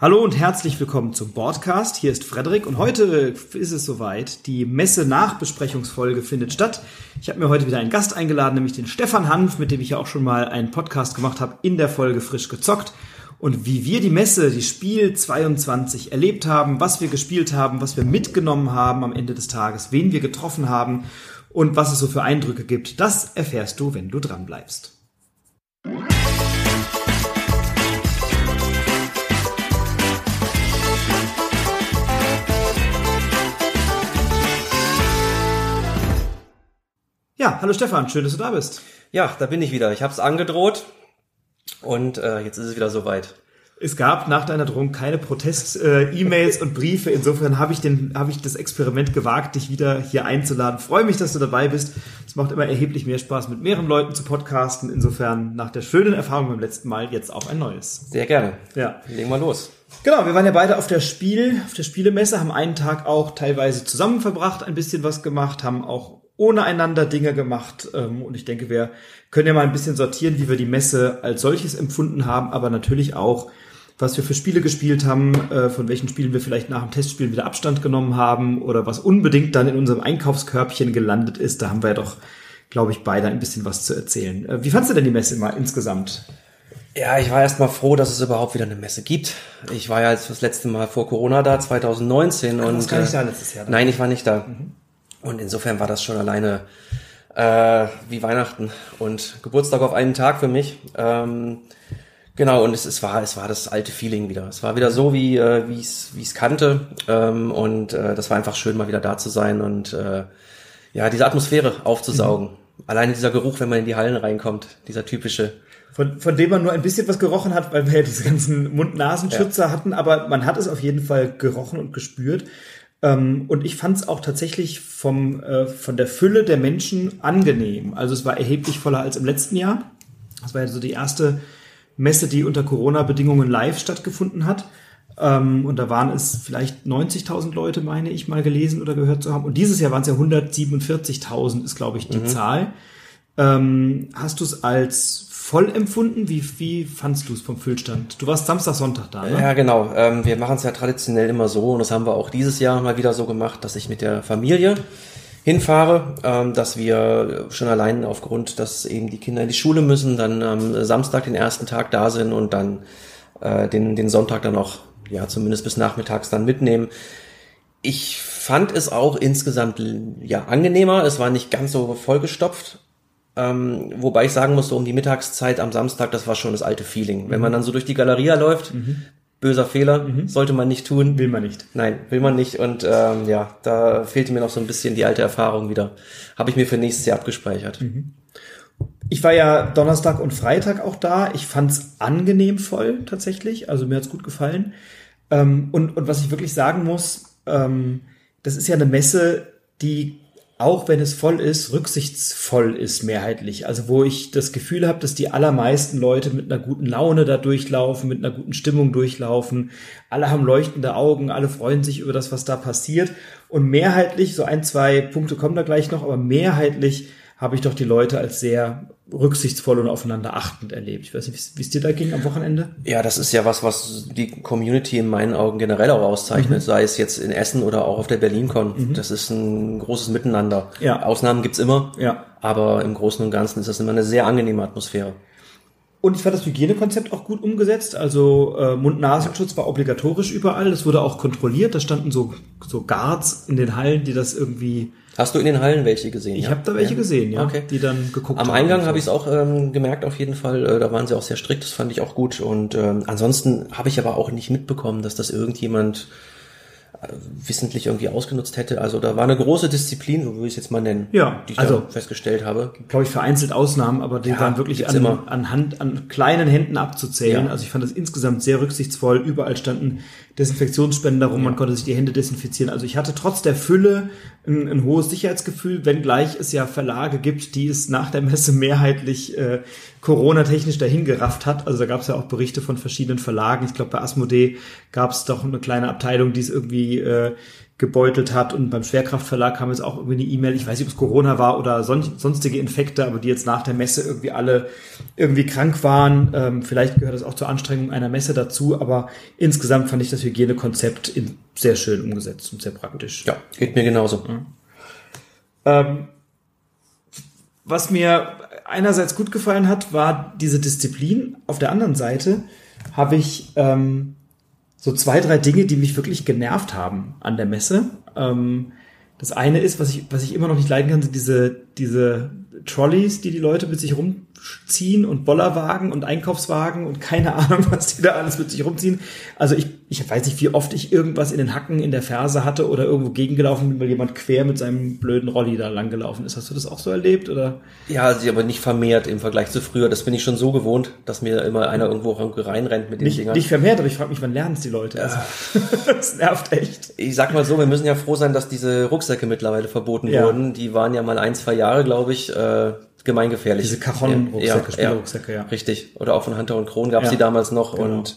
Hallo und herzlich willkommen zum Podcast. Hier ist Frederik und heute ist es soweit. Die Messe-Nachbesprechungsfolge findet statt. Ich habe mir heute wieder einen Gast eingeladen, nämlich den Stefan Hanf, mit dem ich ja auch schon mal einen Podcast gemacht habe in der Folge Frisch gezockt. Und wie wir die Messe, die Spiel 22 erlebt haben, was wir gespielt haben, was wir mitgenommen haben am Ende des Tages, wen wir getroffen haben und was es so für Eindrücke gibt, das erfährst du, wenn du dran bleibst. Ja, hallo Stefan, schön, dass du da bist. Ja, da bin ich wieder. Ich habe es angedroht und äh, jetzt ist es wieder soweit. Es gab nach deiner Drohung keine Protest-E-Mails äh, und Briefe. Insofern habe ich, den, hab ich das Experiment gewagt, dich wieder hier einzuladen. Freue mich, dass du dabei bist. Es macht immer erheblich mehr Spaß, mit mehreren Leuten zu podcasten. Insofern nach der schönen Erfahrung beim letzten Mal jetzt auch ein neues. Sehr gerne. Ja. Legen wir los. Genau, wir waren ja beide auf der Spiel, auf der Spielemesse, haben einen Tag auch teilweise zusammen verbracht, ein bisschen was gemacht, haben auch ohne einander Dinge gemacht. Ähm, und ich denke, wir können ja mal ein bisschen sortieren, wie wir die Messe als solches empfunden haben, aber natürlich auch, was wir für Spiele gespielt haben, äh, von welchen Spielen wir vielleicht nach dem Testspiel wieder Abstand genommen haben oder was unbedingt dann in unserem Einkaufskörbchen gelandet ist. Da haben wir ja doch, glaube ich, beide ein bisschen was zu erzählen. Äh, wie fandst du denn die Messe mal insgesamt? Ja, ich war erst mal froh, dass es überhaupt wieder eine Messe gibt. Ich war ja jetzt das letzte Mal vor Corona da, 2019. Ach, und, gar nicht da letztes Jahr. Dann. Nein, ich war nicht da. Mhm. Und insofern war das schon alleine äh, wie Weihnachten und Geburtstag auf einen Tag für mich. Ähm, genau, und es, es, war, es war das alte Feeling wieder. Es war wieder so, wie äh, wie es wie es kannte. Ähm, und äh, das war einfach schön, mal wieder da zu sein und äh, ja, diese Atmosphäre aufzusaugen. Mhm. Alleine dieser Geruch, wenn man in die Hallen reinkommt, dieser typische. Von, von dem man nur ein bisschen was gerochen hat, weil wir ja diese ganzen Mund-Nasenschützer ja. hatten, aber man hat es auf jeden Fall gerochen und gespürt. Ähm, und ich fand es auch tatsächlich vom, äh, von der Fülle der Menschen angenehm. Also es war erheblich voller als im letzten Jahr. Das war ja so die erste Messe, die unter Corona-Bedingungen live stattgefunden hat. Ähm, und da waren es vielleicht 90.000 Leute, meine ich mal gelesen oder gehört zu haben. Und dieses Jahr waren es ja 147.000, ist glaube ich die mhm. Zahl. Ähm, hast du es als voll empfunden? Wie, wie fandst du es vom Füllstand? Du warst Samstag, Sonntag da, ne? Ja, genau. Ähm, wir machen es ja traditionell immer so und das haben wir auch dieses Jahr mal wieder so gemacht, dass ich mit der Familie hinfahre, ähm, dass wir schon allein aufgrund, dass eben die Kinder in die Schule müssen, dann am Samstag den ersten Tag da sind und dann äh, den, den Sonntag dann auch, ja, zumindest bis nachmittags dann mitnehmen. Ich fand es auch insgesamt ja angenehmer. Es war nicht ganz so vollgestopft, ähm, wobei ich sagen muss, so um die Mittagszeit am Samstag, das war schon das alte Feeling. Mhm. Wenn man dann so durch die Galeria läuft, mhm. böser Fehler, mhm. sollte man nicht tun. Will man nicht. Nein, will man nicht. Und ähm, ja, da fehlte mir noch so ein bisschen die alte Erfahrung wieder. Habe ich mir für nächstes Jahr abgespeichert. Mhm. Ich war ja Donnerstag und Freitag auch da. Ich fand's angenehm voll tatsächlich. Also mir hat's gut gefallen. Ähm, und, und was ich wirklich sagen muss, ähm, das ist ja eine Messe, die auch wenn es voll ist, rücksichtsvoll ist mehrheitlich. Also wo ich das Gefühl habe, dass die allermeisten Leute mit einer guten Laune da durchlaufen, mit einer guten Stimmung durchlaufen. Alle haben leuchtende Augen, alle freuen sich über das, was da passiert. Und mehrheitlich, so ein, zwei Punkte kommen da gleich noch, aber mehrheitlich habe ich doch die Leute als sehr rücksichtsvoll und aufeinander achtend erlebt. Ich weiß nicht, wie es dir da ging am Wochenende? Ja, das ist ja was, was die Community in meinen Augen generell auch auszeichnet, mhm. sei es jetzt in Essen oder auch auf der BerlinCon. Mhm. Das ist ein großes Miteinander. Ja. Ausnahmen gibt's immer, ja. aber im Großen und Ganzen ist das immer eine sehr angenehme Atmosphäre. Und ich fand das Hygienekonzept auch gut umgesetzt. Also äh, Mund-Nasenschutz war obligatorisch überall. Das wurde auch kontrolliert. Da standen so, so Guards in den Hallen, die das irgendwie Hast du in den Hallen welche gesehen? Ich ja? habe da welche ja. gesehen, ja, okay. die dann geguckt Am haben. Am Eingang habe ich es auch ähm, gemerkt, auf jeden Fall. Äh, da waren sie auch sehr strikt, das fand ich auch gut. Und ähm, ansonsten habe ich aber auch nicht mitbekommen, dass das irgendjemand wissentlich irgendwie ausgenutzt hätte. Also da war eine große Disziplin, so würde ich es jetzt mal nennen, ja, die ich also, festgestellt habe. Glaube ich vereinzelt Ausnahmen, aber die ja, waren wirklich an, an, Hand, an kleinen Händen abzuzählen. Ja. Also ich fand das insgesamt sehr rücksichtsvoll. Überall standen Desinfektionsspender rum, ja. man konnte sich die Hände desinfizieren. Also ich hatte trotz der Fülle ein, ein, hohes Sicherheitsgefühl, wenngleich es ja Verlage gibt, die es nach der Messe mehrheitlich äh, Corona-technisch dahin gerafft hat. Also da gab es ja auch Berichte von verschiedenen Verlagen. Ich glaube, bei Asmodee gab es doch eine kleine Abteilung, die es irgendwie irgendwie äh, gebeutelt hat. Und beim Schwerkraftverlag kam jetzt auch irgendwie eine E-Mail, ich weiß nicht, ob es Corona war oder son sonstige Infekte, aber die jetzt nach der Messe irgendwie alle irgendwie krank waren. Ähm, vielleicht gehört das auch zur Anstrengung einer Messe dazu, aber insgesamt fand ich das Hygienekonzept sehr schön umgesetzt und sehr praktisch. Ja, geht mir genauso. Mhm. Ähm, was mir einerseits gut gefallen hat, war diese Disziplin. Auf der anderen Seite habe ich ähm, so zwei, drei Dinge, die mich wirklich genervt haben an der Messe. Ähm, das eine ist, was ich, was ich immer noch nicht leiden kann, sind diese, diese Trolleys, die die Leute mit sich rumziehen und Bollerwagen und Einkaufswagen und keine Ahnung, was die da alles mit sich rumziehen. Also ich, ich weiß nicht, wie oft ich irgendwas in den Hacken in der Ferse hatte oder irgendwo gegengelaufen bin, weil jemand quer mit seinem blöden Rolli da langgelaufen ist. Hast du das auch so erlebt oder? Ja, also aber nicht vermehrt im Vergleich zu früher. Das bin ich schon so gewohnt, dass mir immer einer irgendwo reinrennt mit den nicht, Dingern. Nicht vermehrt, aber ich frage mich, wann lernen es die Leute? Also, das nervt echt. Ich sag mal so, wir müssen ja froh sein, dass diese Rucksäcke mittlerweile verboten Ja. wurden. Die waren ja mal ein, zwei Jahre, glaube ich, äh, gemeingefährlich. Diese Cajon-Rucksäcke, Ja, ja, Spielrucksäcke, ja. Richtig. Oder auch von Hunter und Kron gab es Ja, die damals noch. genau. Und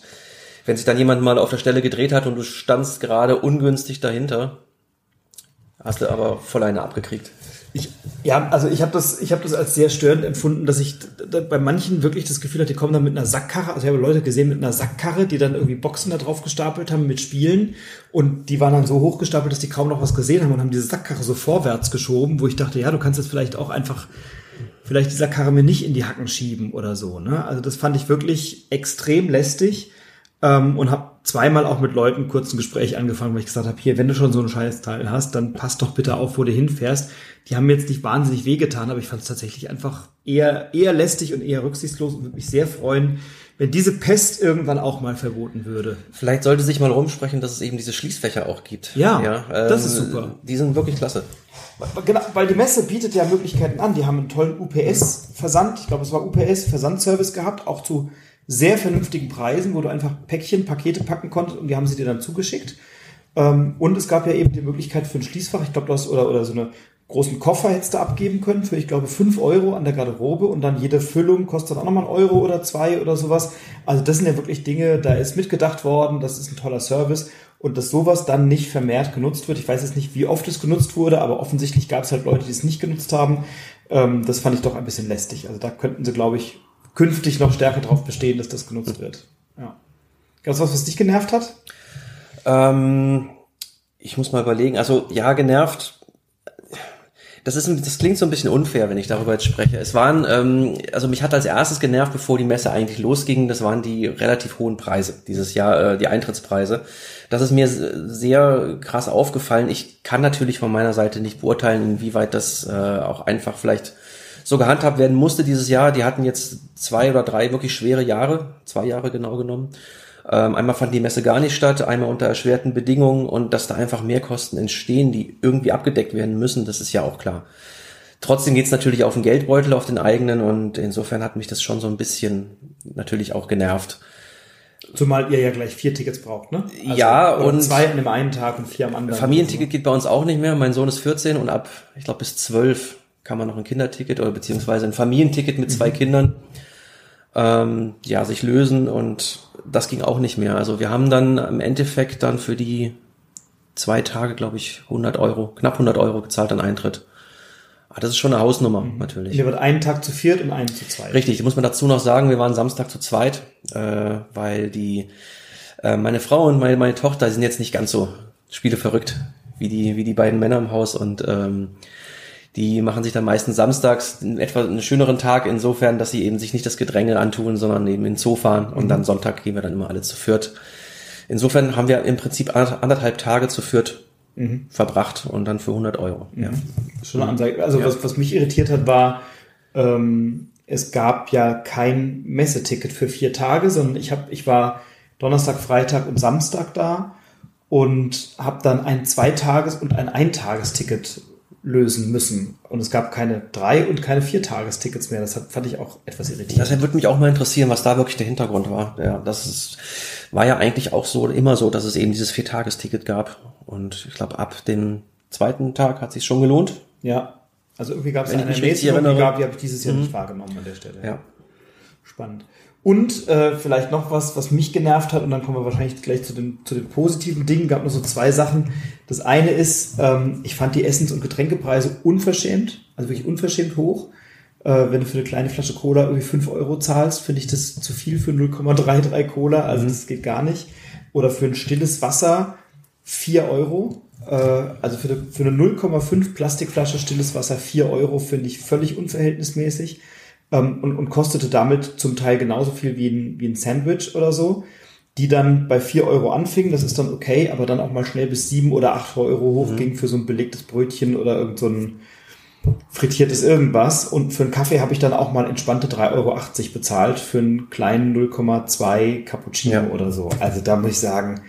wenn sich dann jemand mal auf der Stelle gedreht hat und du standst gerade ungünstig dahinter, hast du aber voll eine abgekriegt. Ich, ja, also ich habe das, ich habe das als sehr störend empfunden, dass ich bei manchen wirklich das Gefühl hatte, die kommen dann mit einer Sackkarre. Also ich habe Leute gesehen mit einer Sackkarre, die dann irgendwie Boxen da drauf gestapelt haben mit Spielen und die waren dann so hochgestapelt, dass die kaum noch was gesehen haben und haben diese Sackkarre so vorwärts geschoben, wo ich dachte, ja, du kannst jetzt vielleicht auch einfach vielleicht die Sackkarre mir nicht in die Hacken schieben oder so. Ne? Also das fand ich wirklich extrem lästig ähm, und habe zweimal auch mit Leuten kurz ein Gespräch angefangen, weil ich gesagt habe, hier, wenn du schon so ein Scheißteil hast, dann pass doch bitte auf, wo du hinfährst. Die haben mir jetzt nicht wahnsinnig wehgetan, aber ich fand es tatsächlich einfach eher, eher lästig und eher rücksichtslos und würde mich sehr freuen, wenn diese Pest irgendwann auch mal verboten würde. Vielleicht sollte sich mal rumsprechen, dass es eben diese Schließfächer auch gibt. Ja, das ist super. Die sind wirklich klasse. Genau, weil die Messe bietet ja Möglichkeiten an. Die haben einen tollen UPS-Versand. Ich glaube, es war UPS-Versandservice gehabt, auch zu sehr vernünftigen Preisen, wo du einfach Päckchen, Pakete packen konntest und die haben sie dir dann zugeschickt. Ähm, und es gab ja eben die Möglichkeit für ein Schließfach, ich glaube, du hast, oder, oder so eine großen Koffer hättest du abgeben können für, ich glaube, fünf Euro an der Garderobe und dann jede Füllung kostet auch nochmal einen Euro oder zwei oder sowas. Also das sind ja wirklich Dinge, da ist mitgedacht worden, das ist ein toller Service und dass sowas dann nicht vermehrt genutzt wird. Ich weiß jetzt nicht, wie oft es genutzt wurde, aber offensichtlich gab es halt Leute, die es nicht genutzt haben. Ähm, das fand ich doch ein bisschen lästig. Also da könnten sie, glaube ich, künftig noch stärker drauf bestehen, dass das genutzt wird. Ja. Gab es was, was dich genervt hat? Ähm, ich muss mal überlegen. Also ja, genervt. Das ist, das klingt so ein bisschen unfair, wenn ich darüber jetzt spreche. Es waren, ähm, also mich hat als erstes genervt, bevor die Messe eigentlich losging, das waren die relativ hohen Preise dieses Jahr, äh, die Eintrittspreise. Das ist mir sehr krass aufgefallen. Ich kann natürlich von meiner Seite nicht beurteilen, inwieweit das äh, auch einfach vielleicht so gehandhabt werden musste dieses Jahr. Die hatten jetzt zwei oder drei wirklich schwere Jahre, zwei Jahre genau genommen. Ähm, einmal fand die Messe gar nicht statt, einmal unter erschwerten Bedingungen und dass da einfach Mehrkosten entstehen, die irgendwie abgedeckt werden müssen, das ist ja auch klar. Trotzdem geht's natürlich auf den Geldbeutel, auf den eigenen und insofern hat mich das schon so ein bisschen natürlich auch genervt. Zumal ihr ja gleich vier Tickets braucht, ne? Ja, oder und- zwei an dem einen Tag und vier am anderen. Familienticket geht bei uns auch nicht mehr. Mein Sohn ist 14 und ab, ich glaube, bis 12 kann man noch ein Kinderticket oder beziehungsweise ein Familienticket mit zwei Kindern ähm, ja sich lösen und das ging auch nicht mehr. Also wir haben dann im Endeffekt dann für die zwei Tage, glaube ich, 100 Euro, knapp 100 Euro gezahlt an Eintritt. Ah, das ist schon eine Hausnummer natürlich. Ihr wird einen Tag zu viert und einen zu zweit. Richtig, muss man dazu noch sagen, wir waren Samstag zu zweit, äh, weil die äh, meine Frau und meine, meine Tochter sind jetzt nicht ganz so spieleverrückt wie die wie die beiden Männer im Haus und ähm, die machen sich dann meistens samstags einen etwa einen schöneren Tag insofern, dass sie eben sich nicht das Gedränge antun, sondern eben in den Zoo fahren und dann Sonntag gehen wir dann immer alle zu viert. Insofern haben wir im Prinzip anderthalb Tage zu viert verbracht und dann für 100 Euro. Ja. Schon eine Ansage. Also was, was mich irritiert hat, war, ähm, es gab ja kein Messeticket für vier Tage, sondern ich habe, ich war Donnerstag, Freitag und Samstag da und habe dann ein Zweitages- und ein Eintagesticket lösen müssen. Und es gab keine drei und keine vier Tagestickets mehr. Das hat, fand ich auch etwas irritierend. Das würde mich auch mal interessieren, was da wirklich der Hintergrund war. Ja, das ist, war ja eigentlich auch so immer so, dass es eben dieses Viertagesticket gab. Und ich glaube, ab dem zweiten Tag hat sich schon gelohnt. Ja. Also irgendwie gab es eine Mäßigung, die gab, die habe ich dieses Jahr nicht wahrgenommen an der Stelle. Ja. Spannend. Und äh, vielleicht noch was, was mich genervt hat, und dann kommen wir wahrscheinlich gleich zu den, zu den positiven Dingen. Gab nur so zwei Sachen. Das eine ist, ähm, ich fand die Essens- und Getränkepreise unverschämt, also wirklich unverschämt hoch. Äh, wenn du für eine kleine Flasche Cola irgendwie fünf Euro zahlst, finde ich das zu viel für 0,33 Cola. Also mhm. das geht gar nicht. Oder für ein stilles Wasser vier Euro. Äh, also für eine, für eine 0,5 Plastikflasche stilles Wasser vier Euro finde ich völlig unverhältnismäßig ähm, und, und kostete damit zum Teil genauso viel wie ein, wie ein Sandwich oder so, die dann bei vier Euro anfingen, das ist dann okay, aber dann auch mal schnell bis sieben oder acht Euro hochging mhm. für so ein belegtes Brötchen oder irgend so ein frittiertes irgendwas. Und für einen Kaffee habe ich dann auch mal entspannte 3,80 Euro bezahlt für einen kleinen 0,2 Cappuccino ja. oder so. Also da muss ich sagen,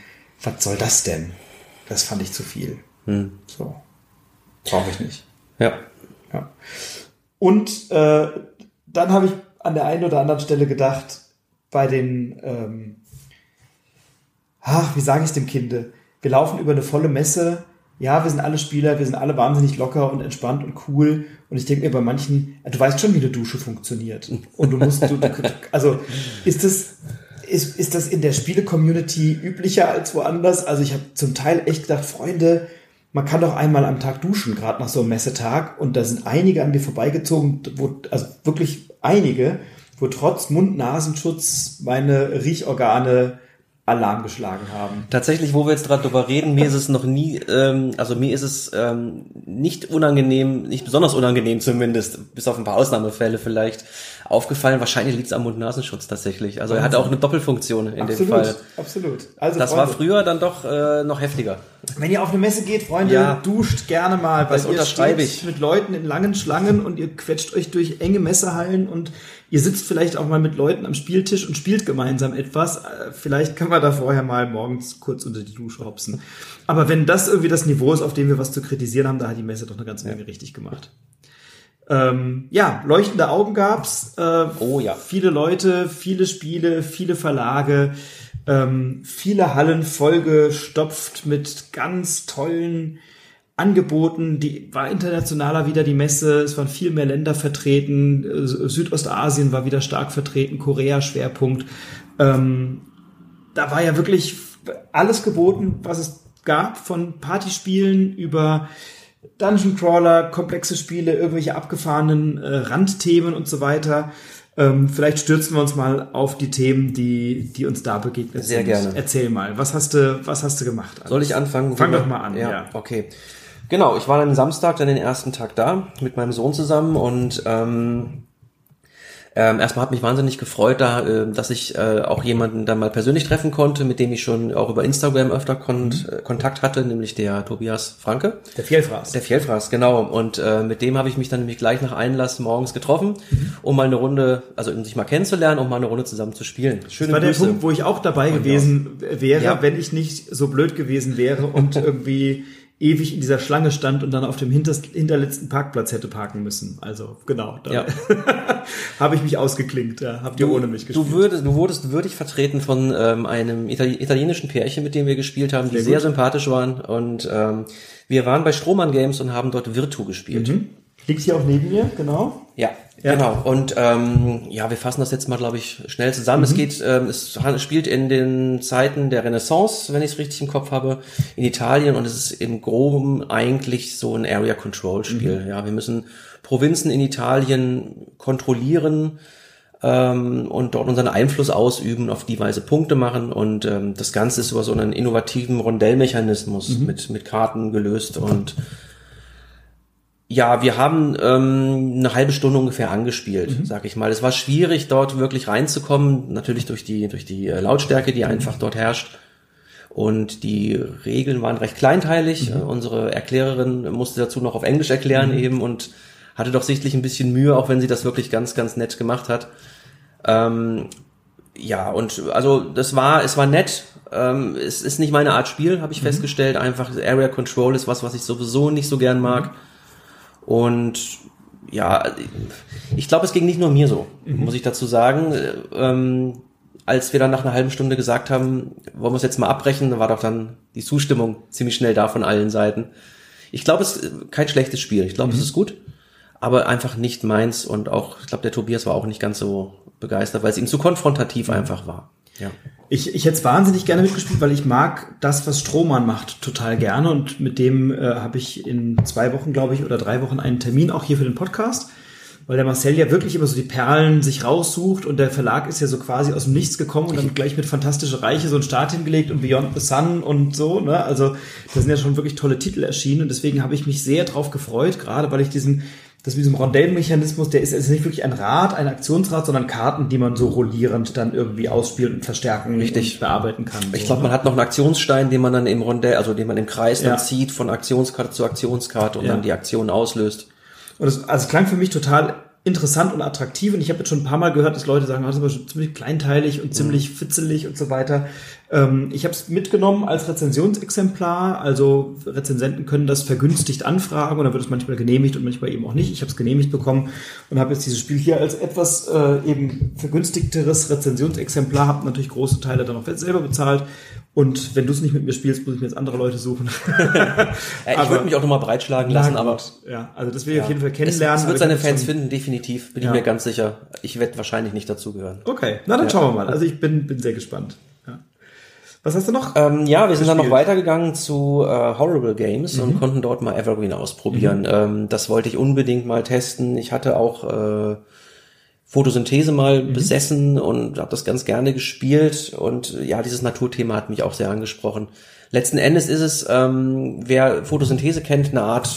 was soll das denn? Das fand ich zu viel. Hm. So. Brauche ich nicht. Ja. ja. Und äh, dann habe ich an der einen oder anderen Stelle gedacht, bei den, ähm, ach, wie sage ich dem Kinde? Wir laufen über eine volle Messe. Ja, wir sind alle Spieler, wir sind alle wahnsinnig locker und entspannt und cool. Und ich denke mir bei manchen, du weißt schon, wie eine Dusche funktioniert. Und du musst, du, also ist das, ist, ist das in der Spiele-Community üblicher als woanders? Also ich habe zum Teil echt gedacht, Freunde, man kann doch einmal am Tag duschen, gerade nach so einem Messetag. Und da sind einige an mir vorbeigezogen, wo, also wirklich einige, wo trotz Mund-Nasenschutz meine Riechorgane Alarm geschlagen haben. Tatsächlich, wo wir jetzt gerade drüber reden, mir ist es noch nie, ähm, also mir ist es ähm, nicht unangenehm, nicht besonders unangenehm zumindest, bis auf ein paar Ausnahmefälle vielleicht, aufgefallen. Wahrscheinlich liegt es am Mund-Nasenschutz tatsächlich. Also Wahnsinn. er hat auch eine Doppelfunktion in absolut, dem Fall. Absolut. Also das Freunde, war früher dann doch äh, noch heftiger. Wenn ihr auf eine Messe geht, Freunde, ja, duscht gerne mal. Weil das unterschreibe ich. Mit Leuten in langen Schlangen und ihr quetscht euch durch enge Messehallen und ihr sitzt vielleicht auch mal mit Leuten am Spieltisch und spielt gemeinsam etwas. Äh, vielleicht kann man da vorher mal morgens kurz unter die Dusche hopsen. Aber wenn das irgendwie das Niveau ist, auf dem wir was zu kritisieren haben, da hat die Messe doch eine ganze Menge ja. richtig gemacht. Ähm, ja, leuchtende Augen gab's. Äh, oh ja. Viele Leute, viele Spiele, viele Verlage, ähm, viele Hallen vollgestopft mit ganz tollen Angeboten. Die war internationaler wieder die Messe. Es waren viel mehr Länder vertreten. Äh, Südostasien war wieder stark vertreten. Korea Schwerpunkt. Ähm, da war ja wirklich alles geboten, was es gab, von Partyspielen über Dungeon Crawler, komplexe Spiele, irgendwelche abgefahrenen äh, Randthemen und so weiter. Ähm, vielleicht stürzen wir uns mal auf die Themen, die, die uns da begegnet Sehr sind. Sehr gerne. Erzähl mal, was hast du, was hast du gemacht? Soll ich anfangen? Fang doch mal an. Ja, ja, okay. Genau, ich war am Samstag dann den ersten Tag da mit meinem Sohn zusammen und ähm, ähm, erstmal hat mich wahnsinnig gefreut, da, äh, dass ich äh, auch jemanden da mal persönlich treffen konnte, mit dem ich schon auch über Instagram öfter kon mhm. Äh, Kontakt hatte, nämlich der Tobias Franke. Der Fjellfraß. Der Fjellfraß, genau. Und äh, mit dem habe ich mich dann nämlich gleich nach Einlass morgens getroffen, mhm. um mal eine Runde, also um sich mal kennenzulernen, um mal eine Runde zusammen zu spielen. Schöne das war Grüße. der Punkt, wo ich auch dabei gewesen wäre, ja. wenn ich nicht so blöd gewesen wäre und irgendwie ewig in dieser Schlange stand und dann auf dem hinterletzten Parkplatz hätte parken müssen. Also genau, da ja. habe ich mich ausgeklinkt. Ja, habt ihr du, ohne mich gespielt. Du, würdest, du wurdest würdig vertreten von ähm, einem Itali italienischen Pärchen, mit dem wir gespielt haben, die sehr, sehr sympathisch waren. Und ähm, wir waren bei Strohmann Games und haben dort Virtu gespielt. Mhm. Liegt hier auch neben mir, genau. Ja, ja. genau. Und ähm, ja, wir fassen das jetzt mal, glaube ich, schnell zusammen. Mhm. Es geht, ähm, es spielt in den Zeiten der Renaissance, wenn ich es richtig im Kopf habe, in Italien und es ist im Groben eigentlich so ein Area Control Spiel. Mhm. Ja, wir müssen Provinzen in Italien kontrollieren ähm, und dort unseren Einfluss ausüben, auf die Weise Punkte machen und ähm, das Ganze ist über so einen innovativen Rondellmechanismus mhm. mit mit Karten gelöst und ja, wir haben ähm, eine halbe Stunde ungefähr angespielt, mhm. sag ich mal. Es war schwierig, dort wirklich reinzukommen, natürlich durch die durch die äh, Lautstärke, die mhm. einfach dort herrscht. Und die Regeln waren recht kleinteilig. Mhm. Äh, unsere Erklärerin musste dazu noch auf Englisch erklären mhm. eben und hatte doch sichtlich ein bisschen Mühe, auch wenn sie das wirklich ganz, ganz nett gemacht hat. Ähm, ja, und also das war, es war nett. Ähm, es ist nicht meine Art Spiel, habe ich mhm. festgestellt. Einfach Area Control ist was, was ich sowieso nicht so gern mag. Und ja, ich glaube, es ging nicht nur mir so, mhm. muss ich dazu sagen. Ähm, als wir dann nach einer halben Stunde gesagt haben, wollen wir es jetzt mal abbrechen, war doch dann die Zustimmung ziemlich schnell da von allen Seiten. Ich glaube, es ist kein schlechtes Spiel. Ich glaube, mhm. es ist gut, aber einfach nicht meins. Und auch, ich glaube, der Tobias war auch nicht ganz so begeistert, weil es ihm zu konfrontativ Mhm. einfach war. Ja. Ich, ich hätte es wahnsinnig gerne mitgespielt, weil ich mag das, was Strohmann macht, total gerne. Und mit dem äh, habe ich in zwei Wochen, glaube ich, oder drei Wochen einen Termin auch hier für den Podcast. Weil der Marcel ja wirklich immer so die Perlen sich raussucht und der Verlag ist ja so quasi aus dem Nichts gekommen und dann gleich mit Fantastische Reiche so einen Start hingelegt und Beyond the Sun und so, ne? Also da sind ja schon wirklich tolle Titel erschienen und deswegen habe ich mich sehr drauf gefreut, gerade weil ich diesen, das mit diesem Rondellmechanismus, der ist, ist nicht wirklich ein Rad, ein Aktionsrad, sondern Karten, die man so rollierend dann irgendwie ausspielen und verstärken Richtig. und bearbeiten kann. Ich so, glaube, ne? man hat noch einen Aktionsstein, den man dann im Rondell, also den man im Kreis Ja. dann zieht, von Aktionskarte zu Aktionskarte und Ja. dann die Aktion auslöst. Und es, also es klang für mich total interessant und attraktiv und ich habe jetzt schon ein paar Mal gehört, dass Leute sagen, das ist aber schon ziemlich kleinteilig und ziemlich fitzelig und so weiter. Ähm, ich habe es mitgenommen als Rezensionsexemplar, also Rezensenten können das vergünstigt anfragen und dann wird es manchmal genehmigt und manchmal eben auch nicht. Ich habe es genehmigt bekommen und habe jetzt dieses Spiel hier als etwas äh, eben vergünstigteres Rezensionsexemplar, habe natürlich große Teile dann auch selber bezahlt und wenn du es nicht mit mir spielst, muss ich mir jetzt andere Leute suchen. Ich würde mich auch nochmal breitschlagen lassen, aber ja, also das will ich ja. auf jeden Fall kennenlernen. es wird seine Fans finden, definitiv, bin Ja. ich mir ganz sicher. Ich werde wahrscheinlich nicht dazugehören. Okay, na dann schauen wir mal. Also ich bin, bin sehr gespannt. Ja. Was hast du noch? Ähm, ja, wir sind dann noch weitergegangen zu äh, Horrible Games und konnten dort mal Evergreen ausprobieren. Ähm, das wollte ich unbedingt mal testen. Ich hatte auch äh, Photosynthese mal besessen und habe das ganz gerne gespielt. Und ja, dieses Naturthema hat mich auch sehr angesprochen. Letzten Endes ist es, ähm, wer Photosynthese kennt, eine Art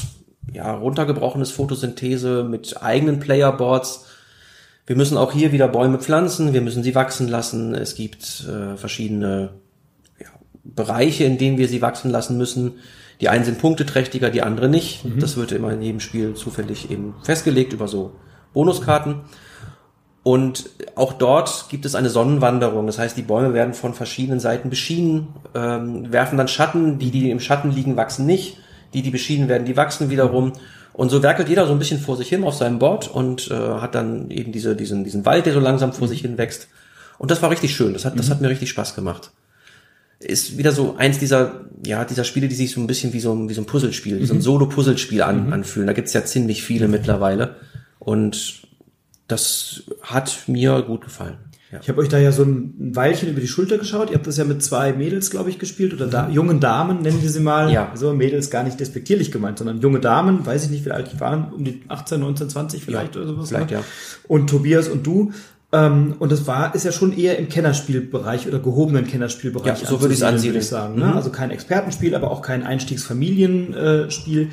ja, runtergebrochenes Photosynthese mit eigenen Playerboards. Wir müssen auch hier wieder Bäume pflanzen, wir müssen sie wachsen lassen. Es gibt äh, verschiedene ja, Bereiche, in denen wir sie wachsen lassen müssen. Die einen sind punkteträchtiger, die andere nicht. Das wird immer in jedem Spiel zufällig eben festgelegt über so Bonuskarten. Und auch dort gibt es eine Sonnenwanderung. Das heißt, die Bäume werden von verschiedenen Seiten beschienen, ähm, werfen dann Schatten. Die, die im Schatten liegen, wachsen nicht. Die, die beschienen werden, die wachsen wiederum. Und so werkelt jeder so ein bisschen vor sich hin auf seinem Board und äh, hat dann eben diese, diesen, diesen Wald, der so langsam vor sich hin wächst. Und das war richtig schön. Das hat, das hat mir richtig Spaß gemacht. Ist wieder so eins dieser, ja, dieser Spiele, die sich so ein bisschen wie so ein, wie so ein Puzzlespiel, wie so ein Solo-Puzzlespiel an, anfühlen. Da gibt's ja ziemlich viele mittlerweile. Und das hat mir gut gefallen. Ja. Ich habe euch da ja so ein Weilchen über die Schulter geschaut. Ihr habt das ja mit zwei Mädels, glaube ich, gespielt oder da, jungen Damen, nennen wir sie mal. Ja. So Mädels gar nicht despektierlich gemeint, sondern junge Damen, weiß ich nicht, wie alt die waren, um die 18, 19, 20 vielleicht Ja, oder sowas. vielleicht, ne? ja. Und Tobias und du. Ähm, und das war, ist ja schon eher im Kennerspielbereich oder gehobenen Kennerspielbereich. Ja, so würde ich es ansiedeln. Würde ich sagen, ne? Also kein Expertenspiel, aber auch kein Einstiegsfamilienspiel.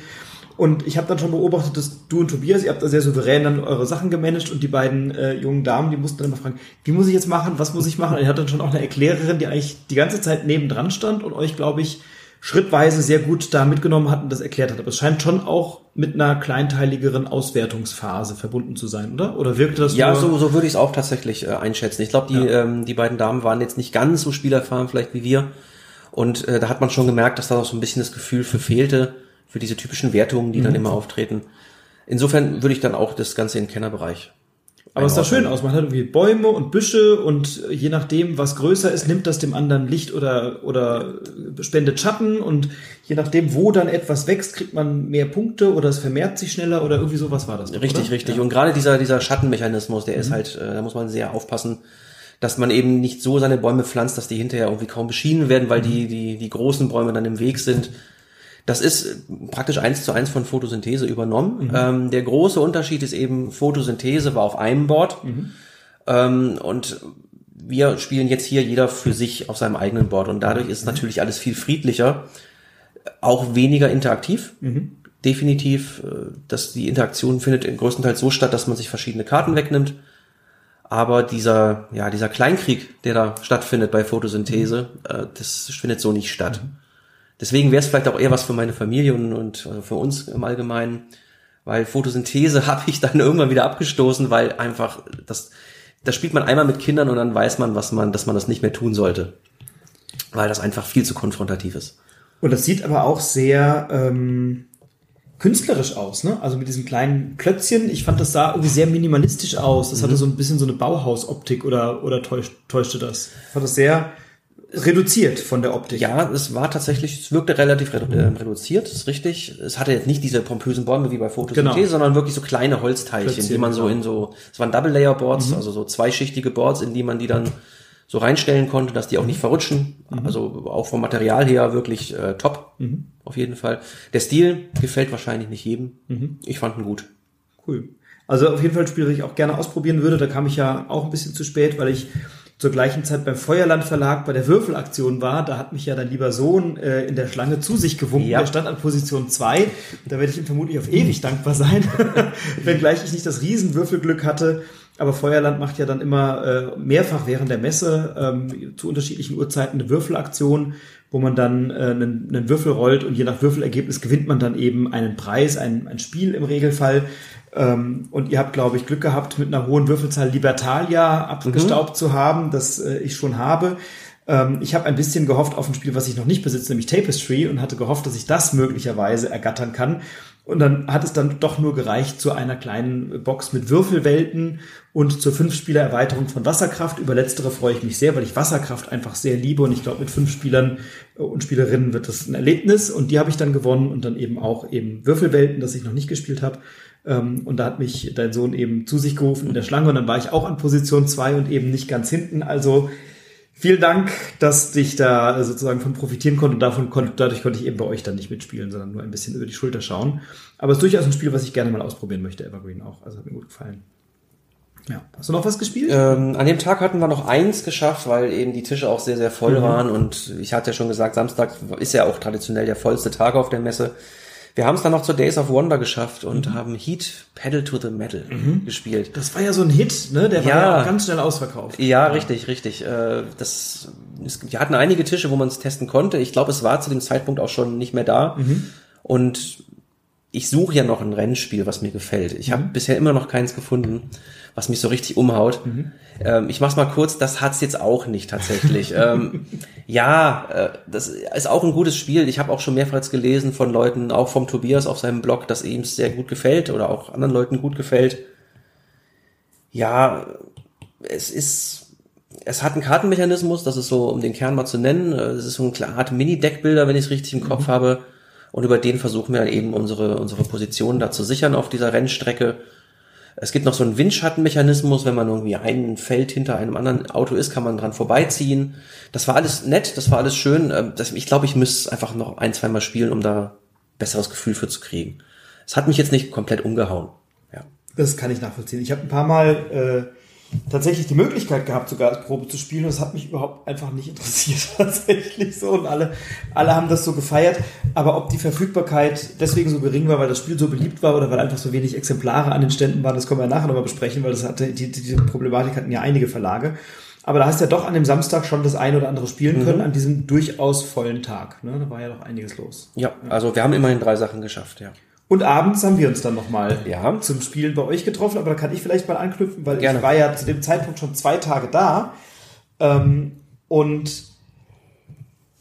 Und ich habe dann schon beobachtet, dass du und Tobias, ihr habt da sehr souverän dann eure Sachen gemanagt und die beiden äh, jungen Damen, die mussten dann immer fragen, wie muss ich jetzt machen, was muss ich machen? Und ihr hattet dann schon auch eine Erklärerin, die eigentlich die ganze Zeit nebendran stand und euch, glaube ich, schrittweise sehr gut da mitgenommen hat und das erklärt hat. Aber es scheint schon auch mit einer kleinteiligeren Auswertungsphase verbunden zu sein, oder? Oder wirkte das Ja, so, so würde ich es auch tatsächlich äh, einschätzen. Ich glaube, die, ähm, die beiden Damen waren jetzt nicht ganz so spielerfahren vielleicht wie wir. Und äh, da hat man schon gemerkt, dass da auch so ein bisschen das Gefühl für fehlte, für diese typischen Wertungen, die dann immer auftreten. Insofern würde ich dann auch das Ganze in den Kennerbereich. Aber es sah schön aus. Man hat irgendwie Bäume und Büsche und je nachdem, was größer ist, nimmt das dem anderen Licht oder, oder spendet Schatten und je nachdem, wo dann etwas wächst, kriegt man mehr Punkte oder es vermehrt sich schneller oder irgendwie sowas war das. doch, Richtig, oder? richtig. Und gerade dieser, dieser Schattenmechanismus, der ist halt, äh, da muss man sehr aufpassen, dass man eben nicht so seine Bäume pflanzt, dass die hinterher irgendwie kaum beschienen werden, weil die, die, die großen Bäume dann im Weg sind. Das ist äh, praktisch eins zu eins von Photosynthese übernommen. Ähm, der große Unterschied ist eben, Photosynthese war auf einem Board ähm, und wir spielen jetzt hier jeder für sich auf seinem eigenen Board und dadurch ist natürlich alles viel friedlicher, auch weniger interaktiv. Definitiv, äh, dass die Interaktion findet größtenteils so statt, dass man sich verschiedene Karten wegnimmt. Aber dieser, ja, dieser Kleinkrieg, der da stattfindet bei Photosynthese, äh, das findet so nicht statt. Deswegen wäre es vielleicht auch eher was für meine Familie und, und äh, für uns im Allgemeinen, weil Photosynthese habe ich dann irgendwann wieder abgestoßen, weil einfach das, das spielt man einmal mit Kindern und dann weiß man, was man, dass man das nicht mehr tun sollte, weil das einfach viel zu konfrontativ ist. Und das sieht aber auch sehr ähm, künstlerisch aus, ne? Also mit diesen kleinen Klötzchen. Ich fand, das sah irgendwie sehr minimalistisch aus. Das hatte so ein bisschen so eine Bauhausoptik oder, oder täuscht, täuschte das? Ich fand das sehr reduziert von der Optik. Ja, es war tatsächlich, es wirkte relativ redu äh, reduziert, ist richtig. Es hatte jetzt nicht diese pompösen Bäume wie bei Photosynthese, Genau. sondern wirklich so kleine Holzteilchen, Platziert, die man so genau. in so, es waren Double Layer Boards, also so zweischichtige Boards, in die man die dann so reinstellen konnte, dass die auch nicht verrutschen. Also auch vom Material her wirklich äh, top, auf jeden Fall. Der Stil gefällt wahrscheinlich nicht jedem. Ich fand ihn gut. Cool. Also auf jeden Fall ein Spiel, das ich auch gerne ausprobieren würde. Da kam ich ja auch ein bisschen zu spät, weil ich zur gleichen Zeit beim Feuerland Verlag bei der Würfelaktion war. Da hat mich ja dein lieber Sohn äh, in der Schlange zu sich gewunken. Ja. Der stand an Position 2. Da werde ich ihm vermutlich auf ewig dankbar sein, wenngleich ich nicht das Riesenwürfelglück hatte. Aber Feuerland macht ja dann immer äh, mehrfach während der Messe ähm, zu unterschiedlichen Uhrzeiten eine Würfelaktion, wo man dann äh, einen, einen Würfel rollt und je nach Würfelergebnis gewinnt man dann eben einen Preis, ein, ein Spiel im Regelfall. Ähm, und ihr habt, glaube ich, Glück gehabt, mit einer hohen Würfelzahl Libertalia abgestaubt zu haben, das äh, ich schon habe. Ähm, ich habe ein bisschen gehofft auf ein Spiel, was ich noch nicht besitze, nämlich Tapestry, und hatte gehofft, dass ich das möglicherweise ergattern kann. Und dann hat es dann doch nur gereicht zu einer kleinen Box mit Würfelwelten und zur Fünf-Spieler-Erweiterung von Wasserkraft. Über letztere freue ich mich sehr, weil ich Wasserkraft einfach sehr liebe und ich glaube, mit fünf Spielern und Spielerinnen wird das ein Erlebnis und die habe ich dann gewonnen und dann eben auch eben Würfelwelten, das ich noch nicht gespielt habe. Ähm, Und da hat mich dein Sohn eben zu sich gerufen in der Schlange und dann war ich auch an Position zwei und eben nicht ganz hinten. Also Vielen Dank, dass ich da sozusagen von profitieren konnte und davon konnte, dadurch konnte ich eben bei euch dann nicht mitspielen, sondern nur ein bisschen über die Schulter schauen. Aber es ist durchaus ein Spiel, was ich gerne mal ausprobieren möchte, Evergreen auch. Also hat mir gut gefallen. Ja. Hast du noch was gespielt? Ähm, an dem Tag hatten wir noch eins geschafft, weil eben die Tische auch sehr, sehr voll waren und ich hatte ja schon gesagt, Samstag ist ja auch traditionell der vollste Tag auf der Messe. Wir haben es dann noch zur Days of Wonder geschafft und haben Heat Pedal to the Metal gespielt. Das war ja so ein Hit, ne? Der war Ja. ja auch ganz schnell ausverkauft. Ja, richtig, richtig. Äh, Das, es, wir hatten einige Tische, wo man es testen konnte. Ich glaube, es war zu dem Zeitpunkt auch schon nicht mehr da. Und ich suche ja noch ein Rennspiel, was mir gefällt. Ich habe bisher immer noch keins gefunden, was mich so richtig umhaut. Ähm, ich mach's mal kurz, das hat's jetzt auch nicht tatsächlich. ähm, ja, äh, das ist auch ein gutes Spiel. Ich habe auch schon mehrfach gelesen von Leuten, auch vom Tobias auf seinem Blog, dass ihm sehr gut gefällt oder auch anderen Leuten gut gefällt. Ja, es ist, es hat einen Kartenmechanismus, das ist so, um den Kern mal zu nennen. äh, Es ist so eine Art Mini-Deckbilder, wenn ich es richtig im Kopf habe. Und über den versuchen wir eben unsere, unsere Position da zu sichern auf dieser Rennstrecke. Es gibt noch so einen Windschattenmechanismus, wenn man irgendwie ein Feld hinter einem anderen Auto ist, kann man dran vorbeiziehen. Das war alles nett, das war alles schön. Ähm, Das, ich glaube, ich müsste einfach noch ein, zwei Mal spielen, um da besseres Gefühl für zu kriegen. Es hat mich jetzt nicht komplett umgehauen. Ja. Das kann ich nachvollziehen. Ich habe ein paar Mal äh, tatsächlich die Möglichkeit gehabt, sogar als Probe zu spielen. Und das hat mich überhaupt einfach nicht interessiert, tatsächlich so. Und alle, alle haben das so gefeiert. Aber ob die Verfügbarkeit deswegen so gering war, weil das Spiel so beliebt war oder weil einfach so wenig Exemplare an den Ständen waren, das können wir nachher nochmal besprechen, weil das hatte, die, die, diese Problematik hatten ja einige Verlage. Aber da hast du ja doch an dem Samstag schon das eine oder andere spielen können, an diesem durchaus vollen Tag. Ne? Da war ja doch einiges los. Ja, also wir haben immerhin drei Sachen geschafft, ja. Und abends haben wir uns dann nochmal Ja. zum Spielen bei euch getroffen, aber da kann ich vielleicht mal anknüpfen, weil Gerne. ich war ja zu dem Zeitpunkt schon zwei Tage da. Ähm, und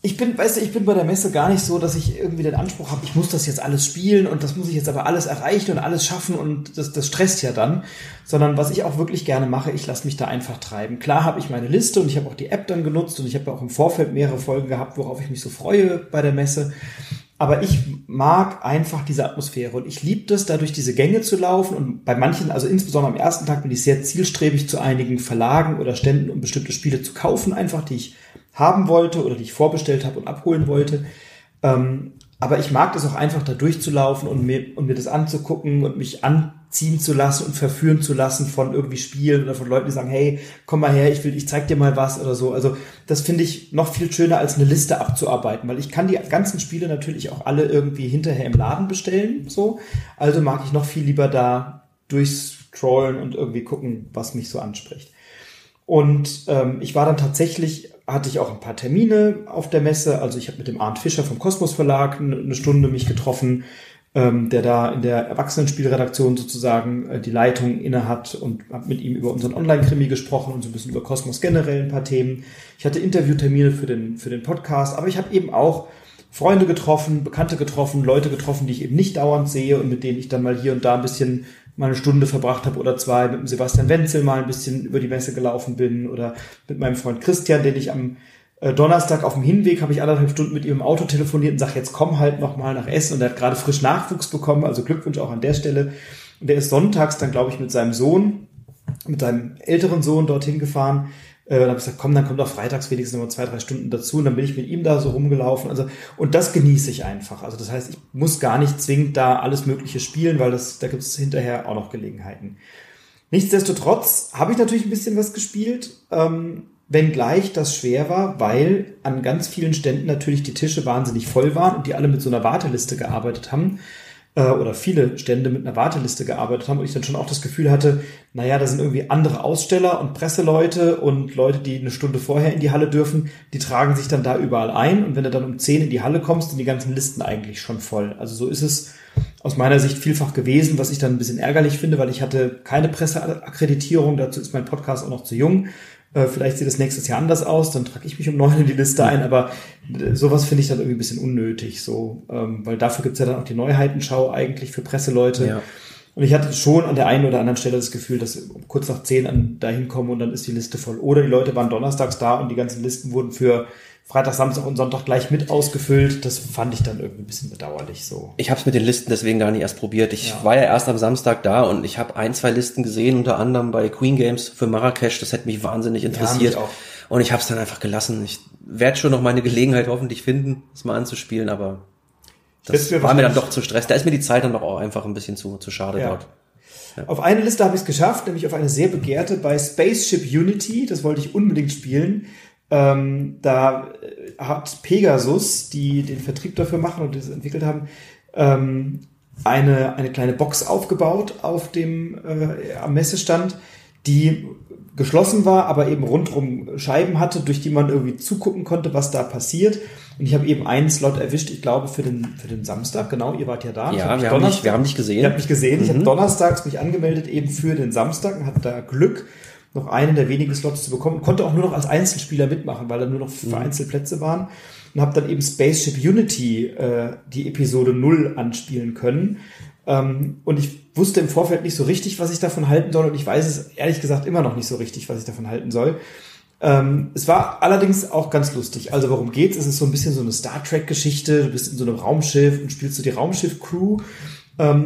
ich bin, weißt du, ich bin bei der Messe gar nicht so, dass ich irgendwie den Anspruch habe, ich muss das jetzt alles spielen und das muss ich jetzt aber alles erreichen und alles schaffen und das, das stresst ja dann. Sondern was ich auch wirklich gerne mache, ich lasse mich da einfach treiben. Klar habe ich meine Liste und ich habe auch die App dann genutzt und ich habe auch im Vorfeld mehrere Folgen gehabt, worauf ich mich so freue bei der Messe. Aber ich mag einfach diese Atmosphäre und ich liebe das, da durch diese Gänge zu laufen. Und bei manchen, also insbesondere am ersten Tag, bin ich sehr zielstrebig zu einigen Verlagen oder Ständen, um bestimmte Spiele zu kaufen, einfach die ich haben wollte oder die ich vorbestellt habe und abholen wollte. Ähm, aber ich mag das auch einfach, da durchzulaufen und mir, und mir das anzugucken und mich anziehen zu lassen und verführen zu lassen von irgendwie Spielen oder von Leuten, die sagen, hey, komm mal her, ich will, ich zeig dir mal was oder so. Also das finde ich noch viel schöner, als eine Liste abzuarbeiten, weil ich kann die ganzen Spiele natürlich auch alle irgendwie hinterher im Laden bestellen, so. Also mag ich noch viel lieber da durchscrollen und irgendwie gucken, was mich so anspricht. Und ähm, ich war dann tatsächlich, hatte ich auch ein paar Termine auf der Messe. Also ich habe mit dem Arndt Fischer vom Kosmos Verlag eine Stunde mich getroffen, ähm, der da in der Erwachsenenspielredaktion sozusagen äh, die Leitung inne hat und habe mit ihm über unseren Online-Krimi gesprochen und so ein bisschen über Kosmos generell ein paar Themen. Ich hatte Interviewtermine für den, für den Podcast, aber ich habe eben auch Freunde getroffen, Bekannte getroffen, Leute getroffen, die ich eben nicht dauernd sehe und mit denen ich dann mal hier und da ein bisschen mal eine Stunde verbracht habe oder zwei, mit dem Sebastian Wenzel mal ein bisschen über die Messe gelaufen bin oder mit meinem Freund Christian, den ich am Donnerstag auf dem Hinweg habe ich anderthalb Stunden mit ihm im Auto telefoniert und sage, jetzt komm halt noch mal nach Essen. Und er hat gerade frisch Nachwuchs bekommen, also Glückwunsch auch an der Stelle. Und der ist sonntags dann, glaube ich, mit seinem Sohn, mit seinem älteren Sohn dorthin gefahren. Äh, dann habe ich gesagt, komm, dann kommt auch freitags wenigstens noch zwei, drei Stunden dazu. Und dann bin ich mit ihm da so rumgelaufen. Also, und das genieße ich einfach. Also das heißt, ich muss gar nicht zwingend da alles Mögliche spielen, weil das, da gibt es hinterher auch noch Gelegenheiten. Nichtsdestotrotz habe ich natürlich ein bisschen was gespielt. Ähm, wenngleich das schwer war, weil an ganz vielen Ständen natürlich die Tische wahnsinnig voll waren und die alle mit so einer Warteliste gearbeitet haben äh, oder viele Stände mit einer Warteliste gearbeitet haben und ich dann schon auch das Gefühl hatte, naja, da sind irgendwie andere Aussteller und Presseleute und Leute, die eine Stunde vorher in die Halle dürfen, die tragen sich dann da überall ein und wenn du dann um 10 in die Halle kommst, sind die ganzen Listen eigentlich schon voll. Also so ist es aus meiner Sicht vielfach gewesen, was ich dann ein bisschen ärgerlich finde, weil ich hatte keine Presseakkreditierung, dazu ist mein Podcast auch noch zu jung. Äh, vielleicht sieht es nächstes Jahr anders aus, dann trage ich mich um neun in die Liste ein, aber äh, sowas finde ich dann irgendwie ein bisschen unnötig, so, ähm, weil dafür gibt's ja dann auch die Neuheitenschau eigentlich für Presseleute. Ja. Und ich hatte schon an der einen oder anderen Stelle das Gefühl, dass kurz nach zehn an dahin kommen und dann ist die Liste voll. Oder die Leute waren donnerstags da und die ganzen Listen wurden für Freitag, Samstag und Sonntag gleich mit ausgefüllt. Das fand ich dann irgendwie ein bisschen bedauerlich so. Ich habe es mit den Listen deswegen gar nicht erst probiert. Ich ja. war ja erst am Samstag da und ich habe ein, zwei Listen gesehen, unter anderem bei Queen Games für Marrakesch. Das hätte mich wahnsinnig interessiert. Ja, und ich habe es dann einfach gelassen. Ich werde schon noch meine Gelegenheit hoffentlich finden, es mal anzuspielen, aber das war mir dann doch zu stress. Da ist mir die Zeit dann doch auch einfach ein bisschen zu, zu schade ja. dort. Ja. Auf eine Liste habe ich es geschafft, nämlich auf eine sehr begehrte bei Spaceship Unity. Das wollte ich unbedingt spielen. Ähm, da äh, hat Pegasus, die den Vertrieb dafür machen und das entwickelt haben, ähm, eine, eine kleine Box aufgebaut auf dem äh, am Messestand, die geschlossen war, aber eben rundrum Scheiben hatte, durch die man irgendwie zugucken konnte, was da passiert. Und ich habe eben einen Slot erwischt, ich glaube, für den, für den Samstag. Genau, ihr wart ja da. Ja, wir haben, dich, wir haben dich gesehen. Ihr habt mich gesehen. Mhm. Ich habe donnerstags mich angemeldet eben für den Samstag und hatte da Glück noch einen der wenigen Slots zu bekommen. Konnte auch nur noch als Einzelspieler mitmachen, weil da nur noch vereinzelt mhm. Plätze waren. Und habe dann eben Spaceship Unity, äh, die Episode 0 anspielen können. Ähm, und ich wusste im Vorfeld nicht so richtig, was ich davon halten soll. Und ich weiß es ehrlich gesagt immer noch nicht so richtig, was ich davon halten soll. Ähm, es war allerdings auch ganz lustig. Also worum geht's? Es ist so ein bisschen so eine Star Trek-Geschichte. Du bist in so einem Raumschiff und spielst so die Raumschiff-Crew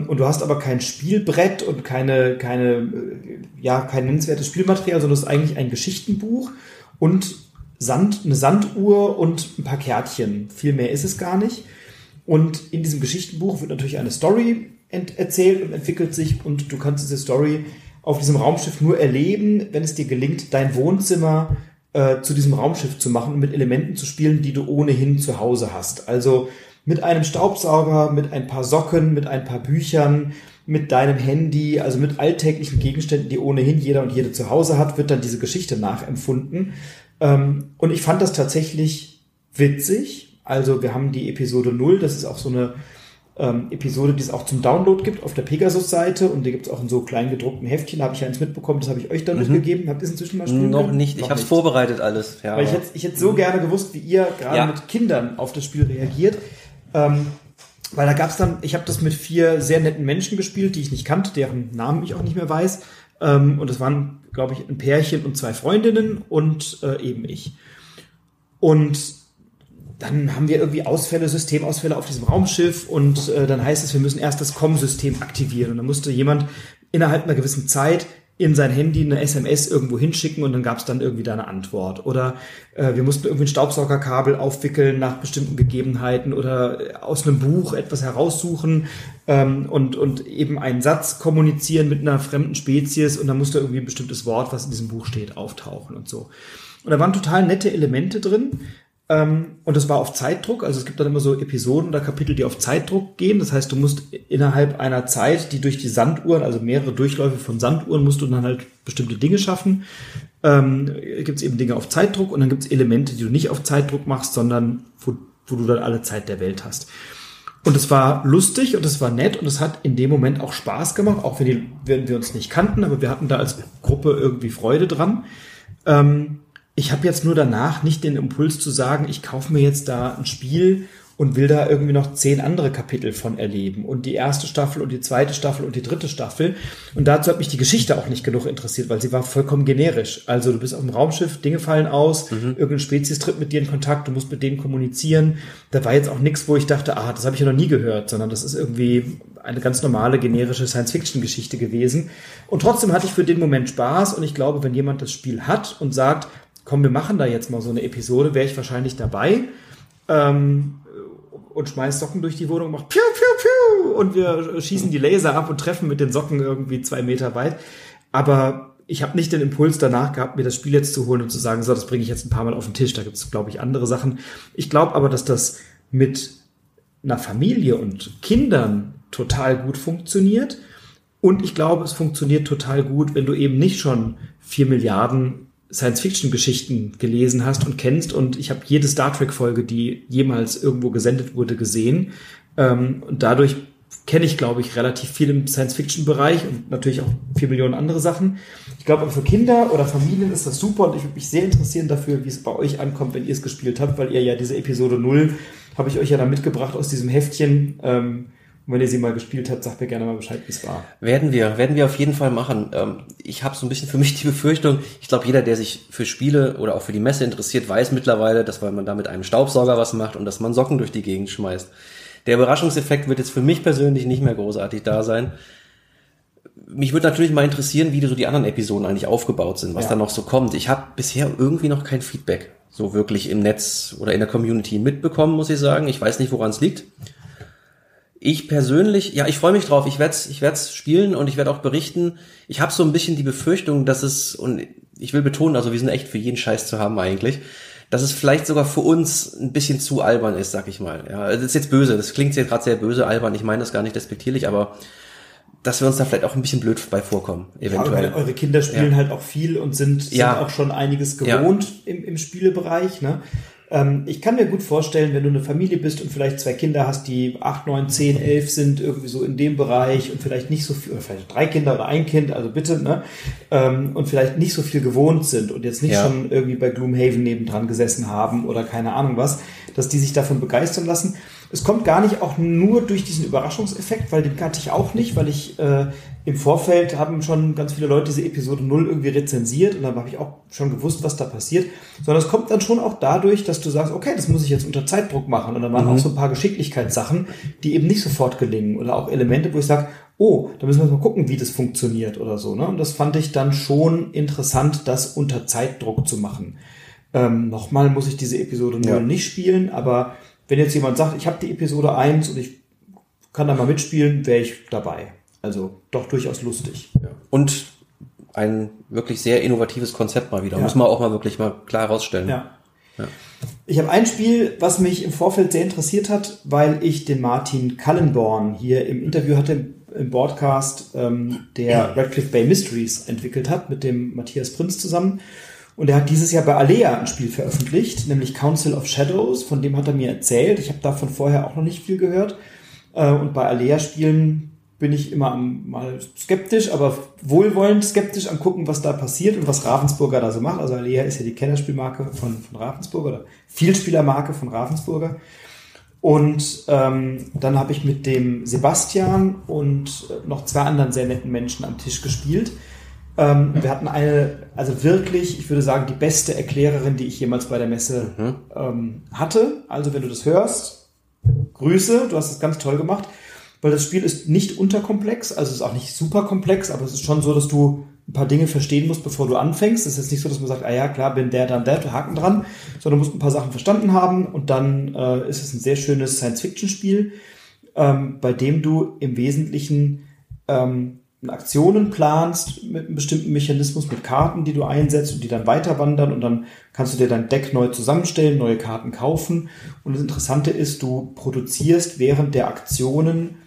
und du hast aber kein Spielbrett und keine, keine, äh, ja, kein nennenswertes Spielmaterial, sondern es ist eigentlich ein Geschichtenbuch und Sand, eine Sanduhr und ein paar Kärtchen. Viel mehr ist es gar nicht. Und in diesem Geschichtenbuch wird natürlich eine Story erzählt und entwickelt sich und du kannst diese Story auf diesem Raumschiff nur erleben, wenn es dir gelingt, dein Wohnzimmer äh, zu diesem Raumschiff zu machen und mit Elementen zu spielen, die du ohnehin zu Hause hast. Also mit einem Staubsauger, mit ein paar Socken, mit ein paar Büchern, mit deinem Handy, also mit alltäglichen Gegenständen, die ohnehin jeder und jede zu Hause hat, wird dann diese Geschichte nachempfunden. Ähm, und ich fand das tatsächlich witzig. Also wir haben die Episode 0, das ist auch so eine ähm, Episode, die es auch zum Download gibt auf der Pegasus-Seite und die gibt es auch in so klein gedruckten Heftchen, da habe ich ja eins mitbekommen, das habe ich euch dann mhm. mitgegeben. Habt ihr es inzwischen mal spielen Noch können? nicht, ich habe es vorbereitet alles. Ja, Weil ich hätte, ich so gerne gewusst, wie ihr gerade ja. mit Kindern auf das Spiel reagiert. Ähm, weil da gab's dann, ich habe das mit vier sehr netten Menschen gespielt, die ich nicht kannte, deren Namen ich auch nicht mehr weiß. Ähm, und es waren, glaube ich, ein Pärchen und zwei Freundinnen und äh, eben ich. Und dann haben wir irgendwie Ausfälle, Systemausfälle auf diesem Raumschiff und äh, dann heißt es, wir müssen erst das COM-System aktivieren. Und dann musste jemand innerhalb einer gewissen Zeit in sein Handy eine SMS irgendwo hinschicken und dann gab es dann irgendwie da eine Antwort. Oder äh, wir mussten irgendwie ein Staubsaugerkabel aufwickeln nach bestimmten Gegebenheiten oder aus einem Buch etwas heraussuchen ähm, und, und eben einen Satz kommunizieren mit einer fremden Spezies und dann musste irgendwie ein bestimmtes Wort, was in diesem Buch steht, auftauchen und so. Und da waren total nette Elemente drin. Ähm, und das war auf Zeitdruck, also es gibt dann immer so Episoden oder Kapitel, die auf Zeitdruck gehen. Das heißt, du musst innerhalb einer Zeit, die durch die Sanduhren, also mehrere Durchläufe von Sanduhren, musst du dann halt bestimmte Dinge schaffen. Ähm, gibt es eben Dinge auf Zeitdruck und dann gibt es Elemente, die du nicht auf Zeitdruck machst, sondern wo, wo du dann alle Zeit der Welt hast. Und es war lustig und es war nett und es hat in dem Moment auch Spaß gemacht, auch wenn, die, wenn wir uns nicht kannten, aber wir hatten da als Gruppe irgendwie Freude dran. Ähm, ich habe jetzt nur danach nicht den Impuls zu sagen, ich kaufe mir jetzt da ein Spiel und will da irgendwie noch zehn andere Kapitel von erleben und die erste Staffel und die zweite Staffel und die dritte Staffel. Und dazu hat mich die Geschichte auch nicht genug interessiert, weil sie war vollkommen generisch. Also du bist auf dem Raumschiff, Dinge fallen aus, mhm. irgendeine Spezies tritt mit dir in Kontakt, du musst mit denen kommunizieren. Da war jetzt auch nichts, wo ich dachte, ah, das habe ich ja noch nie gehört, sondern das ist irgendwie eine ganz normale generische Science-Fiction-Geschichte gewesen. Und trotzdem hatte ich für den Moment Spaß und ich glaube, wenn jemand das Spiel hat und sagt, komm, wir machen da jetzt mal so eine Episode, wäre ich wahrscheinlich dabei. Ähm, und schmeißt Socken durch die Wohnung und macht piu, piu, piu und wir schießen die Laser ab und treffen mit den Socken irgendwie zwei Meter weit. Aber ich habe nicht den Impuls danach gehabt, mir das Spiel jetzt zu holen und zu sagen, so, das bringe ich jetzt ein paar Mal auf den Tisch. Da gibt es, glaube ich, andere Sachen. Ich glaube aber, dass das mit einer Familie und Kindern total gut funktioniert. Und ich glaube, es funktioniert total gut, wenn du eben nicht schon vier Milliarden Science-Fiction-Geschichten gelesen hast und kennst. Und ich habe jede Star Trek-Folge, die jemals irgendwo gesendet wurde, gesehen. Ähm, und dadurch kenne ich, glaube ich, relativ viel im Science-Fiction-Bereich und natürlich auch vier Millionen andere Sachen. Ich glaube, für Kinder oder Familien ist das super und ich würde mich sehr interessieren dafür, wie es bei euch ankommt, wenn ihr es gespielt habt, weil ihr ja diese Episode 0 habe ich euch ja da mitgebracht aus diesem Heftchen. Ähm, und wenn ihr sie mal gespielt habt, sagt mir gerne mal Bescheid, wie es war. Werden wir, werden wir auf jeden Fall machen. Ähm, ich habe so ein bisschen für mich die Befürchtung, ich glaube, jeder, der sich für Spiele oder auch für die Messe interessiert, weiß mittlerweile, dass man da mit einem Staubsauger was macht und dass man Socken durch die Gegend schmeißt. Der Überraschungseffekt wird jetzt für mich persönlich nicht mehr großartig da sein. Mich würde natürlich mal interessieren, wie so die anderen Episoden eigentlich aufgebaut sind, was ja. da noch so kommt. Ich habe bisher irgendwie noch kein Feedback so wirklich im Netz oder in der Community mitbekommen, muss ich sagen. Ich weiß nicht, woran es liegt. Ich persönlich, ja, ich freue mich drauf. Ich werde es ich werd's spielen und ich werde auch berichten. Ich habe so ein bisschen die Befürchtung, dass es, und ich will betonen, also wir sind echt für jeden Scheiß zu haben eigentlich, dass es vielleicht sogar für uns ein bisschen zu albern ist, sag ich mal. Ja, das ist jetzt böse, das klingt jetzt gerade sehr böse, albern. Ich meine das gar nicht despektierlich, aber dass wir uns da vielleicht auch ein bisschen blöd bei vorkommen, eventuell. Ja, eure Kinder spielen ja. halt auch viel und sind, sind ja. auch schon einiges gewohnt im, im Spielebereich. Ne? Ähm, ich kann mir gut vorstellen, wenn du eine Familie bist und vielleicht zwei Kinder hast, die acht, neun, zehn, elf sind, irgendwie so in dem Bereich und vielleicht nicht so viel, oder vielleicht drei Kinder oder ein Kind, also bitte, ne? Ähm, und vielleicht nicht so viel gewohnt sind und jetzt nicht ja. schon irgendwie bei Gloomhaven nebendran gesessen haben oder keine Ahnung was, dass die sich davon begeistern lassen. Es kommt gar nicht auch nur durch diesen Überraschungseffekt, weil den kannte ich auch nicht, weil ich äh, im Vorfeld haben schon ganz viele Leute diese Episode 0 irgendwie rezensiert und dann habe ich auch schon gewusst, was da passiert. Sondern es kommt dann schon auch dadurch, dass du sagst, okay, das muss ich jetzt unter Zeitdruck machen. Und dann waren mhm. auch so ein paar Geschicklichkeitssachen, die eben nicht sofort gelingen. Oder auch Elemente, wo ich sage, oh, da müssen wir mal gucken, wie das funktioniert oder so. Ne? Und das fand ich dann schon interessant, das unter Zeitdruck zu machen. Ähm, nochmal muss ich diese Episode 0 ja. nicht spielen, aber wenn jetzt jemand sagt, ich habe die Episode 1 und ich kann da mal mitspielen, wäre ich dabei. Also doch durchaus lustig. Ja. Und ein wirklich sehr innovatives Konzept mal wieder. Ja. Muss man auch mal wirklich mal klar herausstellen. Ja. ja. Ich habe ein Spiel, was mich im Vorfeld sehr interessiert hat, weil ich den Martin Kallenborn hier im Interview hatte, im Broadcast, ähm, der Redcliffe Bay Mysteries entwickelt hat, mit dem Matthias Prinz zusammen. Und er hat dieses Jahr bei Alea ein Spiel veröffentlicht, nämlich Council of Shadows, von dem hat er mir erzählt. Ich habe davon vorher auch noch nicht viel gehört. Äh, und bei Alea-Spielen bin ich immer mal skeptisch, aber wohlwollend skeptisch am gucken, was da passiert und was Ravensburger da so macht. Also Alea ist ja die Kennerspielmarke von, von Ravensburger oder Vielspielermarke von Ravensburger. Und ähm, dann habe ich mit dem Sebastian und noch zwei anderen sehr netten Menschen am Tisch gespielt. Ähm, wir hatten eine, also wirklich, ich würde sagen, die beste Erklärerin, die ich jemals bei der Messe mhm. ähm, hatte. Also wenn du das hörst, Grüße, du hast es ganz toll gemacht, weil das Spiel ist nicht unterkomplex, also ist auch nicht super komplex, aber es ist schon so, dass du ein paar Dinge verstehen musst, bevor du anfängst. Es ist jetzt nicht so, dass man sagt, ah ja, klar, bin der, dann der, Haken dran, sondern du musst ein paar Sachen verstanden haben und dann äh, ist es ein sehr schönes Science-Fiction-Spiel, ähm, bei dem du im Wesentlichen ähm, Aktionen planst mit einem bestimmten Mechanismus, mit Karten, die du einsetzt und die dann weiter wandern und dann kannst du dir dein Deck neu zusammenstellen, neue Karten kaufen. Und das Interessante ist, du produzierst während der Aktionen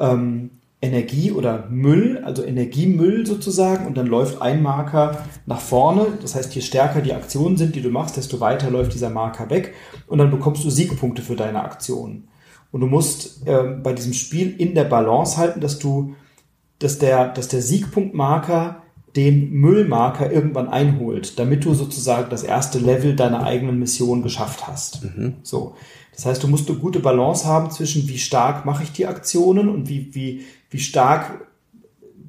ähm, Energie oder Müll, also Energiemüll sozusagen, und dann läuft ein Marker nach vorne. Das heißt, je stärker die Aktionen sind, die du machst, desto weiter läuft dieser Marker weg und dann bekommst du Siegpunkte für deine Aktionen. Und du musst äh, bei diesem Spiel in der Balance halten, dass du dass der, dass der Siegpunktmarker den Müllmarker irgendwann einholt, damit du sozusagen das erste Level deiner eigenen Mission geschafft hast. Mhm. So. Das heißt, du musst eine gute Balance haben zwischen wie stark mache ich die Aktionen und wie, wie, wie stark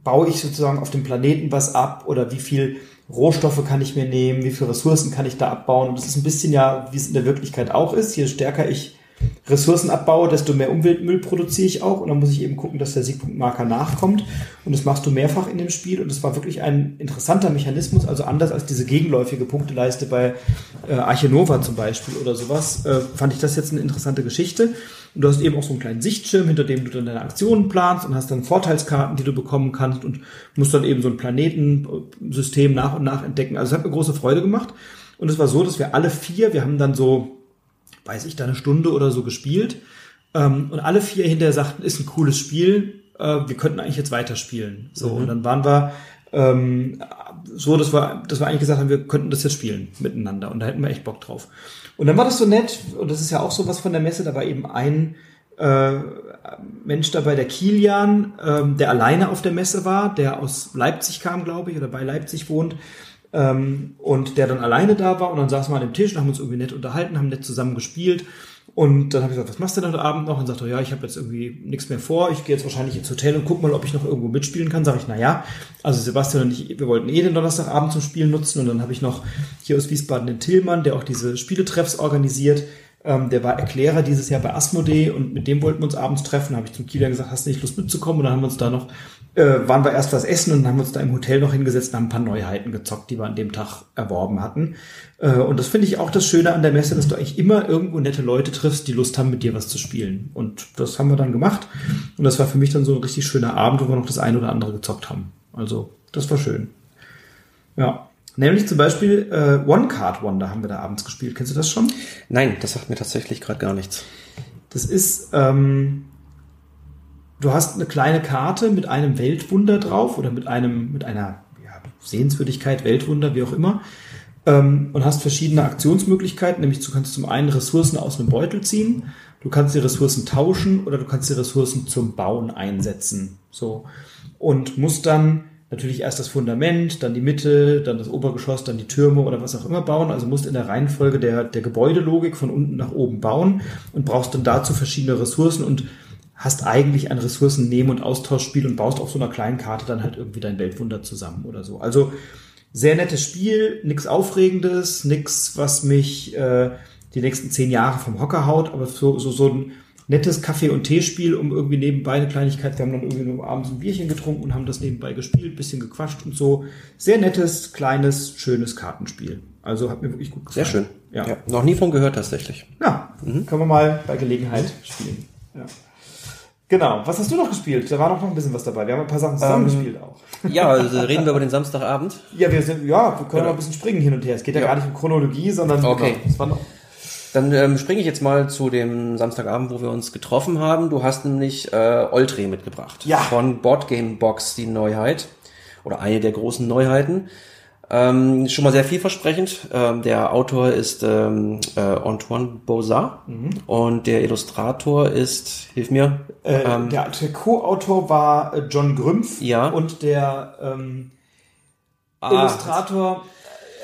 baue ich sozusagen auf dem Planeten was ab oder wie viel Rohstoffe kann ich mir nehmen, wie viele Ressourcen kann ich da abbauen. Und das ist ein bisschen ja, wie es in der Wirklichkeit auch ist. Je stärker ich Ressourcen abbaue, desto mehr Umweltmüll produziere ich auch. Und dann muss ich eben gucken, dass der Siegpunktmarker nachkommt. Und das machst du mehrfach in dem Spiel. Und das war wirklich ein interessanter Mechanismus, also anders als diese gegenläufige Punkteleiste bei äh, Arche Nova zum Beispiel oder sowas, äh, fand ich das jetzt eine interessante Geschichte. Und du hast eben auch so einen kleinen Sichtschirm, hinter dem du dann deine Aktionen planst und hast dann Vorteilskarten, die du bekommen kannst und musst dann eben so ein Planetensystem nach und nach entdecken. Also es hat mir große Freude gemacht. Und es war so, dass wir alle vier, wir haben dann so weiß ich, da eine Stunde oder so gespielt. Ähm, und alle vier hinterher sagten, ist ein cooles Spiel, äh, wir könnten eigentlich jetzt weiterspielen. So, mhm. und dann waren wir ähm, so, dass wir, dass wir eigentlich gesagt haben, wir könnten das jetzt spielen miteinander. Und da hätten wir echt Bock drauf. Und dann war das so nett, und das ist ja auch so was von der Messe, da war eben ein äh, Mensch dabei, der Kilian, ähm, der alleine auf der Messe war, der aus Leipzig kam, glaube ich, oder bei Leipzig wohnt ähm, und der dann alleine da war und dann saßen wir an dem Tisch und haben uns irgendwie nett unterhalten, haben nett zusammen gespielt. Und dann habe ich gesagt, was machst du denn heute Abend noch? Und sagte, ja, ich habe jetzt irgendwie nichts mehr vor. Ich gehe jetzt wahrscheinlich ins Hotel und guck mal, ob ich noch irgendwo mitspielen kann. Sag ich, na ja. Also Sebastian und ich, wir wollten eh den Donnerstagabend zum Spielen nutzen. Und dann habe ich noch hier aus Wiesbaden den Tillmann, der auch diese Spieletreffs organisiert. Ähm, der war Erklärer dieses Jahr bei Asmodee und mit dem wollten wir uns abends treffen. Habe ich zum Kieler gesagt, hast du nicht Lust mitzukommen? Und dann haben wir uns da noch äh, waren wir erst was essen und haben uns da im Hotel noch hingesetzt und haben ein paar Neuheiten gezockt, die wir an dem Tag erworben hatten. Äh, und das finde ich auch das Schöne an der Messe, dass du eigentlich immer irgendwo nette Leute triffst, die Lust haben, mit dir was zu spielen. Und das haben wir dann gemacht. Und das war für mich dann so ein richtig schöner Abend, wo wir noch das eine oder andere gezockt haben. Also, das war schön. Ja. Nämlich zum Beispiel äh, One Card Wonder haben wir da abends gespielt. Kennst du das schon? Nein, das sagt mir tatsächlich gerade gar nichts. Das ist ähm, du hast eine kleine Karte mit einem Weltwunder drauf oder mit einem, mit einer ja, Sehenswürdigkeit, Weltwunder, wie auch immer. Ähm, und hast verschiedene Aktionsmöglichkeiten, nämlich du kannst zum einen Ressourcen aus einem Beutel ziehen, du kannst die Ressourcen tauschen oder du kannst die Ressourcen zum Bauen einsetzen. So. Und musst dann natürlich erst das Fundament, dann die Mitte, dann das Obergeschoss, dann die Türme oder was auch immer bauen. Also musst in der Reihenfolge der, der Gebäudelogik von unten nach oben bauen und brauchst dann dazu verschiedene Ressourcen und hast eigentlich ein Ressourcen-Nehmen- und Austauschspiel und baust auf so einer kleinen Karte dann halt irgendwie dein Weltwunder zusammen oder so. Also sehr nettes Spiel, nichts Aufregendes, nichts, was mich äh, die nächsten zehn Jahre vom Hocker haut, aber so, so, so ein nettes Kaffee- und Teespiel, um irgendwie nebenbei eine Kleinigkeit. Wir haben dann irgendwie nur abends ein Bierchen getrunken und haben das nebenbei gespielt, bisschen gequatscht und so. Sehr nettes, kleines, schönes Kartenspiel. Also hat mir wirklich gut gefallen. Sehr schön. Ja. ja noch nie von gehört tatsächlich. Ja, mhm. können wir mal bei Gelegenheit spielen. Ja. Genau. Was hast du noch gespielt? Da war noch ein bisschen was dabei. Wir haben ein paar Sachen zusammen ähm, gespielt auch. Ja, also reden wir über den Samstagabend. Ja, wir sind, ja, wir können ja. auch ein bisschen springen hin und her. Es geht ja, ja. gar nicht um Chronologie, sondern okay. Genau, Dann ähm, springe ich jetzt mal zu dem Samstagabend, wo wir uns getroffen haben. Du hast nämlich äh, Oltre mitgebracht. Ja. Von Boardgame Box, die Neuheit. Oder eine der großen Neuheiten. Ähm, schon mal sehr vielversprechend. Ähm, der Autor ist ähm, äh, Antoine Bozard mhm. und der Illustrator ist, hilf mir. Äh, ähm, der, der Co-Autor war äh, John Grümpf ja. und der ähm, ah, Illustrator.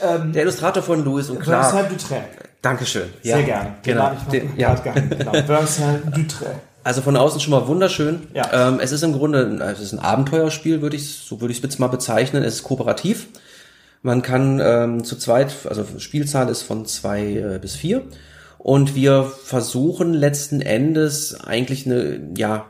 Ähm, der Illustrator von Louis und Clark. Vincent Dutré. Dankeschön. Sehr gerne. Genau. Den, ja. genau. Vincent Dutré. Also von außen schon mal wunderschön. Ja. Ähm, es ist im Grunde, es ist ein Abenteuerspiel, würde ich, so würde ich es jetzt mal bezeichnen. Es ist kooperativ. Man kann ähm, zu zweit, also Spielzahl ist von zwei äh, bis vier. Und wir versuchen letzten Endes eigentlich eine, ja,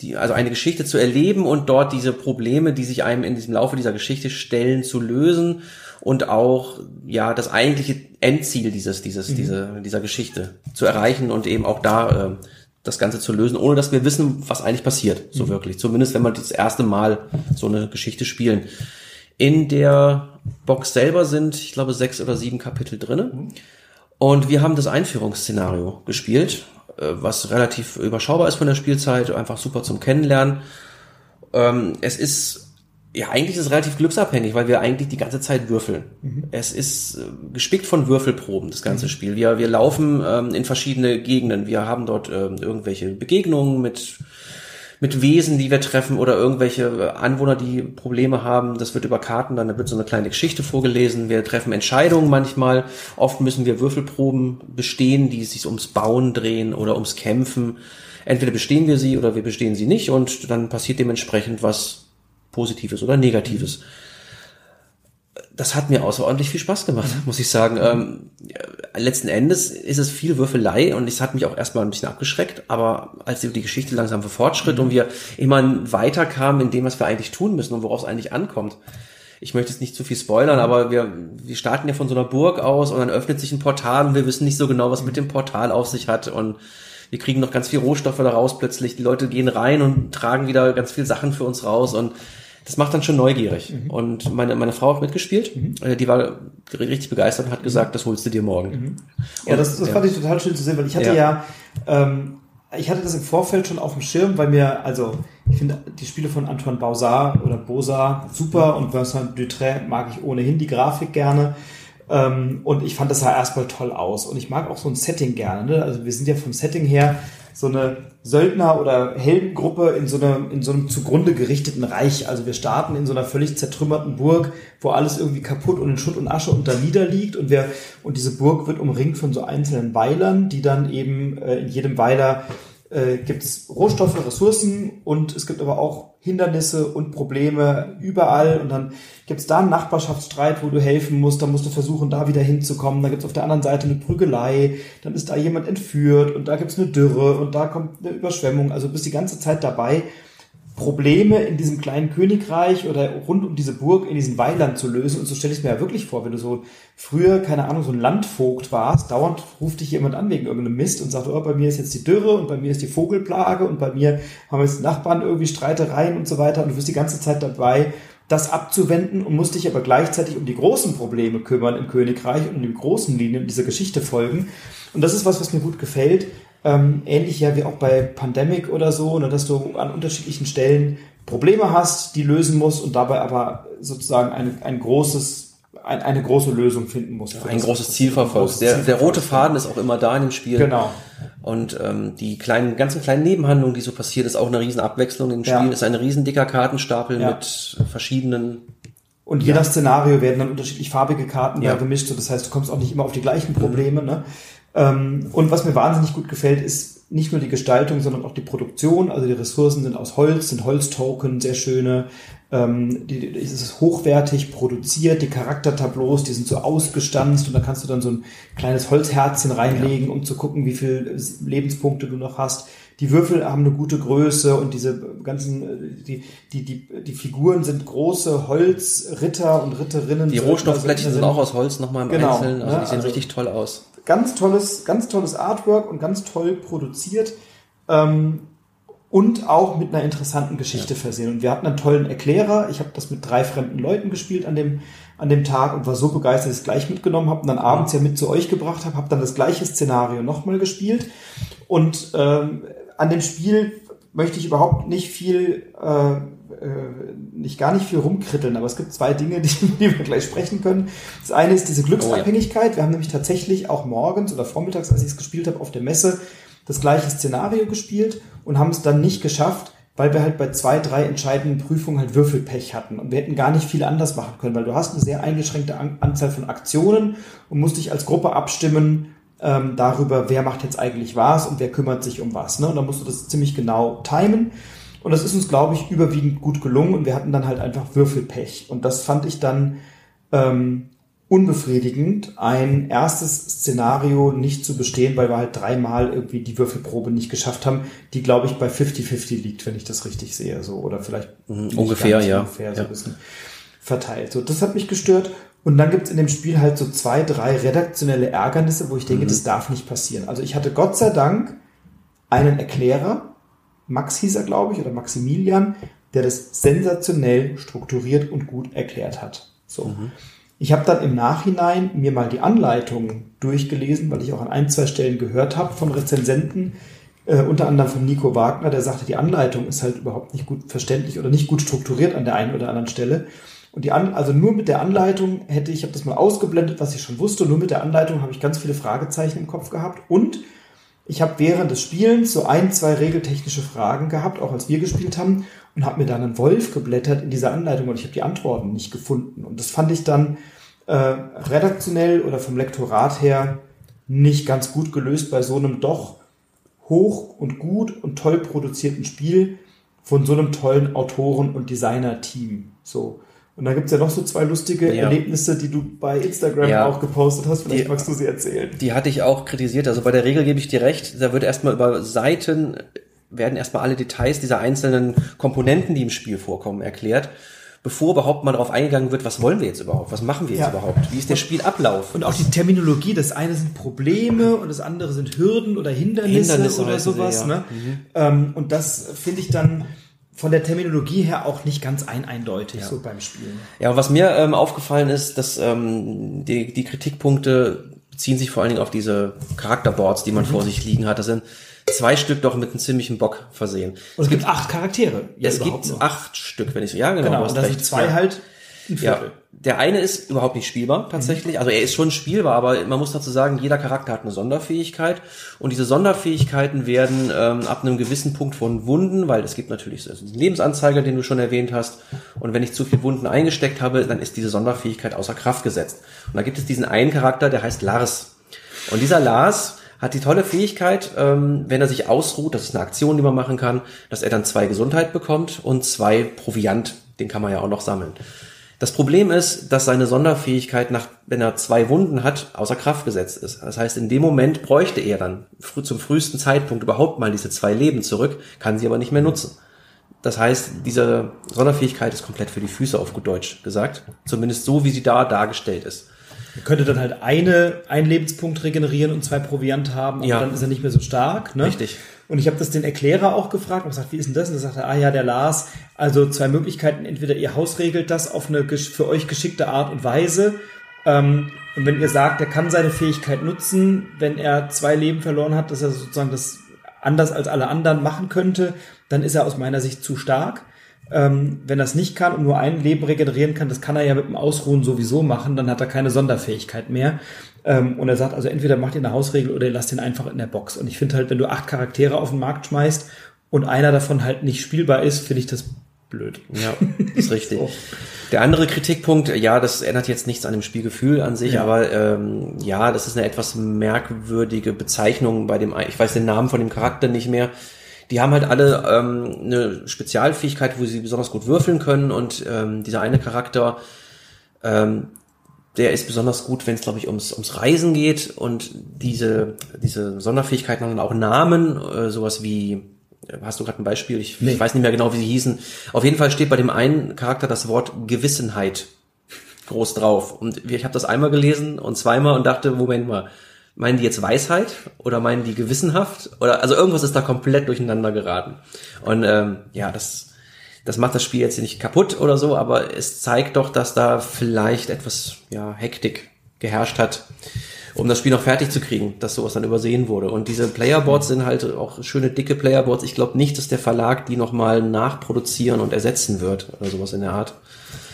die, also eine Geschichte zu erleben und dort diese Probleme, die sich einem in diesem Laufe dieser Geschichte stellen, zu lösen und auch ja das eigentliche Endziel dieses dieses mhm. diese, dieser Geschichte zu erreichen und eben auch da äh, das Ganze zu lösen, ohne dass wir wissen, was eigentlich passiert, so mhm. wirklich. Zumindest wenn wir das erste Mal so eine Geschichte spielen. In der Box selber sind, ich glaube, sechs oder sieben Kapitel drinne. Mhm. Und wir haben das Einführungsszenario gespielt, äh, was relativ überschaubar ist von der Spielzeit, einfach super zum Kennenlernen. Ähm, es ist ja, eigentlich ist es relativ glücksabhängig, weil wir eigentlich die ganze Zeit würfeln. Mhm. Es ist äh, gespickt von Würfelproben, das ganze mhm. Spiel. Wir, wir laufen ähm, in verschiedene Gegenden. Wir haben dort ähm, irgendwelche Begegnungen mit mit Wesen, die wir treffen oder irgendwelche Anwohner, die Probleme haben. Das wird über Karten, dann wird so eine kleine Geschichte vorgelesen. Wir treffen Entscheidungen manchmal. Oft müssen wir Würfelproben bestehen, die sich ums Bauen drehen oder ums Kämpfen. Entweder bestehen wir sie oder wir bestehen sie nicht und dann passiert dementsprechend was Positives oder Negatives. Das hat mir außerordentlich viel Spaß gemacht, muss ich sagen. Ähm, letzten Endes ist es viel Würfelei und es hat mich auch erstmal ein bisschen abgeschreckt, aber als die Geschichte langsam fortschritt mhm. und wir immer weiter kamen in dem, was wir eigentlich tun müssen und worauf es eigentlich ankommt. Ich möchte jetzt nicht zu viel spoilern, aber wir, wir starten ja von so einer Burg aus und dann öffnet sich ein Portal und wir wissen nicht so genau, was mit dem Portal auf sich hat und wir kriegen noch ganz viel Rohstoffe da raus plötzlich. Die Leute gehen rein und tragen wieder ganz viel Sachen für uns raus und das macht dann schon neugierig. Mhm. Und meine, meine Frau hat mitgespielt, mhm. Äh, die war richtig begeistert und hat gesagt, das holst du dir morgen. Mhm. Ja, das, das ja. fand ich total schön zu sehen, weil ich hatte ja, ja ähm, ich hatte das im Vorfeld schon auf dem Schirm, weil mir, also ich finde die Spiele von Antoine Bausard oder Bosard super und Vincent Dutray mag ich ohnehin die Grafik gerne. Ähm, und ich fand das sah erstmal toll aus. Und ich mag auch so ein Setting gerne. Ne? Also wir sind ja vom Setting her so eine Söldner- oder Heldengruppe in so, einer, in so einem zugrunde gerichteten Reich. Also wir starten in so einer völlig zertrümmerten Burg, wo alles irgendwie kaputt und in Schutt und Asche unter niederliegt. Und, wir, und diese Burg wird umringt von so einzelnen Weilern, die dann eben äh, in jedem Weiler äh, gibt es Rohstoffe, Ressourcen und es gibt aber auch Hindernisse und Probleme überall. Und dann gibt es da einen Nachbarschaftsstreit, wo du helfen musst, dann musst du versuchen, da wieder hinzukommen, da gibt es auf der anderen Seite eine Prügelei, dann ist da jemand entführt und da gibt es eine Dürre und da kommt eine Überschwemmung, also bist die ganze Zeit dabei Probleme in diesem kleinen Königreich oder rund um diese Burg in diesen Weilern zu lösen. Und so stelle ich mir ja wirklich vor, wenn du so früher, keine Ahnung, so ein Landvogt warst, dauernd ruft dich jemand an wegen irgendeinem Mist und sagt, oh, bei mir ist jetzt die Dürre und bei mir ist die Vogelplage und bei mir haben jetzt Nachbarn irgendwie Streitereien und so weiter und du wirst die ganze Zeit dabei, das abzuwenden und musst dich aber gleichzeitig um die großen Probleme kümmern im Königreich und um die großen Linien dieser Geschichte folgen. Und das ist was, was mir gut gefällt, ähm, ähnlich ja wie auch bei Pandemic oder so, ne, dass du an unterschiedlichen Stellen Probleme hast, die lösen musst und dabei aber sozusagen ein, ein großes ein, eine große Lösung finden musst. Ja, ein großes Ziel verfolgst. Der, der rote Faden ist auch immer da in dem Spiel. Genau. Und ähm, die kleinen, ganzen kleinen Nebenhandlungen, die so passiert, ist auch eine riesen Abwechslung im Spiel. Ja. Ist ein riesen dicker Kartenstapel ja. mit verschiedenen und je nach Szenario werden dann unterschiedlich farbige Karten ja. gemischt. So, das heißt, du kommst auch nicht immer auf die gleichen Probleme. Mhm. Ne? Ähm, und was mir wahnsinnig gut gefällt, ist nicht nur die Gestaltung, sondern auch die Produktion. Also die Ressourcen sind aus Holz, sind Holztoken, sehr schöne. Ähm, die, die, es ist hochwertig produziert, die Charaktertableaus, die sind so ausgestanzt und da kannst du dann so ein kleines Holzherzchen reinlegen, um zu gucken, wie viel Lebenspunkte du noch hast. Die Würfel haben eine gute Größe und diese ganzen, die, die, die, die Figuren sind große Holzritter und Ritterinnen. Die Rohstoffblättchen sind auch aus Holz nochmal im genau, Einzelnen, also die sehen also richtig toll aus ganz tolles, ganz tolles Artwork und ganz toll produziert. Ähm, und auch mit einer interessanten Geschichte ja. versehen. Und wir hatten einen tollen Erklärer. Ich habe das mit drei fremden Leuten gespielt an dem, an dem Tag und war so begeistert, dass ich es gleich mitgenommen habe und dann abends ja mit zu euch gebracht habe, habe dann das gleiche Szenario nochmal gespielt. Und ähm, an dem Spiel möchte ich überhaupt nicht viel äh, nicht gar nicht viel rumkritteln, aber es gibt zwei Dinge, die, die wir gleich sprechen können. Das eine ist diese Glücksabhängigkeit. Oh, ja. Wir haben nämlich tatsächlich auch morgens oder vormittags, als ich es gespielt habe, auf der Messe das gleiche Szenario gespielt und haben es dann nicht geschafft, weil wir halt bei zwei, drei entscheidenden Prüfungen halt Würfelpech hatten. Und wir hätten gar nicht viel anders machen können, weil du hast eine sehr eingeschränkte Anzahl von Aktionen und musst dich als Gruppe abstimmen ähm, darüber, wer macht jetzt eigentlich was und wer kümmert sich um was. Ne? Und dann musst du das ziemlich genau timen. Und das ist uns, glaube ich, überwiegend gut gelungen und wir hatten dann halt einfach Würfelpech. Und das fand ich dann ähm, unbefriedigend, ein erstes Szenario nicht zu bestehen, weil wir halt dreimal irgendwie die Würfelprobe nicht geschafft haben, die, glaube ich, bei 50-50 liegt, wenn ich das richtig sehe. So, oder vielleicht mhm, ungefähr, ja. Ungefähr so ein bisschen verteilt. So, das hat mich gestört. Und dann gibt's in dem Spiel halt so zwei, drei redaktionelle Ärgernisse, wo ich denke, mhm. das darf nicht passieren. Also ich hatte Gott sei Dank einen Erklärer, Max hieß er, glaube ich, oder Maximilian, der das sensationell strukturiert und gut erklärt hat. So. Mhm. Ich habe dann im Nachhinein mir mal die Anleitung durchgelesen, weil ich auch an ein, zwei Stellen gehört habe von Rezensenten, äh, unter anderem von Nico Wagner, der sagte, die Anleitung ist halt überhaupt nicht gut verständlich oder nicht gut strukturiert an der einen oder anderen Stelle. Und die An also nur mit der Anleitung hätte ich, ich habe das mal ausgeblendet, was ich schon wusste, nur mit der Anleitung habe ich ganz viele Fragezeichen im Kopf gehabt und ich habe während des Spielens so ein, zwei regeltechnische Fragen gehabt, auch als wir gespielt haben, und habe mir dann einen Wolf geblättert in dieser Anleitung und ich habe die Antworten nicht gefunden. Und das fand ich dann äh, redaktionell oder vom Lektorat her nicht ganz gut gelöst bei so einem doch hoch und gut und toll produzierten Spiel von so einem tollen Autoren- und Designer-Team. So. Und da gibt's ja noch so zwei lustige Ja. Erlebnisse, die du bei Instagram Ja. auch gepostet hast. Vielleicht Die- magst du sie erzählen. Die hatte ich auch kritisiert. Also bei der Regel gebe ich dir recht. Da wird erstmal über Seiten werden erstmal alle Details dieser einzelnen Komponenten, die im Spiel vorkommen, erklärt, bevor überhaupt mal darauf eingegangen wird, was wollen wir jetzt überhaupt? Was machen wir jetzt Ja. überhaupt? Wie ist der Spielablauf? Und auch die Terminologie, das eine sind Probleme und das andere sind Hürden oder Hindernisse, Hindernisse oder sowas. ja. Ne? Ähm, und das finde ich dann von der Terminologie her auch nicht ganz ein eindeutig so beim Spielen. Ja, und was mir ähm, aufgefallen ist, dass ähm, die, die Kritikpunkte beziehen sich vor allen Dingen auf diese Charakterboards, die man Mhm. vor sich liegen hat. Das sind zwei Stück doch mit einem ziemlichen Bock versehen. Und es gibt acht Charaktere. Ja, es gibt noch. acht Stück, wenn ich so, ja genau, Genau, und da sind zwei ja. halt Ja, der eine ist überhaupt nicht spielbar tatsächlich. Also er ist schon spielbar, aber man muss dazu sagen, jeder Charakter hat eine Sonderfähigkeit und diese Sonderfähigkeiten werden ähm, ab einem gewissen Punkt von Wunden, weil es gibt natürlich so diesen Lebensanzeiger, den du schon erwähnt hast. Und wenn ich zu viel Wunden eingesteckt habe, dann ist diese Sonderfähigkeit außer Kraft gesetzt. Und da gibt es diesen einen Charakter, der heißt Lars. Und dieser Lars hat die tolle Fähigkeit, ähm, wenn er sich ausruht, das ist eine Aktion, die man machen kann, dass er dann zwei Gesundheit bekommt und zwei Proviant, den kann man ja auch noch sammeln. Das Problem ist, dass seine Sonderfähigkeit nach, wenn er zwei Wunden hat, außer Kraft gesetzt ist. Das heißt, in dem Moment bräuchte er dann früh, zum frühesten Zeitpunkt überhaupt mal diese zwei Leben zurück, kann sie aber nicht mehr nutzen. Das heißt, diese Sonderfähigkeit ist komplett für die Füße auf gut Deutsch gesagt. Zumindest so, wie sie da dargestellt ist. Man könnte dann halt eine, einen Lebenspunkt regenerieren und zwei Proviant haben, aber Ja. dann ist er nicht mehr so stark. Ne? Richtig. Und ich habe das den Erklärer auch gefragt und gesagt, wie ist denn das? Und er sagte, ah ja, der Lars, also zwei Möglichkeiten, entweder ihr Haus regelt das auf eine für euch geschickte Art und Weise. Ähm, und wenn ihr sagt, er kann seine Fähigkeit nutzen, wenn er zwei Leben verloren hat, dass er sozusagen das anders als alle anderen machen könnte, dann ist er aus meiner Sicht zu stark. Ähm, wenn er es nicht kann und nur ein Leben regenerieren kann, das kann er ja mit dem Ausruhen sowieso machen, dann hat er keine Sonderfähigkeit mehr. Ähm, und er sagt also, entweder macht ihr eine Hausregel oder ihr lasst ihn einfach in der Box. Und ich finde halt, wenn du acht Charaktere auf den Markt schmeißt und einer davon halt nicht spielbar ist, finde ich das blöd. Ja, ist richtig. Der andere Kritikpunkt, ja, das ändert jetzt nichts an dem Spielgefühl an sich, Ja. aber ähm, ja, das ist eine etwas merkwürdige Bezeichnung bei dem, ich weiß den Namen von dem Charakter nicht mehr. Die haben halt alle ähm, eine Spezialfähigkeit, wo sie besonders gut würfeln können und ähm, dieser eine Charakter, ähm, der ist besonders gut, wenn es, glaube ich, ums, ums Reisen geht und diese, diese Sonderfähigkeiten haben dann auch Namen, äh, sowas wie, äh, hast du gerade ein Beispiel? Ich, Nee. ich weiß nicht mehr genau, wie sie hießen. Auf jeden Fall steht bei dem einen Charakter das Wort Gewissenheit groß drauf. Und ich habe das einmal gelesen und zweimal und dachte, Moment mal, meinen die jetzt Weisheit oder meinen die gewissenhaft? Oder also irgendwas ist da komplett durcheinander geraten. Und ähm, ja, das, das macht das Spiel jetzt nicht kaputt oder so, aber es zeigt doch, dass da vielleicht etwas ja, Hektik geherrscht hat, um das Spiel noch fertig zu kriegen, dass sowas dann übersehen wurde. Und diese Playerboards sind halt auch schöne dicke Playerboards. Ich glaube nicht, dass der Verlag die nochmal nachproduzieren und ersetzen wird oder sowas in der Art.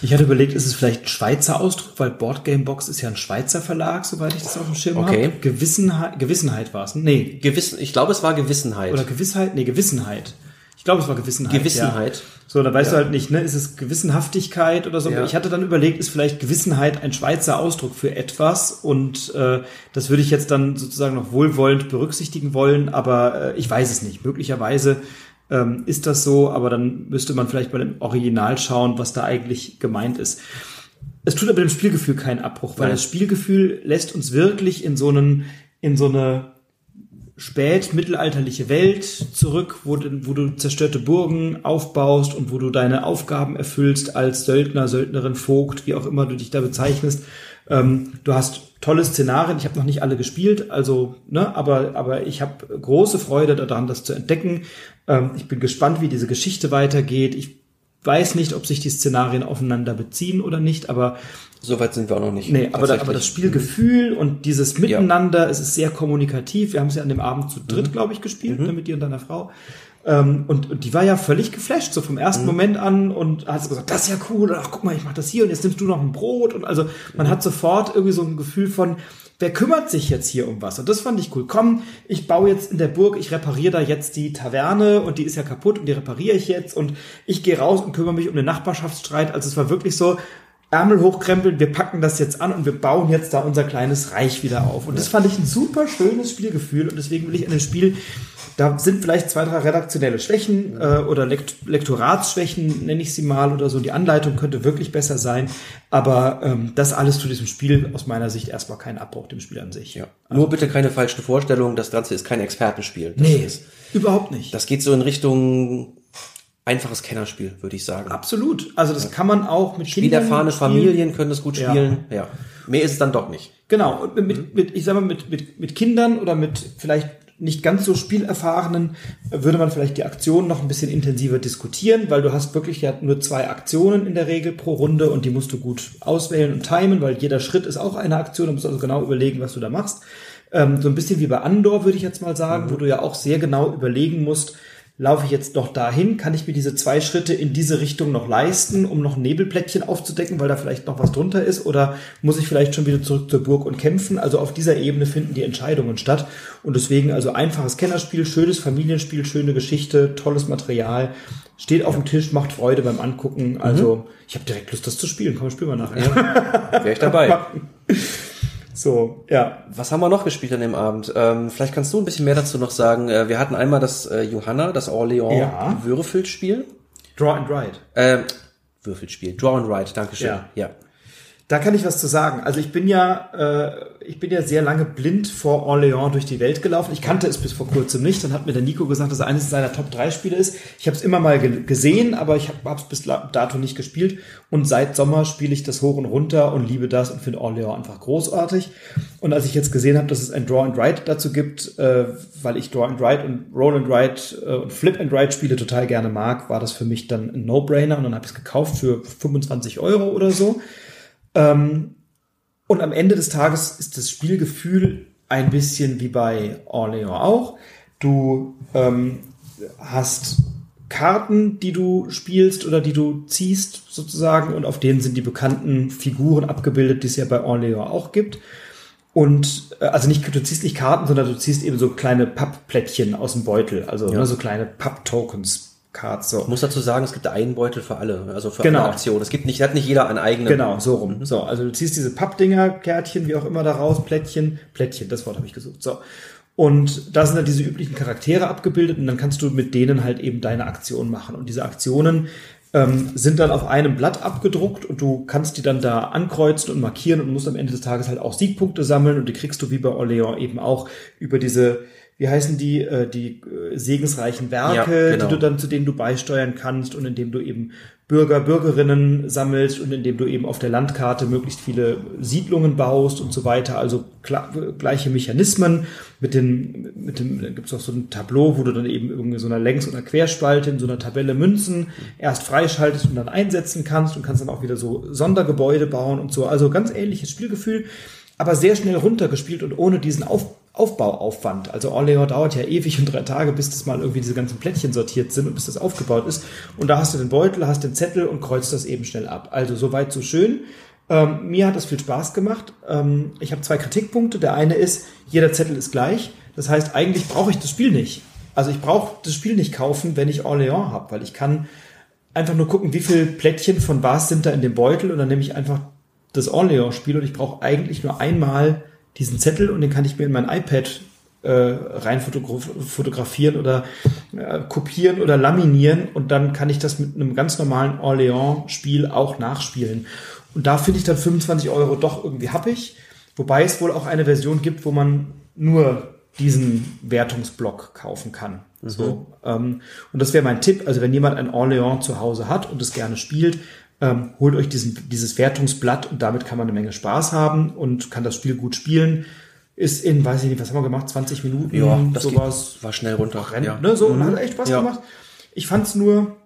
Ich hatte überlegt, ist es vielleicht ein Schweizer Ausdruck, weil Boardgame Box ist ja ein Schweizer Verlag, soweit ich das auf dem Schirm Okay. habe. Gewissenheit, Gewissenheit war es. Nee. Gewissen, ich glaube, es war Gewissenheit. Oder Gewissheit? Nee, Gewissenheit. Ich glaube, es war Gewissenheit. Gewissenheit. Ja. So, da weißt du halt nicht, ne? Ist es Gewissenhaftigkeit oder so? Ja. Ich hatte dann überlegt, ist vielleicht Gewissenheit ein Schweizer Ausdruck für etwas und äh, das würde ich jetzt dann sozusagen noch wohlwollend berücksichtigen wollen, aber äh, ich weiß es nicht. Möglicherweise ähm, ist das so, aber dann müsste man vielleicht bei dem Original schauen, was da eigentlich gemeint ist. Es tut aber dem Spielgefühl keinen Abbruch, weil das Spielgefühl lässt uns wirklich in so einen, in so eine spätmittelalterliche Welt zurück, wo, du- wo du zerstörte Burgen aufbaust und wo du deine Aufgaben erfüllst als Söldner, Söldnerin, Vogt, wie auch immer du dich da bezeichnest. Ähm, du hast tolle Szenarien. Ich habe noch nicht alle gespielt, also ne, aber aber ich habe große Freude daran, das zu entdecken. Ähm, ich bin gespannt, wie diese Geschichte weitergeht. Ich weiß nicht, ob sich die Szenarien aufeinander beziehen oder nicht, aber Soweit sind wir auch noch nicht. Nee, aber, da, aber das Spielgefühl und dieses Miteinander, es ist sehr kommunikativ. Wir haben es ja an dem Abend zu dritt, mhm. glaube ich, gespielt, mhm. ne, mit dir und deiner Frau. Ähm, und, und die war ja völlig geflasht, so vom ersten mhm. Moment an und hat so gesagt, das ist ja cool, ach guck mal, ich mach das hier und jetzt nimmst du noch ein Brot und also man mhm. hat sofort irgendwie so ein Gefühl von, wer kümmert sich jetzt hier um was? Und das fand ich cool. Komm, ich baue jetzt in der Burg, ich repariere da jetzt die Taverne und die ist ja kaputt und die repariere ich jetzt und ich gehe raus und kümmere mich um den Nachbarschaftsstreit. Also es war wirklich so, Ärmel hochkrempeln, wir packen das jetzt an und wir bauen jetzt da unser kleines Reich wieder auf. Und das fand ich ein super schönes Spielgefühl und deswegen will ich an dem Spiel da sind vielleicht zwei, drei redaktionelle Schwächen äh, oder Lekt Lektoratsschwächen, nenne ich sie mal, oder so. Die Anleitung könnte wirklich besser sein. Aber ähm, das alles zu diesem Spiel aus meiner Sicht erstmal kein Abbruch dem Spiel an sich. Ja. Also, Nur bitte keine falschen Vorstellungen, das Ganze ist kein Expertenspiel. Das nee, ist, überhaupt nicht. Das geht so in Richtung einfaches Kennerspiel, würde ich sagen. Absolut. Also das ja. kann man auch mit Spielerfahrene Familien können das gut spielen. Ja. ja. Mehr ist es dann doch nicht. Genau. Und mit, mit, ich sag mal, mit, mit, mit Kindern oder mit vielleicht nicht ganz so spielerfahrenen würde man vielleicht die Aktionen noch ein bisschen intensiver diskutieren, weil du hast wirklich ja nur zwei Aktionen in der Regel pro Runde und die musst du gut auswählen und timen, weil jeder Schritt ist auch eine Aktion, du musst also genau überlegen, was du da machst. Ähm, so ein bisschen wie bei Andor würde ich jetzt mal sagen, mhm. wo du ja auch sehr genau überlegen musst, laufe ich jetzt noch dahin? Kann ich mir diese zwei Schritte in diese Richtung noch leisten, um noch ein Nebelplättchen aufzudecken, weil da vielleicht noch was drunter ist? Oder muss ich vielleicht schon wieder zurück zur Burg und kämpfen? Also auf dieser Ebene finden die Entscheidungen statt. Und deswegen also einfaches Kennerspiel, schönes Familienspiel, schöne Geschichte, tolles Material. Steht auf dem Tisch, macht Freude beim Angucken. Also mhm. ich habe direkt Lust, das zu spielen. Komm, spielen wir nachher. Ja, Wäre ich dabei. So, ja. Was haben wir noch gespielt an dem Abend? Ähm, vielleicht kannst du ein bisschen mehr dazu noch sagen. Äh, wir hatten einmal das äh, Johanna, das Orléans ja. Würfelspiel. Draw and Write. Äh, Würfelspiel. Draw and Write, Dankeschön. Ja. ja. Da kann ich was zu sagen. Also ich bin ja, äh, ich bin ja sehr lange blind vor Orléans durch die Welt gelaufen. Ich kannte es bis vor kurzem nicht. Dann hat mir der Nico gesagt, dass es eines seiner Top 3 Spiele ist. Ich habe es immer mal ge gesehen, aber ich habe es bis dato nicht gespielt. Und seit Sommer spiele ich das hoch und runter und liebe das und finde Orléans einfach großartig. Und als ich jetzt gesehen habe, dass es ein Draw and Write dazu gibt, äh, weil ich Draw and Write und Roll and Write äh, und Flip and Write Spiele total gerne mag, war das für mich dann ein No-Brainer. Und dann habe ich es gekauft für 25 Euro oder so. Ähm, und am Ende des Tages ist das Spielgefühl ein bisschen wie bei Orléans auch. Du ähm, hast Karten, die du spielst oder die du ziehst sozusagen und auf denen sind die bekannten Figuren abgebildet, die es ja bei Orléans auch gibt. Und äh, also nicht, du ziehst nicht Karten, sondern du ziehst eben so kleine Pappplättchen aus dem Beutel, also ja. ne, so kleine Papp-Tokens. Cards. So. Ich muss dazu sagen, es gibt einen Beutel für alle, also für genau. alle Aktionen. Es gibt nicht, hat nicht jeder einen eigenen. Genau, so rum. Mhm. So, also du ziehst diese Pappdinger, Kärtchen, wie auch immer da raus, Plättchen, Plättchen, das Wort habe ich gesucht. So. Und da sind dann diese üblichen Charaktere abgebildet und dann kannst du mit denen halt eben deine Aktion machen. Und diese Aktionen ähm, sind dann auf einem Blatt abgedruckt und du kannst die dann da ankreuzen und markieren und musst am Ende des Tages halt auch Siegpunkte sammeln und die kriegst du wie bei Orléans eben auch über diese wie heißen die, äh, die äh, segensreichen Werke, ja, genau. die du dann, zu denen du beisteuern kannst und indem du eben Bürger, Bürgerinnen sammelst und indem du eben auf der Landkarte möglichst viele Siedlungen baust und so weiter. Also gleiche Mechanismen mit den, mit dem, da gibt's auch so ein Tableau, wo du dann eben irgendwie so einer Längs- oder Querspalte in so einer Tabelle Münzen erst freischaltest und dann einsetzen kannst und kannst dann auch wieder so Sondergebäude bauen und so. Also ganz ähnliches Spielgefühl, aber sehr schnell runtergespielt und ohne diesen Auf Aufbauaufwand. Also Orléans dauert ja ewig und drei Tage, bis das mal irgendwie diese ganzen Plättchen sortiert sind und bis das aufgebaut ist. Und da hast du den Beutel, hast den Zettel und kreuzt das eben schnell ab. Also soweit so schön. Ähm, mir hat das viel Spaß gemacht. Ähm, ich habe zwei Kritikpunkte. Der eine ist, jeder Zettel ist gleich. Das heißt, eigentlich brauche ich das Spiel nicht. Also ich brauche das Spiel nicht kaufen, wenn ich Orléans habe, weil ich kann einfach nur gucken, wie viel Plättchen von was sind da in dem Beutel und dann nehme ich einfach das Orléans-Spiel und ich brauche eigentlich nur einmal diesen Zettel und den kann ich mir in mein iPad äh, rein fotografieren oder äh, kopieren oder laminieren und dann kann ich das mit einem ganz normalen Orléans-Spiel auch nachspielen. Und da finde ich dann 25 Euro doch irgendwie happig, wobei es wohl auch eine Version gibt, wo man nur diesen Wertungsblock kaufen kann. Mhm. So, ähm, und das wäre mein Tipp. Also wenn jemand ein Orléans zu Hause hat und es gerne spielt, ähm, holt euch diesen, dieses Wertungsblatt und damit kann man eine Menge Spaß haben und kann das Spiel gut spielen. Ist in, weiß ich nicht, was haben wir gemacht, 20 Minuten, ja, das sowas. war schnell runter. Rennt, ja. ne, so, mhm. und hat echt Spaß ja. gemacht. Ich fand es nur,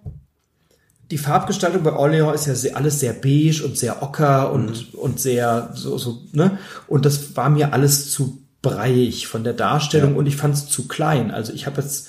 die Farbgestaltung bei Orléans ist ja sehr, alles sehr beige und sehr ocker und, mhm. und sehr so, so, ne? Und das war mir alles zu breiig von der Darstellung ja. und ich fand es zu klein. Also ich habe jetzt,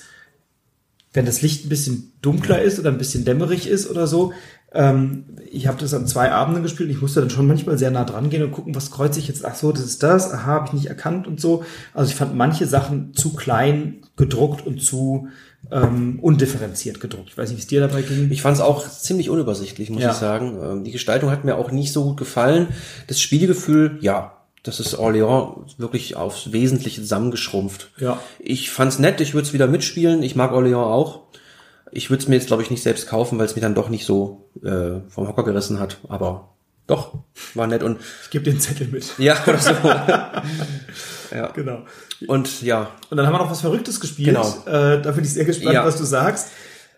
wenn das Licht ein bisschen dunkler ist oder ein bisschen dämmerig ist oder so, ähm, ich habe das an zwei Abenden gespielt. Ich musste dann schon manchmal sehr nah dran gehen und gucken, was kreuze ich jetzt. Ach so, das ist das. Aha, habe ich nicht erkannt und so. Also ich fand manche Sachen zu klein gedruckt und zu ähm, undifferenziert gedruckt. Ich weiß nicht, wie es dir dabei ging. Ich fand es auch ziemlich unübersichtlich, muss ja. ich sagen. Ähm, die Gestaltung hat mir auch nicht so gut gefallen. Das Spielgefühl, ja, das ist Orléans wirklich aufs Wesentliche zusammengeschrumpft. Ja. Ich fand's nett, ich würde es wieder mitspielen. Ich mag Orléans auch. Ich würde es mir jetzt, glaube ich, nicht selbst kaufen, weil es mir dann doch nicht so äh, vom Hocker gerissen hat. Aber doch, war nett. Und ich gebe den Zettel mit. Ja, oder so. ja. Genau. Und ja. Und dann haben wir noch was Verrücktes gespielt. Genau. Äh, da bin ich sehr gespannt, ja. was du sagst.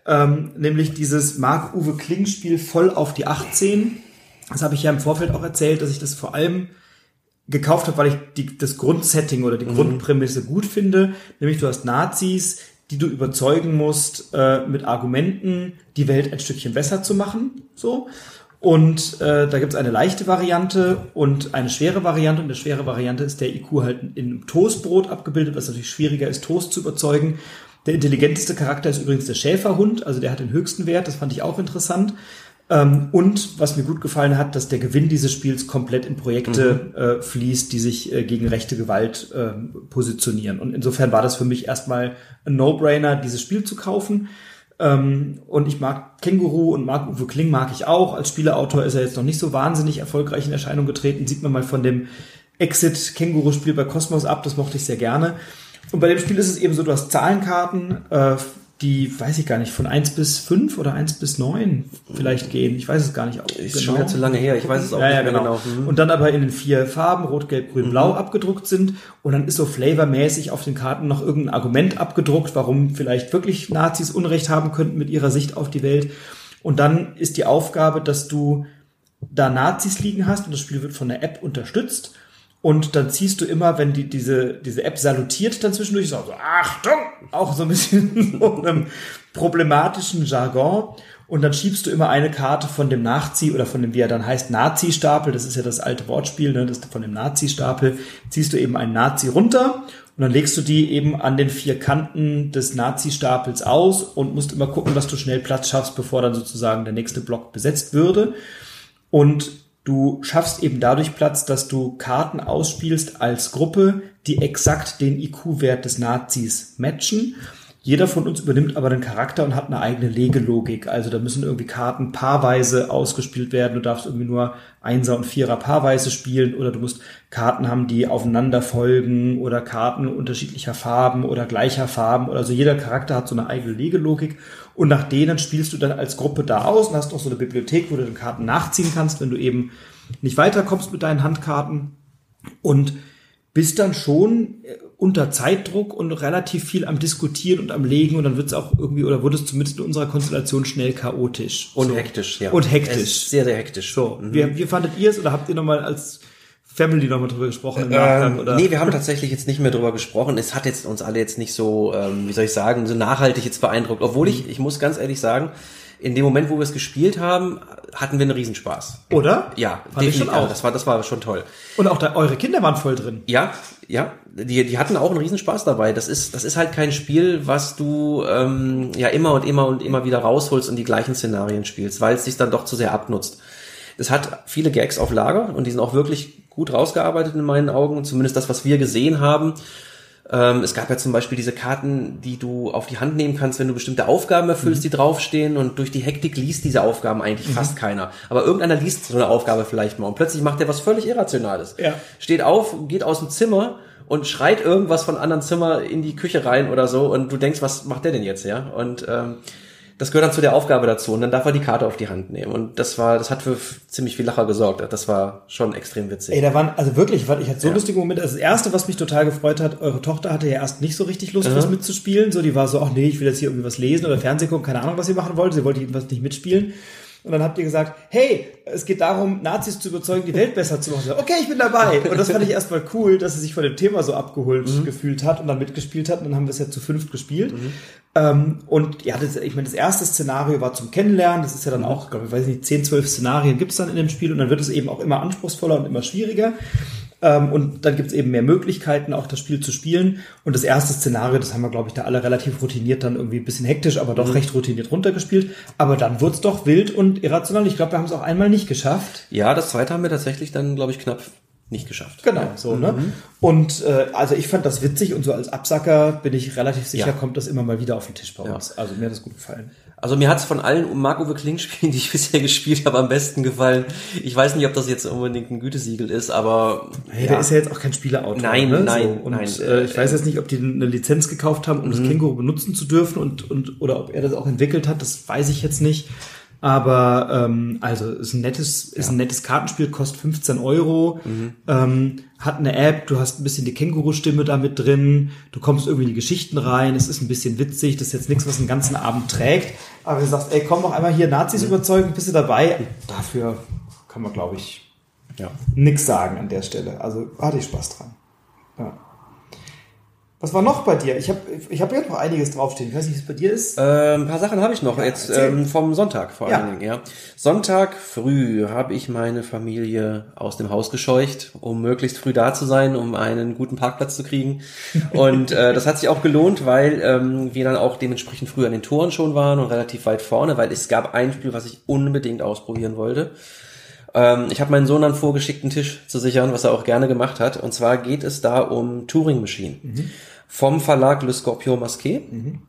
Ähm, nämlich dieses Marc-Uwe Kling-Spiel voll auf die 18. Das habe ich ja im Vorfeld auch erzählt, dass ich das vor allem gekauft habe, weil ich die, das Grundsetting oder die mhm. Grundprämisse gut finde. Nämlich du hast Nazis, die du überzeugen musst, äh, mit Argumenten die Welt ein Stückchen besser zu machen. So. Und äh, da gibt's eine leichte Variante und eine schwere Variante. Und der schwere Variante ist der IQ halt in Toastbrot abgebildet, was natürlich schwieriger ist, Toast zu überzeugen. Der intelligenteste Charakter ist übrigens der Schäferhund, also der hat den höchsten Wert, das fand ich auch interessant. Ähm, und was mir gut gefallen hat, dass der Gewinn dieses Spiels komplett in Projekte mhm. äh, fließt, die sich äh, gegen rechte Gewalt äh, positionieren. Und insofern war das für mich erstmal ein No-Brainer, dieses Spiel zu kaufen. Ähm, und ich mag Känguru und mag Uwe Kling mag ich auch. Als Spieleautor ist er jetzt noch nicht so wahnsinnig erfolgreich in Erscheinung getreten. Sieht man mal von dem Exit Känguru-Spiel bei Cosmos ab, das mochte ich sehr gerne. Und bei dem Spiel ist es eben so, du hast Zahlenkarten, äh, die, weiß ich gar nicht, von eins bis fünf oder eins bis neun vielleicht gehen. Ich weiß es gar nicht. Auch ist genau. schon wieder zu lange her. Ich weiß es auch ja, nicht ja, genau. genau. Mhm. Und dann aber in den vier Farben, rot, gelb, grün, mhm. blau abgedruckt sind. Und dann ist so flavormäßig auf den Karten noch irgendein Argument abgedruckt, warum vielleicht wirklich Nazis Unrecht haben könnten mit ihrer Sicht auf die Welt. Und dann ist die Aufgabe, dass du da Nazis liegen hast und das Spiel wird von der App unterstützt und dann ziehst du immer, wenn die, diese, diese App salutiert dann zwischendurch, so, Achtung! Auch so ein bisschen so einem problematischen Jargon. Und dann schiebst du immer eine Karte von dem Nachzieh oder von dem, wie er dann heißt, Nazi-Stapel, das ist ja das alte Wortspiel, ne, das von dem Nazi-Stapel, ziehst du eben einen Nazi runter und dann legst du die eben an den vier Kanten des Nazi-Stapels aus und musst immer gucken, dass du schnell Platz schaffst, bevor dann sozusagen der nächste Block besetzt würde. Und Du schaffst eben dadurch Platz, dass du Karten ausspielst als Gruppe, die exakt den IQ-Wert des Nazis matchen. Jeder von uns übernimmt aber den Charakter und hat eine eigene Legelogik. Also da müssen irgendwie Karten paarweise ausgespielt werden. Du darfst irgendwie nur Einser und Vierer paarweise spielen oder du musst Karten haben, die aufeinander folgen oder Karten unterschiedlicher Farben oder gleicher Farben oder so. Jeder Charakter hat so eine eigene Legelogik und nach denen spielst du dann als Gruppe da aus und hast noch so eine Bibliothek, wo du den Karten nachziehen kannst, wenn du eben nicht weiterkommst mit deinen Handkarten und bist dann schon unter Zeitdruck und relativ viel am Diskutieren und am Legen und dann wird es auch irgendwie oder wurde es zumindest in unserer Konstellation schnell chaotisch. Und so. hektisch, ja. Und hektisch. Sehr, sehr hektisch. So, mhm. wie, wie fandet ihr es oder habt ihr nochmal als Family nochmal drüber gesprochen im Nachgang? Oder? Nee, wir haben tatsächlich jetzt nicht mehr drüber gesprochen. Es hat jetzt uns alle jetzt nicht so, ähm, wie soll ich sagen, so nachhaltig jetzt beeindruckt. Obwohl ich, ich muss ganz ehrlich sagen, in dem Moment, wo wir es gespielt haben, hatten wir einen Riesenspaß. Oder? Ja, Fand definitiv. auch. Das war, das war schon toll. Und auch da, eure Kinder waren voll drin. Ja, ja. Die, die hatten auch einen Riesenspaß dabei. Das ist, das ist halt kein Spiel, was du ähm, ja immer und immer und immer wieder rausholst und die gleichen Szenarien spielst, weil es sich dann doch zu sehr abnutzt. Es hat viele Gags auf Lager und die sind auch wirklich gut rausgearbeitet in meinen Augen. Zumindest das, was wir gesehen haben. Ähm, es gab ja zum Beispiel diese Karten, die du auf die Hand nehmen kannst, wenn du bestimmte Aufgaben erfüllst, mhm. die draufstehen und durch die Hektik liest diese Aufgaben eigentlich mhm. fast keiner. Aber irgendeiner liest so eine Aufgabe vielleicht mal und plötzlich macht er was völlig Irrationales. Ja. Steht auf, geht aus dem Zimmer und schreit irgendwas von anderen Zimmer in die Küche rein oder so und du denkst, was macht der denn jetzt, ja? Und ähm, das gehört dann zu der Aufgabe dazu und dann darf er die Karte auf die Hand nehmen und das war, das hat für ziemlich viel Lacher gesorgt. Das war schon extrem witzig. Ey, da waren also wirklich, ich hatte so ja. lustige Momente. Also das erste, was mich total gefreut hat, eure Tochter hatte ja erst nicht so richtig Lust, mhm. was mitzuspielen. So, die war so, ach nee, ich will jetzt hier irgendwie was lesen oder Fernsehen gucken, keine Ahnung, was sie machen wollte. Sie wollte jedenfalls nicht mitspielen. Und dann habt ihr gesagt, hey, es geht darum, Nazis zu überzeugen, die Welt besser zu machen. Okay, ich bin dabei. Und das fand ich erstmal cool, dass sie sich von dem Thema so abgeholt mhm. gefühlt hat und dann mitgespielt hat. Und dann haben wir es ja zu fünft gespielt. Mhm. Ähm, und ja, das, ich meine, das erste Szenario war zum Kennenlernen. Das ist ja dann mhm. auch, glaube ich, weiß nicht, 10, 12 Szenarien gibt's dann in dem Spiel. Und dann wird es eben auch immer anspruchsvoller und immer schwieriger. Ähm, und dann gibt es eben mehr Möglichkeiten, auch das Spiel zu spielen. Und das erste Szenario, das haben wir, glaube ich, da alle relativ routiniert, dann irgendwie ein bisschen hektisch, aber doch mhm. recht routiniert runtergespielt. Aber dann wurde es doch wild und irrational. Ich glaube, wir haben es auch einmal nicht geschafft. Ja, das zweite haben wir tatsächlich dann, glaube ich, knapp nicht geschafft. Genau, ja. so, ne? Mhm. Und äh, also ich fand das witzig und so als Absacker bin ich relativ sicher, ja. kommt das immer mal wieder auf den Tisch bei uns. Ja. Also mir hat das gut gefallen. Also mir hat es von allen Marco Kling Spielen, die ich bisher gespielt habe, am besten gefallen. Ich weiß nicht, ob das jetzt unbedingt ein Gütesiegel ist, aber hey, ja. der ist ja jetzt auch kein Spieleautor. Nein, ne? nein, so. und, nein. Äh, ich weiß jetzt nicht, ob die eine Lizenz gekauft haben, um mhm. das Känguru benutzen zu dürfen und und oder ob er das auch entwickelt hat. Das weiß ich jetzt nicht. Aber ähm, also ist ein nettes, ist ja. ein nettes Kartenspiel, kostet 15 Euro, mhm. ähm, hat eine App, du hast ein bisschen die Känguru-Stimme da mit drin, du kommst irgendwie in die Geschichten rein, es ist ein bisschen witzig, das ist jetzt nichts, was den ganzen Abend trägt. Aber du sagst, ey, komm doch einmal hier Nazis mhm. überzeugen, bist du dabei? Dafür kann man, glaube ich, ja. nix sagen an der Stelle. Also hatte ich Spaß dran. Ja. Was war noch bei dir? Ich habe ich hab jetzt noch einiges draufstehen. Ich weiß nicht, was bei dir ist. Äh, ein paar Sachen habe ich noch. Ja, jetzt ähm, vom Sonntag vor allen ja. Dingen. Ja. Sonntag früh habe ich meine Familie aus dem Haus gescheucht, um möglichst früh da zu sein, um einen guten Parkplatz zu kriegen. Und äh, das hat sich auch gelohnt, weil ähm, wir dann auch dementsprechend früh an den Toren schon waren und relativ weit vorne, weil es gab ein Spiel, was ich unbedingt ausprobieren wollte. Ähm, ich habe meinen Sohn dann vorgeschickt, einen Tisch zu sichern, was er auch gerne gemacht hat. Und zwar geht es da um Turing Machine. Mhm vom Verlag Le Scorpio Masqué. Mhm.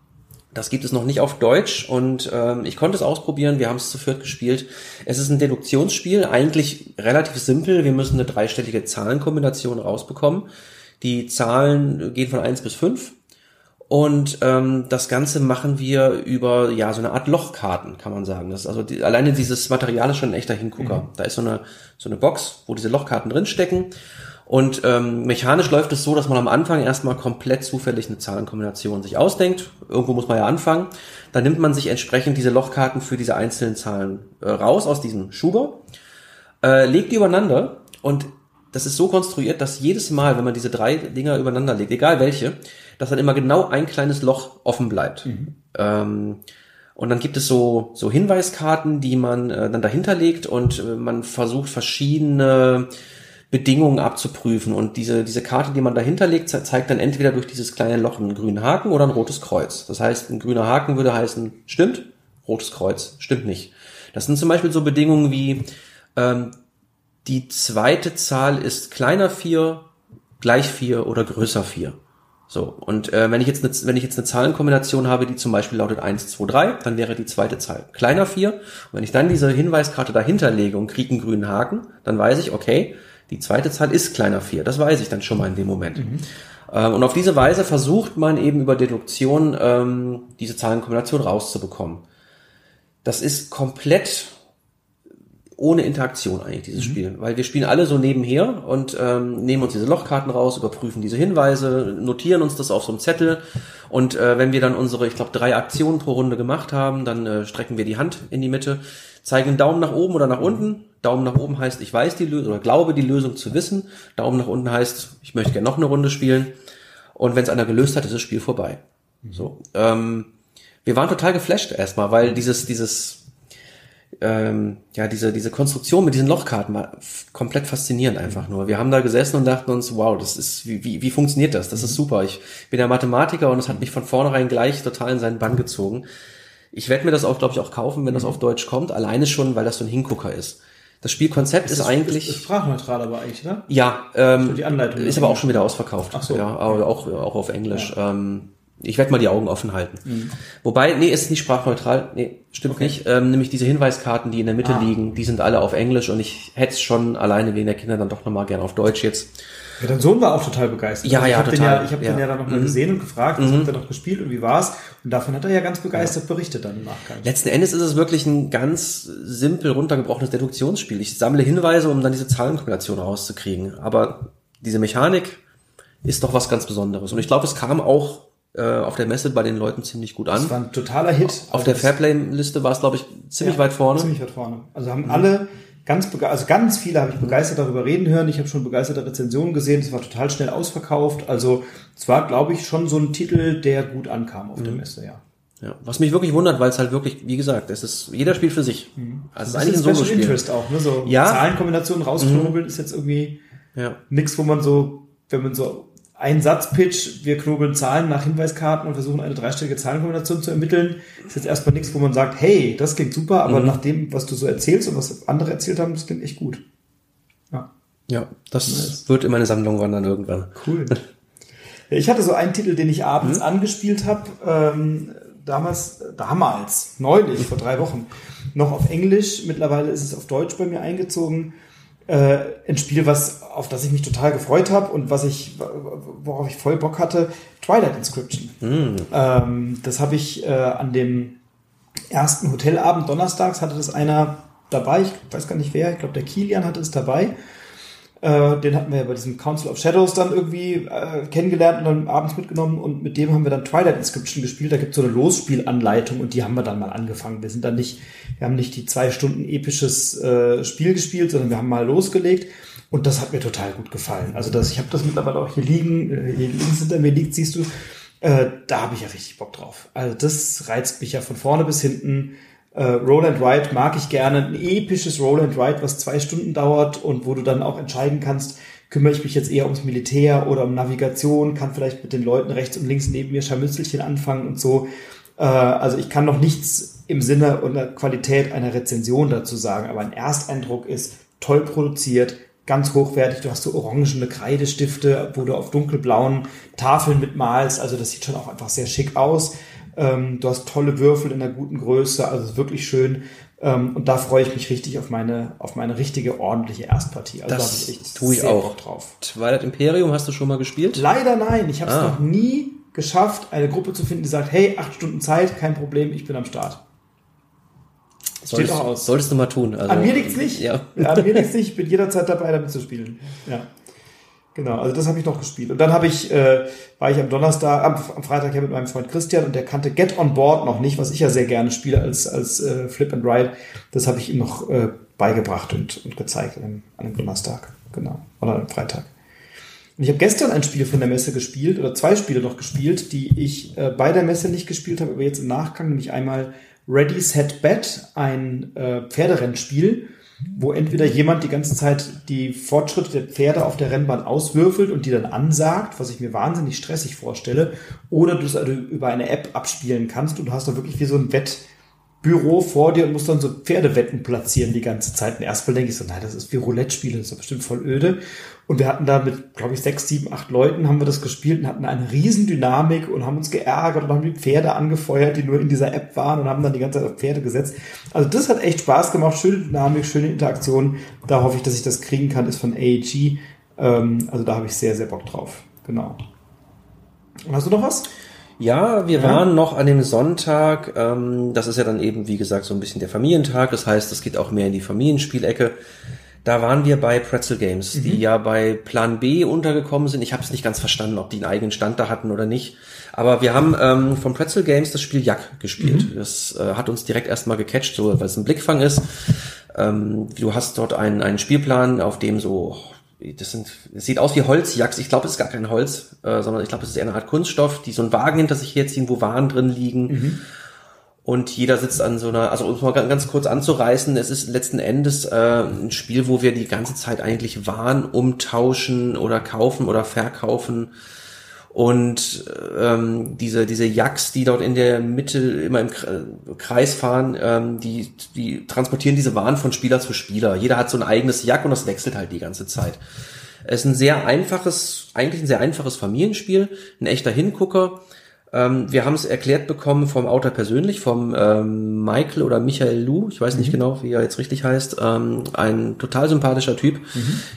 Das gibt es noch nicht auf Deutsch und ähm, ich konnte es ausprobieren. Wir haben es zu viert gespielt. Es ist ein Deduktionsspiel, eigentlich relativ simpel. Wir müssen eine dreistellige Zahlenkombination rausbekommen. Die Zahlen gehen von eins bis fünf und ähm, das Ganze machen wir über ja so eine Art Lochkarten, kann man sagen. Das ist also die, alleine dieses Material ist schon ein echter Hingucker. Mhm. Da ist so eine so eine Box, wo diese Lochkarten drinstecken und ähm, mechanisch läuft es so, dass man am Anfang erstmal komplett zufällig eine Zahlenkombination sich ausdenkt. Irgendwo muss man ja anfangen. Dann nimmt man sich entsprechend diese Lochkarten für diese einzelnen Zahlen äh, raus aus diesem Schuber, äh, legt die übereinander und das ist so konstruiert, dass jedes Mal, wenn man diese drei Dinger übereinander legt, egal welche, dass dann immer genau ein kleines Loch offen bleibt. Mhm. Ähm, und dann gibt es so, so Hinweiskarten, die man äh, dann dahinter legt und äh, man versucht verschiedene Bedingungen abzuprüfen. Und diese, diese Karte, die man dahinter legt, zeigt dann entweder durch dieses kleine Loch einen grünen Haken oder ein rotes Kreuz. Das heißt, ein grüner Haken würde heißen, stimmt, rotes Kreuz, stimmt nicht. Das sind zum Beispiel so Bedingungen wie, ähm, die zweite Zahl ist kleiner vier, gleich vier oder größer vier. So, und äh, wenn ich jetzt eine, wenn ich jetzt eine Zahlenkombination habe, die zum Beispiel lautet 1, 2, 3, dann wäre die zweite Zahl kleiner 4. Und wenn ich dann diese Hinweiskarte dahinter lege und kriege einen grünen Haken, dann weiß ich, okay, die zweite Zahl ist kleiner 4. Das weiß ich dann schon mal in dem Moment. Mhm. Ähm, und auf diese Weise versucht man eben über Deduktion ähm, diese Zahlenkombination rauszubekommen. Das ist komplett ohne Interaktion eigentlich, dieses mhm. Spiel. Weil wir spielen alle so nebenher und ähm, nehmen uns diese Lochkarten raus, überprüfen diese Hinweise, notieren uns das auf so einem Zettel und äh, wenn wir dann unsere, ich glaube, drei Aktionen pro Runde gemacht haben, dann äh, strecken wir die Hand in die Mitte, zeigen einen Daumen nach oben oder nach unten, Daumen nach oben heißt, ich weiß die Lösung oder glaube die Lösung zu wissen. Daumen nach unten heißt, ich möchte gerne noch eine Runde spielen. Und wenn es einer gelöst hat, ist das Spiel vorbei. Mhm. So. Ähm, wir waren total geflasht erstmal, weil dieses, dieses, ähm, ja, diese, diese Konstruktion mit diesen Lochkarten war komplett faszinierend einfach nur. Wir haben da gesessen und dachten uns, wow, das ist, wie, wie, wie funktioniert das? Das ist mhm. super. Ich bin ja Mathematiker und es hat mich von vornherein gleich total in seinen Bann gezogen. Ich werde mir das auch, glaube ich, auch kaufen, wenn das mhm. auf Deutsch kommt, alleine schon, weil das so ein Hingucker ist. Das Spielkonzept ist, ist eigentlich. Ist, ist sprachneutral aber eigentlich, ne? Ja, ähm, die Anleitung ist aber auch schon wieder ausverkauft. Ach so. Ja, aber auch, auch auf Englisch. Ja. Ähm, ich werde mal die Augen offen halten. Mhm. Wobei, nee, ist nicht sprachneutral. Nee, stimmt okay. nicht. Ähm, nämlich diese Hinweiskarten, die in der Mitte ah. liegen, die sind alle auf Englisch und ich hätte es schon alleine wegen der Kinder dann doch nochmal gern auf Deutsch jetzt. Ja, dein Sohn war auch total begeistert. Ja, also ja, ich total. Den ja, ich habe ja. den ja dann nochmal mhm. gesehen und gefragt, was mhm. habt ihr noch gespielt und wie war's? Und davon hat er ja ganz begeistert ja. berichtet dann im Nachgang. Letzten Endes ist es wirklich ein ganz simpel runtergebrochenes Deduktionsspiel. Ich sammle Hinweise, um dann diese Zahlenkombination rauszukriegen. Aber diese Mechanik ist doch was ganz Besonderes. Und ich glaube, es kam auch äh, auf der Messe bei den Leuten ziemlich gut an. Das war ein totaler Hit. Auf Also der Fairplay-Liste war es, glaube ich, ziemlich Ja, weit vorne. Ziemlich weit vorne. Also haben alle ganz also ganz viele habe ich begeistert darüber reden hören. Ich habe schon begeisterte Rezensionen gesehen. Es war total schnell ausverkauft. Also es war, glaube ich, schon so ein Titel, der gut ankam auf der Messe, ja. Ja, was mich wirklich wundert, weil es halt wirklich, wie gesagt, es ist jeder spielt für sich. Also es ist eigentlich ein Solo-Spiel. Interest auch, ne? So Ja. Zahlenkombinationen rausknobeln ist jetzt irgendwie Ja. nix, wo man so, wenn man so einen Satz pitcht, wir knobeln Zahlen nach Hinweiskarten und versuchen eine dreistellige Zahlenkombination zu ermitteln, ist jetzt erstmal nichts, wo man sagt, hey, das klingt super, aber nach dem, was du so erzählst und was andere erzählt haben, das klingt echt gut. Ja. Ja, das wird in meine Sammlung wandern irgendwann. Cool. Ich hatte so einen Titel, den ich abends angespielt habe, ähm, damals, damals, neulich, vor drei Wochen, noch auf Englisch. Mittlerweile ist es auf Deutsch bei mir eingezogen. Äh, ein Spiel, was, auf das ich mich total gefreut habe und was ich, worauf ich voll Bock hatte, Twilight Inscription. Ähm, das habe ich äh, an dem ersten Hotelabend donnerstags hatte das einer dabei, ich weiß gar nicht wer, ich glaube der Kilian hatte es dabei. Äh, den hatten wir ja bei diesem Council of Shadows dann irgendwie äh, kennengelernt und dann abends mitgenommen und mit dem haben wir dann Twilight Inscription gespielt. Da gibt es so eine Losspielanleitung und die haben wir dann mal angefangen. Wir sind dann nicht, wir haben nicht die zwei Stunden episches äh, Spiel gespielt, sondern wir haben mal losgelegt und das hat mir total gut gefallen. Also das, ich habe das mittlerweile auch hier liegen, äh, hier links hinter mir liegt, siehst du, äh, da habe ich ja richtig Bock drauf. Also das reizt mich ja von vorne bis hinten. Äh, Roll and mag ich gerne. Ein episches Roll and Ride, was zwei Stunden dauert und wo du dann auch entscheiden kannst, kümmere ich mich jetzt eher ums Militär oder um Navigation, kann vielleicht mit den Leuten rechts und links neben mir Scharmützelchen anfangen und so. Äh, also ich kann noch nichts im Sinne und der Qualität einer Rezension dazu sagen, aber ein Ersteindruck ist toll produziert, ganz hochwertig. Du hast so orangene Kreidestifte, wo du auf dunkelblauen Tafeln mitmalst. Also das sieht schon auch einfach sehr schick aus. Ähm, du hast tolle Würfel in einer guten Größe, also es wirklich schön. Ähm, und da freue ich mich richtig auf meine, auf meine richtige, ordentliche Erstpartie. Also da habe ich echt tue ich sehr auch. Drauf. Twilight Imperium hast du schon mal gespielt? Leider nein. Ich habe es Ah. noch nie geschafft, eine Gruppe zu finden, die sagt, hey, acht Stunden Zeit, kein Problem, ich bin am Start. Steht Solltest, auch aus. solltest du mal tun. Also, An mir liegt's nicht. Ja. An mir liegt's nicht. Ich bin jederzeit dabei, damit zu spielen. Ja. Genau, also das habe ich noch gespielt. Und dann habe ich, äh, war ich am Donnerstag, am, am Freitag ja mit meinem Freund Christian und der kannte Get on Board noch nicht, was ich ja sehr gerne spiele als, als äh, Flip and Ride. Das habe ich ihm noch äh, beigebracht und, und gezeigt an einem, an einem Donnerstag. Genau. Oder am Freitag. Und ich habe gestern ein Spiel von der Messe gespielt, oder zwei Spiele noch gespielt, die ich äh, bei der Messe nicht gespielt habe, aber jetzt im Nachgang, nämlich einmal Ready, Set, Bet, ein äh, Pferderennspiel, wo entweder jemand die ganze Zeit die Fortschritte der Pferde auf der Rennbahn auswürfelt und die dann ansagt, was ich mir wahnsinnig stressig vorstelle, oder du es über eine App abspielen kannst und du hast da wirklich wie so ein Wettbüro vor dir und musst dann so Pferdewetten platzieren die ganze Zeit. Und erstmal denke ich so, nein, das ist wie Roulette-Spiele, das ist bestimmt voll öde. Und wir hatten da mit, glaube ich, sechs, sieben, acht Leuten haben wir das gespielt und hatten eine riesen Dynamik und haben uns geärgert und haben die Pferde angefeuert, die nur in dieser App waren und haben dann die ganze Zeit auf Pferde gesetzt. Also das hat echt Spaß gemacht, schöne Dynamik, schöne Interaktion. Da hoffe ich, dass ich das kriegen kann, ist von AEG. Ähm, also da habe ich sehr, sehr Bock drauf. Genau. Hast du noch was? Ja, wir waren noch an dem Sonntag, ähm, das ist ja dann eben, wie gesagt, so ein bisschen der Familientag, das heißt, es geht auch mehr in die Familienspielecke. Da waren wir bei Pretzel Games, die ja bei Plan B untergekommen sind. Ich habe es nicht ganz verstanden, ob die einen eigenen Stand da hatten oder nicht. Aber wir haben ähm, von Pretzel Games das Spiel Jack gespielt. Das äh, hat uns direkt erstmal gecatcht, so weil es ein Blickfang ist. Ähm, du hast dort einen, einen Spielplan, auf dem so, das sind, es sieht aus wie Holzjacks. Ich glaube, es ist gar kein Holz, äh, sondern ich glaube, es ist eher eine Art Kunststoff, die so einen Wagen hinter sich herziehen, wo Waren drin liegen. Und jeder sitzt an so einer, also um es mal ganz, ganz kurz anzureißen, es ist letzten Endes äh, ein Spiel, wo wir die ganze Zeit eigentlich Waren umtauschen oder kaufen oder verkaufen. Und ähm, diese, diese Jacks, die dort in der Mitte immer im Kre- Kreis fahren, ähm, die, die transportieren diese Waren von Spieler zu Spieler. Jeder hat so ein eigenes Jack und das wechselt halt die ganze Zeit. Es ist ein sehr einfaches, eigentlich ein sehr einfaches Familienspiel, ein echter Hingucker. Ähm, wir haben es erklärt bekommen vom Autor persönlich, vom ähm, Michael oder Michael Lu, ich weiß nicht genau, wie er jetzt richtig heißt, ähm, ein total sympathischer Typ,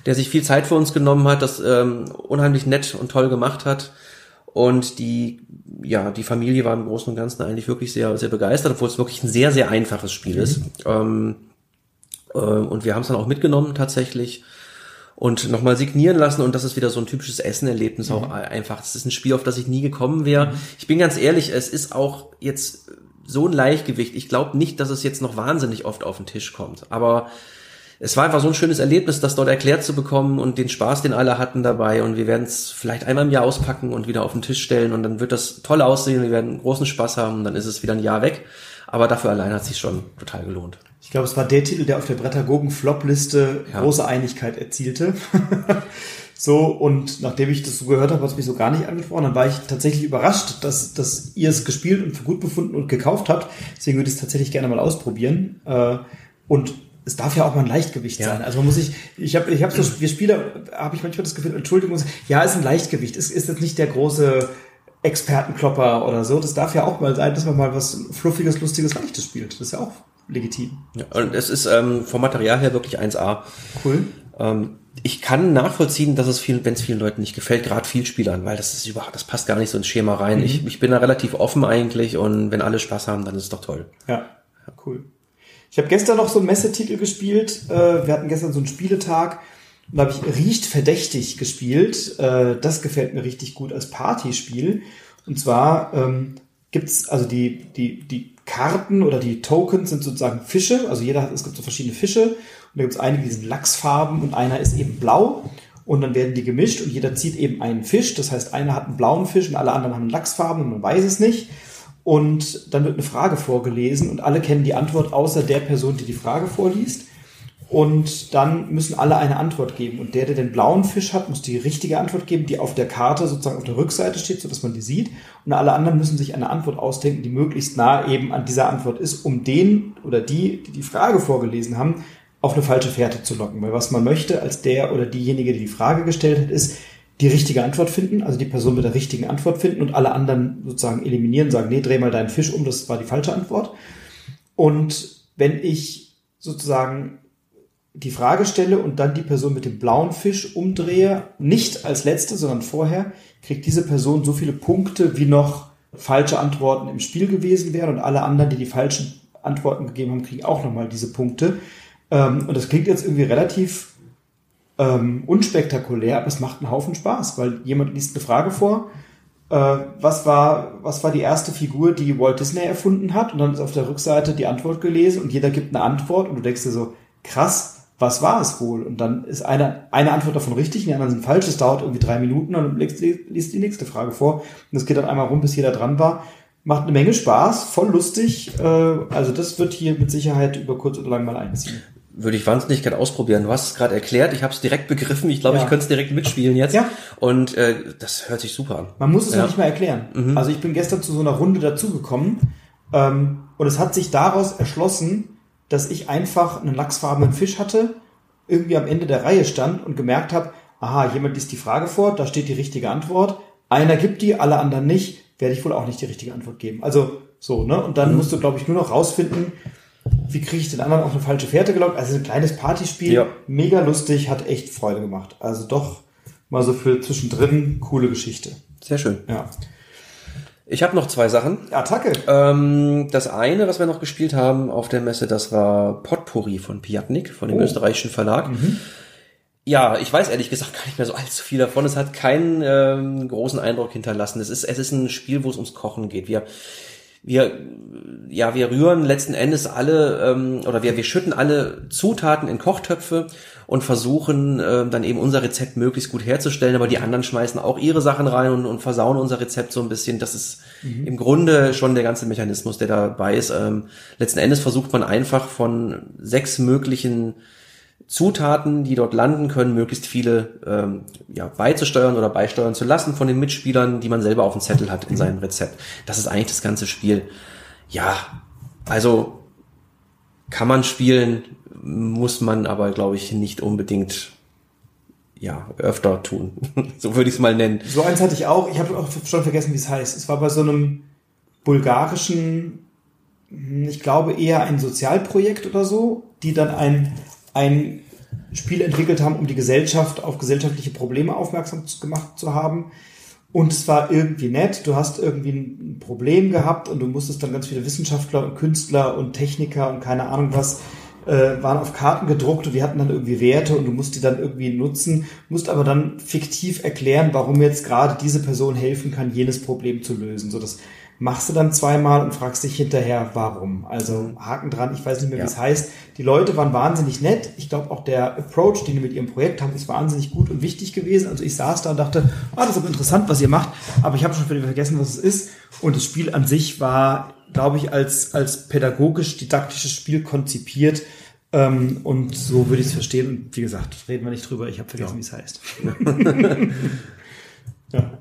der sich viel Zeit für uns genommen hat, das ähm, unheimlich nett und toll gemacht hat. Und die, ja, die Familie war im Großen und Ganzen eigentlich wirklich sehr, sehr begeistert, obwohl es wirklich ein sehr, sehr einfaches Spiel ist. Ähm, äh, und wir haben es dann auch mitgenommen tatsächlich. und nochmal signieren lassen und das ist wieder so ein typisches Essenerlebnis mhm. auch einfach. Das ist ein Spiel, auf das ich nie gekommen wäre. Mhm. Ich bin ganz ehrlich, es ist auch jetzt so ein Leichtgewicht. Ich glaube nicht, dass es jetzt noch wahnsinnig oft auf den Tisch kommt, aber es war einfach so ein schönes Erlebnis, das dort erklärt zu bekommen und den Spaß, den alle hatten dabei. Und wir werden es vielleicht einmal im Jahr auspacken und wieder auf den Tisch stellen und dann wird das toll aussehen. Wir werden großen Spaß haben und dann ist es wieder ein Jahr weg. Aber dafür allein hat sich schon total gelohnt. Ich glaube, es war der Titel, der auf der Brettagogen-Flop-Liste ja. große Einigkeit erzielte. so, und nachdem ich das so gehört habe, hat es mich so gar nicht angesprochen. Dann war ich tatsächlich überrascht, dass, dass ihr es gespielt und für gut befunden und gekauft habt. Deswegen würde ich es tatsächlich gerne mal ausprobieren. Äh, und es darf ja auch mal ein Leichtgewicht ja. sein. Also man muss sich, ich habe, ich habe so, wir Spieler, habe ich manchmal das Gefühl, Entschuldigung, ja, ist ein Leichtgewicht. Es ist jetzt nicht der große Expertenklopper oder so. Das darf ja auch mal sein, dass man mal was Fluffiges, Lustiges, Leichtes spielt. Das ist ja auch legitim. Ja, und es ist ähm, vom Material her wirklich 1A. Cool. Ähm, ich kann nachvollziehen, dass es vielen, wenn es vielen Leuten nicht gefällt, gerade viel Spielern, weil das ist überhaupt, das passt gar nicht so ins Schema rein. Mhm. Ich, ich bin da relativ offen eigentlich und wenn alle Spaß haben, dann ist es doch toll. Ja, cool. Ich habe gestern noch so einen Messetitel gespielt. Äh, wir hatten gestern so einen Spieletag. Und da habe ich Riecht verdächtig gespielt. Äh, das gefällt mir richtig gut als Partyspiel. Und zwar ähm, gibt's also die, die, die Karten oder die Tokens sind sozusagen Fische. Also jeder hat, es gibt so verschiedene Fische. Und da gibt es einige, die sind Lachsfarben und einer ist eben blau. Und dann werden die gemischt und jeder zieht eben einen Fisch. Das heißt, einer hat einen blauen Fisch und alle anderen haben Lachsfarben und man weiß es nicht. Und dann wird eine Frage vorgelesen und alle kennen die Antwort außer der Person, die die Frage vorliest. Und dann müssen alle eine Antwort geben. Und der, der den blauen Fisch hat, muss die richtige Antwort geben, die auf der Karte sozusagen auf der Rückseite steht, sodass man die sieht. Und alle anderen müssen sich eine Antwort ausdenken, die möglichst nah eben an dieser Antwort ist, um den oder die, die die Frage vorgelesen haben, auf eine falsche Fährte zu locken. Weil was man möchte als der oder diejenige, die die Frage gestellt hat, ist, die richtige Antwort finden, also die Person mit der richtigen Antwort finden und alle anderen sozusagen eliminieren, sagen, nee, dreh mal deinen Fisch um, das war die falsche Antwort. Und wenn ich sozusagen die Frage stelle und dann die Person mit dem blauen Fisch umdrehe, nicht als letzte, sondern vorher, kriegt diese Person so viele Punkte, wie noch falsche Antworten im Spiel gewesen wären und alle anderen, die die falschen Antworten gegeben haben, kriegen auch nochmal diese Punkte. Ähm, und das klingt jetzt irgendwie relativ ähm, unspektakulär, aber es macht einen Haufen Spaß, weil jemand liest eine Frage vor. Äh, was war, was war die erste Figur, die Walt Disney erfunden hat? Und dann ist auf der Rückseite die Antwort gelesen und jeder gibt eine Antwort und du denkst dir so, krass, was war es wohl? Und dann ist eine, eine Antwort davon richtig, die anderen sind falsch. Das dauert irgendwie drei Minuten und dann liest, liest die nächste Frage vor. Und das geht dann einmal rum, bis jeder dran war. Macht eine Menge Spaß, voll lustig. Äh, also das wird hier mit Sicherheit über kurz oder lang mal einziehen würde ich wahnsinnig gerne ausprobieren. Du hast es gerade erklärt, ich habe es direkt begriffen. Ich glaube, ja. ich könnte es direkt mitspielen jetzt. Ja. Und äh, das hört sich super an. Man muss es ja, nicht mehr erklären. Mhm. Also ich bin gestern zu so einer Runde dazugekommen ähm, und es hat sich daraus erschlossen, dass ich einfach einen lachsfarbenen Fisch hatte, irgendwie am Ende der Reihe stand und gemerkt habe, aha, jemand liest die Frage vor, da steht die richtige Antwort. Einer gibt die, alle anderen nicht, werde ich wohl auch nicht die richtige Antwort geben. Also so, ne? Und dann mhm. musst du, glaube ich, nur noch rausfinden, wie kriege ich den anderen auf eine falsche Fährte gelockt? Also ein kleines Partyspiel, ja. mega lustig, hat echt Freude gemacht. Also doch mal so für zwischendrin coole Geschichte. Sehr schön. Ja. Ich habe noch zwei Sachen. Attacke. Ähm, das eine, was wir noch gespielt haben auf der Messe, das war Potpourri von Piatnik, von dem oh. österreichischen Verlag. Mhm. Ja, ich weiß ehrlich gesagt gar nicht mehr so allzu viel davon. Es hat keinen ähm, großen Eindruck hinterlassen. Es ist, es ist ein Spiel, wo es ums Kochen geht. Wir wir, ja, wir rühren letzten Endes alle ähm, oder wir, wir schütten alle Zutaten in Kochtöpfe und versuchen ähm, dann eben unser Rezept möglichst gut herzustellen, aber die anderen schmeißen auch ihre Sachen rein und, und versauen unser Rezept so ein bisschen. Das ist mhm. im Grunde schon der ganze Mechanismus, der dabei ist. Ähm, letzten Endes versucht man einfach von sechs möglichen Zutaten, die dort landen können, möglichst viele ähm, ja, beizusteuern oder beisteuern zu lassen von den Mitspielern, die man selber auf dem Zettel hat in mhm. seinem Rezept. Das ist eigentlich das ganze Spiel. Ja, also kann man spielen, muss man aber, glaube ich, nicht unbedingt ja, öfter tun. so würde ich es mal nennen. So eins hatte ich auch. Ich habe auch schon vergessen, wie es heißt. Es war bei so einem bulgarischen, hm, ich glaube eher ein Sozialprojekt oder so, die dann ein ein Spiel entwickelt haben, um die Gesellschaft auf gesellschaftliche Probleme aufmerksam gemacht zu haben. Und es war irgendwie nett. Du hast irgendwie ein Problem gehabt und du musstest dann ganz viele Wissenschaftler und Künstler und Techniker und keine Ahnung was äh, waren auf Karten gedruckt und die hatten dann irgendwie Werte und du musst die dann irgendwie nutzen, musst aber dann fiktiv erklären, warum jetzt gerade diese Person helfen kann, jenes Problem zu lösen. So das machst du dann zweimal und fragst dich hinterher, warum. Also Haken dran, ich weiß nicht mehr, wie Ja. es heißt. Die Leute waren wahnsinnig nett. Ich glaube auch der Approach, den die mit ihrem Projekt haben, ist wahnsinnig gut und wichtig gewesen. Also ich saß da und dachte, ah, das ist aber interessant, was ihr macht, aber ich habe schon wieder vergessen, was es ist. Und das Spiel an sich war, glaube ich, als, als pädagogisch-didaktisches Spiel konzipiert. Ähm, und so würde ich es verstehen. Und wie gesagt, reden wir nicht drüber. Ich habe vergessen, wie es heißt. ja.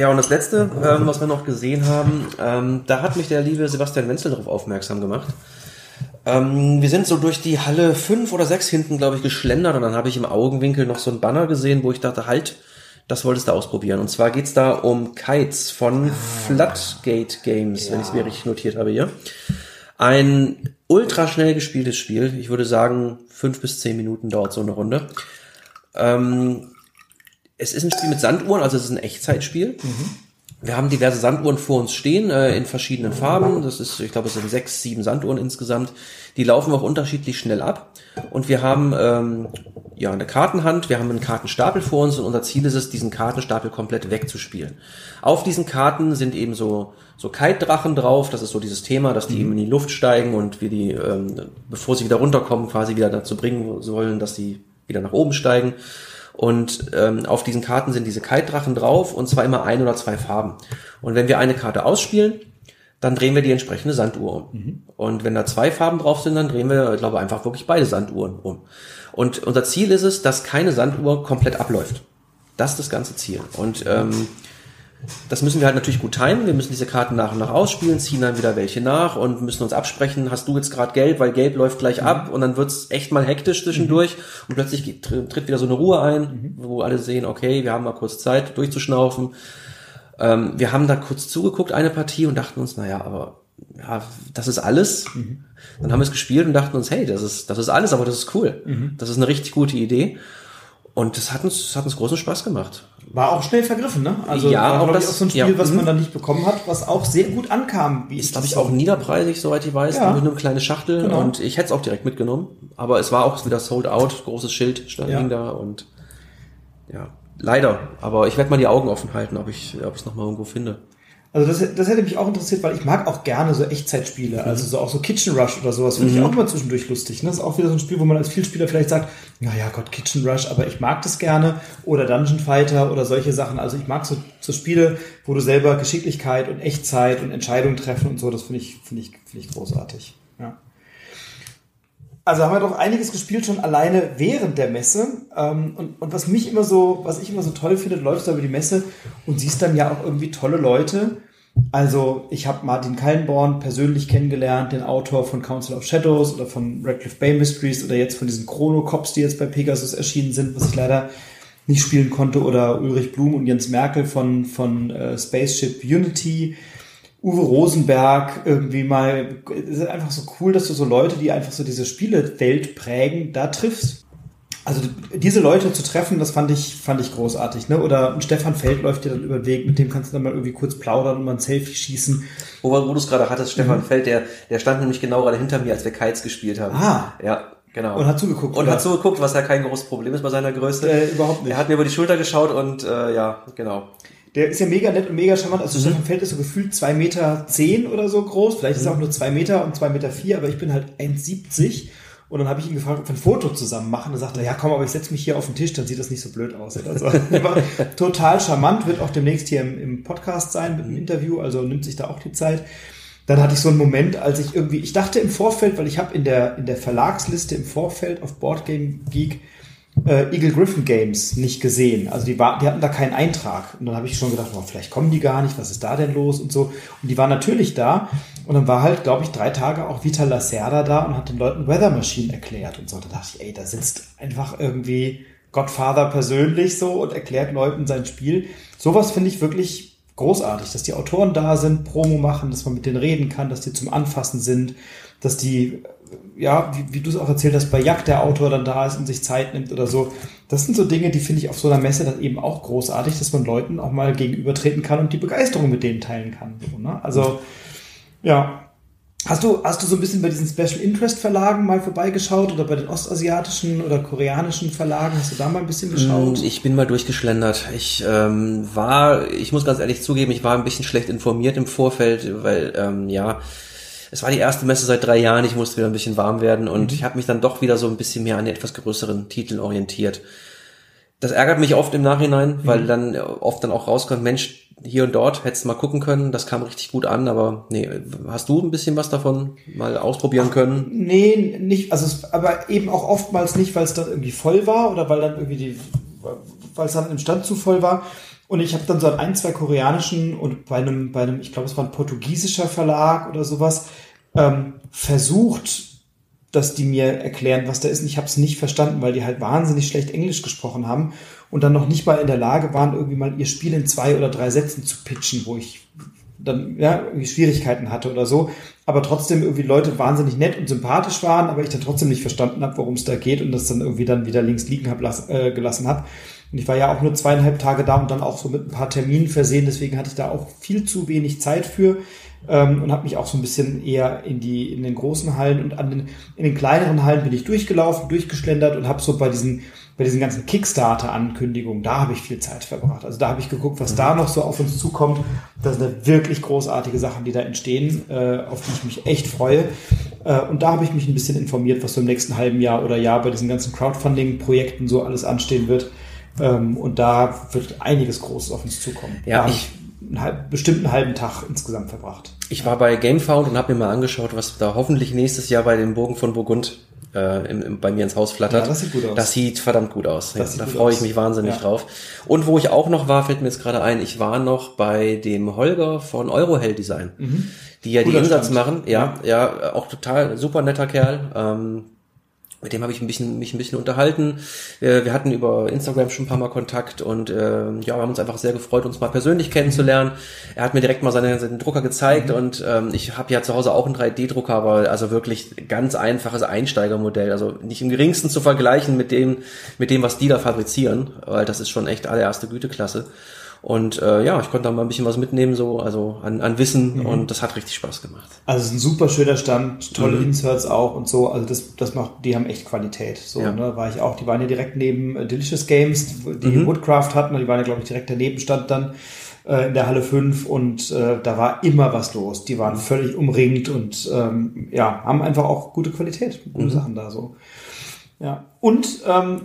Ja, und das letzte, ähm, was wir noch gesehen haben, ähm, da hat mich der liebe Sebastian Wenzel darauf aufmerksam gemacht. Ähm, wir sind so durch die Halle fünf oder sechs hinten, glaube ich, geschlendert und dann habe ich im Augenwinkel noch so ein Banner gesehen, wo ich dachte, halt, das wolltest du ausprobieren. Und zwar geht's da um Kites von Floodgate Games, wenn ich es mir richtig notiert habe hier. Ein ultra schnell gespieltes Spiel. Ich würde sagen, fünf bis zehn Minuten dauert so eine Runde. Ähm, es ist ein Spiel mit Sanduhren, also es ist ein Echtzeitspiel. Wir haben diverse Sanduhren vor uns stehen, äh, in verschiedenen Farben. Das ist, ich glaube, es sind sechs, sieben Sanduhren insgesamt. Die laufen auch unterschiedlich schnell ab. Und wir haben ähm, ja eine Kartenhand, wir haben einen Kartenstapel vor uns und unser Ziel ist es, diesen Kartenstapel komplett wegzuspielen. Auf diesen Karten sind eben so so Kite-Drachen drauf. Das ist so dieses Thema, dass die eben in die Luft steigen und wir die, ähm, bevor sie wieder runterkommen, quasi wieder dazu bringen sollen, dass sie wieder nach oben steigen. Und ähm, auf diesen Karten sind diese Kite-Drachen drauf und zwar immer ein oder zwei Farben. Und wenn wir eine Karte ausspielen, dann drehen wir die entsprechende Sanduhr um. Und wenn da zwei Farben drauf sind, dann drehen wir, ich glaube, einfach wirklich beide Sanduhren um. Und unser Ziel ist es, dass keine Sanduhr komplett abläuft. Das ist das ganze Ziel. Und ähm, das müssen wir halt natürlich gut timen. Wir müssen diese Karten nach und nach ausspielen, ziehen dann wieder welche nach und müssen uns absprechen, hast du jetzt gerade gelb, weil gelb läuft gleich ab und dann wird's echt mal hektisch zwischendurch und plötzlich tritt wieder so eine Ruhe ein, wo alle sehen, okay, wir haben mal kurz Zeit durchzuschnaufen. Ähm, wir haben da kurz zugeguckt, eine Partie, und dachten uns, naja, aber ja, das ist alles. Dann haben wir es gespielt und dachten uns, hey, das ist, das ist alles, aber das ist cool. Das ist eine richtig gute Idee. Und das hat uns, das hat uns großen Spaß gemacht. War auch schnell vergriffen, ne? Also Ja, war, auch glaub ich, das- auch so ein Spiel, ja, was mhm. man dann nicht bekommen hat, was auch sehr gut ankam. Wie Ist, glaube ich, auch niederpreisig, soweit ich weiß. Ja. Nur eine kleine Schachtel. Genau. Und ich hätte es auch direkt mitgenommen. Aber es war auch wieder sold out. Großes Schild stand Ja. da. Und ja, leider. Aber ich werde mal die Augen offen halten, ob ich ob ich es nochmal irgendwo finde. Also das, das hätte mich auch interessiert, weil ich mag auch gerne so Echtzeitspiele, also so auch so Kitchen Rush oder sowas finde ich auch immer zwischendurch lustig. Ne? Das ist auch wieder so ein Spiel, wo man als Vielspieler vielleicht sagt, naja Gott, Kitchen Rush, aber ich mag das gerne. Oder Dungeon Fighter oder solche Sachen. Also ich mag so, so Spiele, wo du selber Geschicklichkeit und Echtzeit und Entscheidungen treffen und so, das finde ich, finde ich, finde ich großartig. Also haben wir doch einiges gespielt schon alleine während der Messe. Ähm, und, und was mich immer so, was ich immer so toll finde, du läufst da über die Messe und siehst dann ja auch irgendwie tolle Leute. Also ich habe Martin Kallenborn persönlich kennengelernt, den Autor von Council of Shadows oder von Radcliffe Bay Mysteries oder jetzt von diesen Chrono Cops, die jetzt bei Pegasus erschienen sind, was ich leider nicht spielen konnte, oder Ulrich Blum und Jens Merkel von, von äh, Spaceship Unity. Uwe Rosenberg irgendwie mal, es ist einfach so cool, dass du so Leute, die einfach so diese Spielewelt prägen, da triffst. Also diese Leute zu treffen, das fand ich, fand ich großartig, ne? Oder Stefan Feld läuft dir dann über den Weg, mit dem kannst du dann mal irgendwie kurz plaudern und mal ein Selfie schießen. Wo, wo du es gerade hattest, Mhm. Stefan Feld, der, der stand nämlich genau gerade hinter mir, als wir Kites gespielt haben. Ah. Ja, genau. Und hat zugeguckt, Und oder? hat zugeguckt, was ja kein großes Problem ist bei seiner Größe. Äh, überhaupt nicht. Er hat mir über die Schulter geschaut und äh, ja, genau. Der ist ja mega nett und mega charmant. Also Stefan Feld ist so gefühlt zwei Meter zehn oder so groß. Vielleicht ist er auch nur zwei Meter und zwei Meter vier, aber ich bin halt 1,70. Und dann habe ich ihn gefragt, ob wir ein Foto zusammen machen. Dann sagt er, ja komm, aber ich setze mich hier auf den Tisch, dann sieht das nicht so blöd aus. Oder so. War total charmant, wird auch demnächst hier im, im Podcast sein mit dem Interview, also nimmt sich da auch die Zeit. Dann hatte ich so einen Moment, als ich irgendwie, ich dachte im Vorfeld, weil ich habe in der, in der Verlagsliste im Vorfeld auf Boardgame Geek äh, Eagle Griffin Games nicht gesehen. Also die, war, die hatten da keinen Eintrag. Und dann habe ich schon gedacht, oh, vielleicht kommen die gar nicht, was ist da denn los und so. Und die waren natürlich da. Und dann war halt, glaube ich, drei Tage auch Vita Lacerda da und hat den Leuten Weather Machine erklärt und so. Da dachte ich, ey, da sitzt einfach irgendwie Godfather persönlich so und erklärt Leuten sein Spiel. Sowas finde ich wirklich großartig, dass die Autoren da sind, Promo machen, dass man mit denen reden kann, dass die zum Anfassen sind, dass die ja, wie, wie du es auch erzählt hast, bei Jagd der Autor dann da ist und sich Zeit nimmt oder so. Das sind so Dinge, die finde ich auf so einer Messe dann eben auch großartig, dass man Leuten auch mal gegenübertreten kann und die Begeisterung mit denen teilen kann. So, ne? Also, ja. Hast du, hast du so ein bisschen bei diesen Special Interest Verlagen mal vorbeigeschaut oder bei den ostasiatischen oder koreanischen Verlagen? Hast du da mal ein bisschen geschaut? Mm, Ich bin mal durchgeschlendert. Ich ähm, war, ich muss ganz ehrlich zugeben, ich war ein bisschen schlecht informiert im Vorfeld, weil ähm, ja, es war die erste Messe seit drei Jahren. Ich musste wieder ein bisschen warm werden und ich habe mich dann doch wieder so ein bisschen mehr an die etwas größeren Titeln orientiert. Das ärgert mich oft im Nachhinein, weil dann oft dann auch rauskommt, Mensch, hier und dort hättest du mal gucken können, das kam richtig gut an, aber nee, hast du ein bisschen was davon mal ausprobieren können? Nee, nicht, also es, aber eben auch oftmals nicht, weil es dann irgendwie voll war oder weil dann irgendwie die, weil es dann im Stand zu voll war. Und ich habe dann so an ein, zwei koreanischen und bei einem, bei einem, ich glaube, es war ein portugiesischer Verlag oder sowas, ähm, versucht, dass die mir erklären, was da ist. Und ich habe es nicht verstanden, weil die halt wahnsinnig schlecht Englisch gesprochen haben und dann noch nicht mal in der Lage waren, irgendwie mal ihr Spiel in zwei oder drei Sätzen zu pitchen, wo ich dann ja, irgendwie Schwierigkeiten hatte oder so. Aber trotzdem irgendwie Leute wahnsinnig nett und sympathisch waren, aber ich dann trotzdem nicht verstanden habe, worum es da geht und das dann irgendwie dann wieder links liegen hab, äh, gelassen habe. Und ich war ja auch nur zweieinhalb Tage da und dann auch so mit ein paar Terminen versehen, deswegen hatte ich da auch viel zu wenig Zeit für ähm, und habe mich auch so ein bisschen eher in die in den großen Hallen und an den in den kleineren Hallen bin ich durchgelaufen, durchgeschlendert und habe so bei diesen bei diesen ganzen Kickstarter-Ankündigungen, da habe ich viel Zeit verbracht. Also da habe ich geguckt, was da noch so auf uns zukommt. Das sind wirklich großartige Sachen, die da entstehen, äh, auf die ich mich echt freue. Äh, und da habe ich mich ein bisschen informiert, was so im nächsten halben Jahr oder Jahr bei diesen ganzen Crowdfunding-Projekten so alles anstehen wird. Ähm, und da wird einiges Großes auf uns zukommen. Ja, da habe ich- einen halb, bestimmt einen halben Tag insgesamt verbracht. Ich war bei Gamefound und habe mir mal angeschaut, was da hoffentlich nächstes Jahr bei den Burgen von Burgund äh, im, im, bei mir ins Haus flattert. Ja, das sieht gut aus. Das sieht verdammt gut aus. Ja, da freue ich mich wahnsinnig Ja. drauf. Und wo ich auch noch war, fällt mir jetzt gerade ein, ich war noch bei dem Holger von Eurohell Design, die ja die Mhm. Cooler Insatz Stand. machen. Ja, ja, auch total super netter Kerl. Ähm, mit dem habe ich ein bisschen, mich ein bisschen unterhalten. Wir, wir hatten über Instagram schon ein paar Mal Kontakt und äh, ja, wir haben uns einfach sehr gefreut, uns mal persönlich kennenzulernen. Er hat mir direkt mal seine, seinen Drucker gezeigt und ähm, ich habe ja zu Hause auch einen 3D-Drucker, aber also wirklich ganz einfaches Einsteigermodell, also nicht im geringsten zu vergleichen mit dem, mit dem, was die da fabrizieren, weil das ist schon echt allererste Güteklasse. Und äh, ja, ich konnte da mal ein bisschen was mitnehmen, so also an, an Wissen und das hat richtig Spaß gemacht. Also es ist ein super schöner Stand, tolle Mhm. Inserts auch und so. Also das, das macht, die haben echt Qualität. So, Ja. ne, war ich auch. Die waren ja direkt neben äh, Delicious Games, die Mhm. Woodcraft hatten. Die waren ja, glaube ich, direkt daneben stand dann äh, in der Halle 5 und äh, da war immer was los. Die Mhm. waren völlig umringt und ähm, ja, haben einfach auch gute Qualität, gute Mhm. Sachen da so. Ja. Und ähm,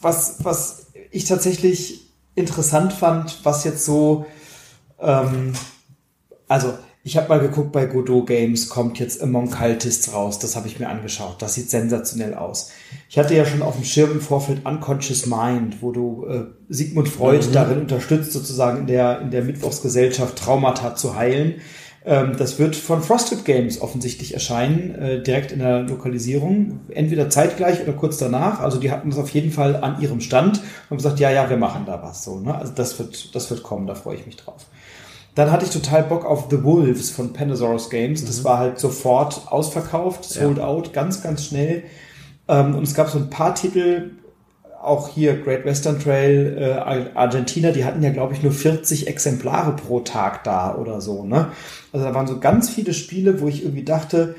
was, was ich tatsächlich interessant fand, was jetzt so ähm, also, ich habe mal geguckt, bei Godot Games kommt jetzt Among Cultists raus. Das habe ich mir angeschaut. Das sieht sensationell aus. Ich hatte ja schon auf dem Schirm im Vorfeld Unconscious Mind, wo du äh, Sigmund Freud darin unterstützt, sozusagen in der, in der Mittwochsgesellschaft Traumata zu heilen. Ähm, das wird von Frosted Games offensichtlich erscheinen, äh, direkt in der Lokalisierung. Entweder zeitgleich oder kurz danach. Also die hatten das auf jeden Fall an ihrem Stand und haben gesagt, ja, ja, wir machen da was. So, ne? Also das wird, das wird kommen, da freue ich mich drauf. Dann hatte ich total Bock auf The Wolves von Panasaurus Games. Das war halt sofort ausverkauft, sold out, ganz, ganz schnell. Ähm, und es gab so ein paar Titel, auch hier Great Western Trail, äh, Argentina, die hatten ja, glaube ich, nur 40 Exemplare pro Tag da oder so. Ne? Also da waren so ganz viele Spiele, wo ich irgendwie dachte,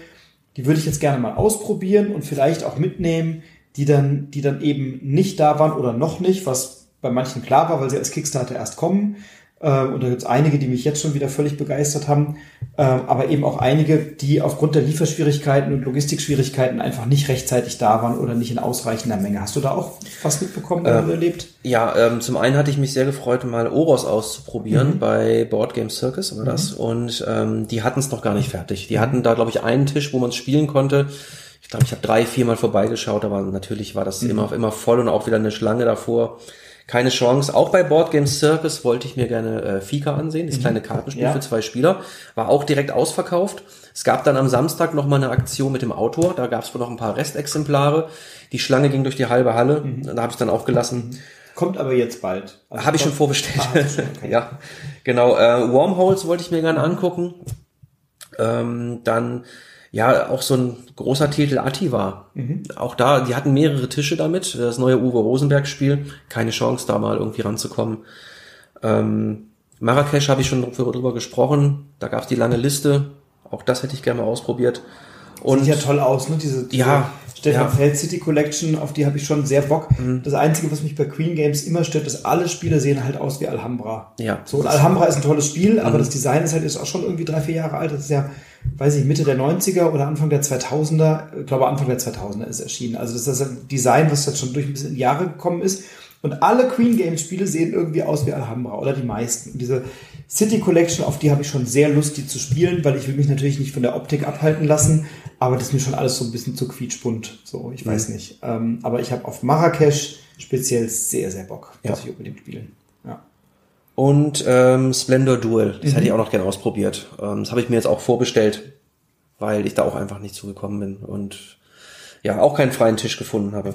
die würde ich jetzt gerne mal ausprobieren und vielleicht auch mitnehmen, die dann, die dann eben nicht da waren oder noch nicht, was bei manchen klar war, weil sie als Kickstarter erst kommen. Äh, und da gibt es einige, die mich jetzt schon wieder völlig begeistert haben, äh, aber eben auch einige, die aufgrund der Lieferschwierigkeiten und Logistikschwierigkeiten einfach nicht rechtzeitig da waren oder nicht in ausreichender Menge. Hast du da auch was mitbekommen oder erlebt? Ja, ähm, zum einen hatte ich mich sehr gefreut, mal Oros auszuprobieren bei Board Game Circus war das. Und ähm, die hatten es noch gar nicht fertig. Die hatten da, glaube ich, einen Tisch, wo man es spielen konnte. Ich glaube, ich habe drei, viermal vorbeigeschaut, aber natürlich war das immer, immer voll und auch wieder eine Schlange davor. Keine Chance. Auch bei Board Game Circus wollte ich mir gerne äh, Fika ansehen, das kleine Kartenspiel Ja. für zwei Spieler. War auch direkt ausverkauft. Es gab dann am Samstag noch mal eine Aktion mit dem Autor. Da gab es wohl noch ein paar Restexemplare. Die Schlange ging durch die halbe Halle. Da habe ich dann auch gelassen. Kommt aber jetzt bald. Also Habe ich schon vorbestellt. Ah, okay. ja, genau. Äh, Wormholes wollte ich mir gerne angucken. Ähm, dann ja auch so ein großer Titel Attiva. Auch da, die hatten mehrere Tische damit. Das neue Uwe Rosenberg Spiel. Keine Chance, da mal irgendwie ranzukommen. Ähm, Marrakesch habe ich schon drüber gesprochen. Da gab es die lange Liste. Auch das hätte ich gerne mal ausprobiert. Und Sieht ja toll aus, ne? Diese, diese ja, Stefan ja. Feld City Collection, auf die habe ich schon sehr Bock. Mhm. Das Einzige, was mich bei Queen Games immer stört, ist, alle Spiele sehen halt aus wie Alhambra. Ja. So, und Alhambra ist ein tolles Spiel, aber Mhm. das Design ist halt jetzt auch schon irgendwie drei, vier Jahre alt. Das ist ja, weiß ich, Mitte der 90er oder Anfang der 2000er. Ich glaube, Anfang der 2000er ist erschienen. Also das ist das Design, was jetzt schon durch ein bisschen Jahre gekommen ist. Und alle Queen Games Spiele sehen irgendwie aus wie Alhambra oder die meisten. Und diese City Collection, auf die habe ich schon sehr Lust, die zu spielen, weil ich will mich natürlich nicht von der Optik abhalten lassen, aber das ist mir schon alles so ein bisschen zu quietschbunt. So, ich weiß nicht. Ähm, aber ich habe auf Marrakesch speziell sehr, sehr Bock, Ja. dass ich unbedingt spielen. Ja. Und ähm, Splendor Duel, das Mhm. hätte ich auch noch gerne ausprobiert. Ähm, das habe ich mir jetzt auch vorbestellt, weil ich da auch einfach nicht zugekommen bin und ja, auch keinen freien Tisch gefunden habe.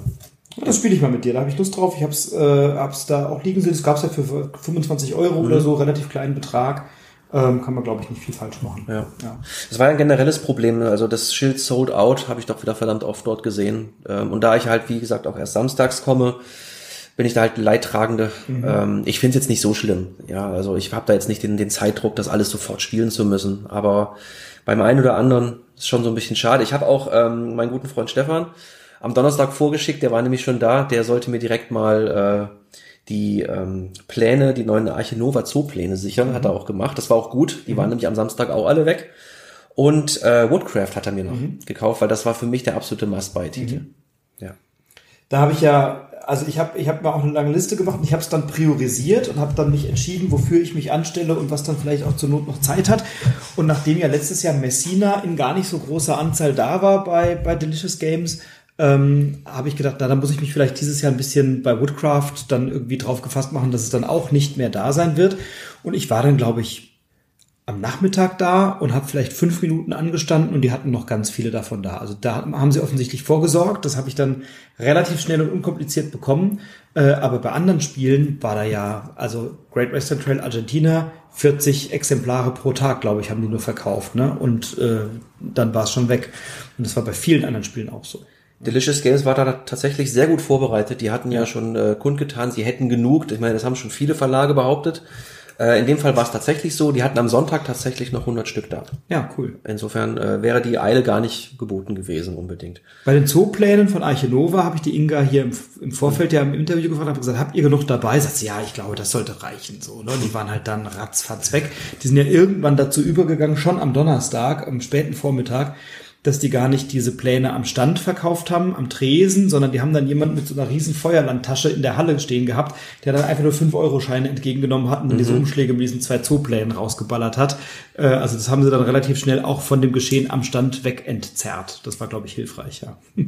Das spiele ich mal mit dir, da habe ich Lust drauf. Ich habe es äh, hab's da auch liegen sehen. Das gab es ja für 25 Euro oder so, relativ kleinen Betrag. Ähm, kann man, glaube ich, nicht viel falsch machen. Ja. Ja. Das war ja ein generelles Problem. Also das Schild Sold Out habe ich doch wieder verdammt oft dort gesehen. Ähm, und da ich halt, wie gesagt, auch erst samstags komme, bin ich da halt Leidtragende. Ähm, ich finde es jetzt nicht so schlimm. Ja, also ich habe da jetzt nicht den, den Zeitdruck, das alles sofort spielen zu müssen. Aber beim einen oder anderen ist schon so ein bisschen schade. Ich habe auch ähm, meinen guten Freund Stefan am Donnerstag vorgeschickt, der war nämlich schon da. Der sollte mir direkt mal äh, die ähm, Pläne, die neuen Arche Nova Zoo-Pläne sichern. Hat er auch gemacht. Das war auch gut. Die waren nämlich am Samstag auch alle weg. Und äh, Woodcraft hat er mir noch gekauft, weil das war für mich der absolute Must-Buy-Titel. Ja. Da habe ich ja, also ich habe ich hab mir auch eine lange Liste gemacht und ich habe es dann priorisiert und habe dann mich entschieden, wofür ich mich anstelle und was dann vielleicht auch zur Not noch Zeit hat. Und nachdem ja letztes Jahr Messina in gar nicht so großer Anzahl da war bei, bei Delicious Games, ähm, habe ich gedacht, na, dann muss ich mich vielleicht dieses Jahr ein bisschen bei Woodcraft dann irgendwie drauf gefasst machen, dass es dann auch nicht mehr da sein wird. Und ich war dann, glaube ich, am Nachmittag da und habe vielleicht fünf Minuten angestanden und die hatten noch ganz viele davon da. Also da haben sie offensichtlich vorgesorgt. Das habe ich dann relativ schnell und unkompliziert bekommen. Äh, aber bei anderen Spielen war da ja, also Great Western Trail Argentina, 40 Exemplare pro Tag, glaube ich, haben die nur verkauft. Ne? Und äh, dann war es schon weg. Und das war bei vielen anderen Spielen auch so. Delicious Games war da tatsächlich sehr gut vorbereitet. Die hatten ja schon äh, kundgetan, sie hätten genug. Ich meine, das haben schon viele Verlage behauptet. Äh, in dem Fall war es tatsächlich so. Die hatten am Sonntag tatsächlich noch 100 Stück da. Ja, cool. Insofern äh, wäre die Eile gar nicht geboten gewesen unbedingt. Bei den Zooplänen von Arche Nova habe ich die Inga hier im, im Vorfeld ja im Interview gefragt, habe gesagt, habt ihr genug dabei? Sagt sie, ja, ich glaube, das sollte reichen. So, ne? Die waren halt dann ratzfatz weg. Die sind ja irgendwann dazu übergegangen, schon am Donnerstag, am späten Vormittag, dass die gar nicht diese Pläne am Stand verkauft haben, am Tresen, sondern die haben dann jemanden mit so einer riesen Feuerlandtasche in der Halle stehen gehabt, der dann einfach nur 5-Euro-Scheine entgegengenommen hat und dann diese Umschläge mit diesen zwei Zooplänen rausgeballert hat. Äh, also das haben sie dann relativ schnell auch von dem Geschehen am Stand weg entzerrt. Das war, glaube ich, hilfreich, ja.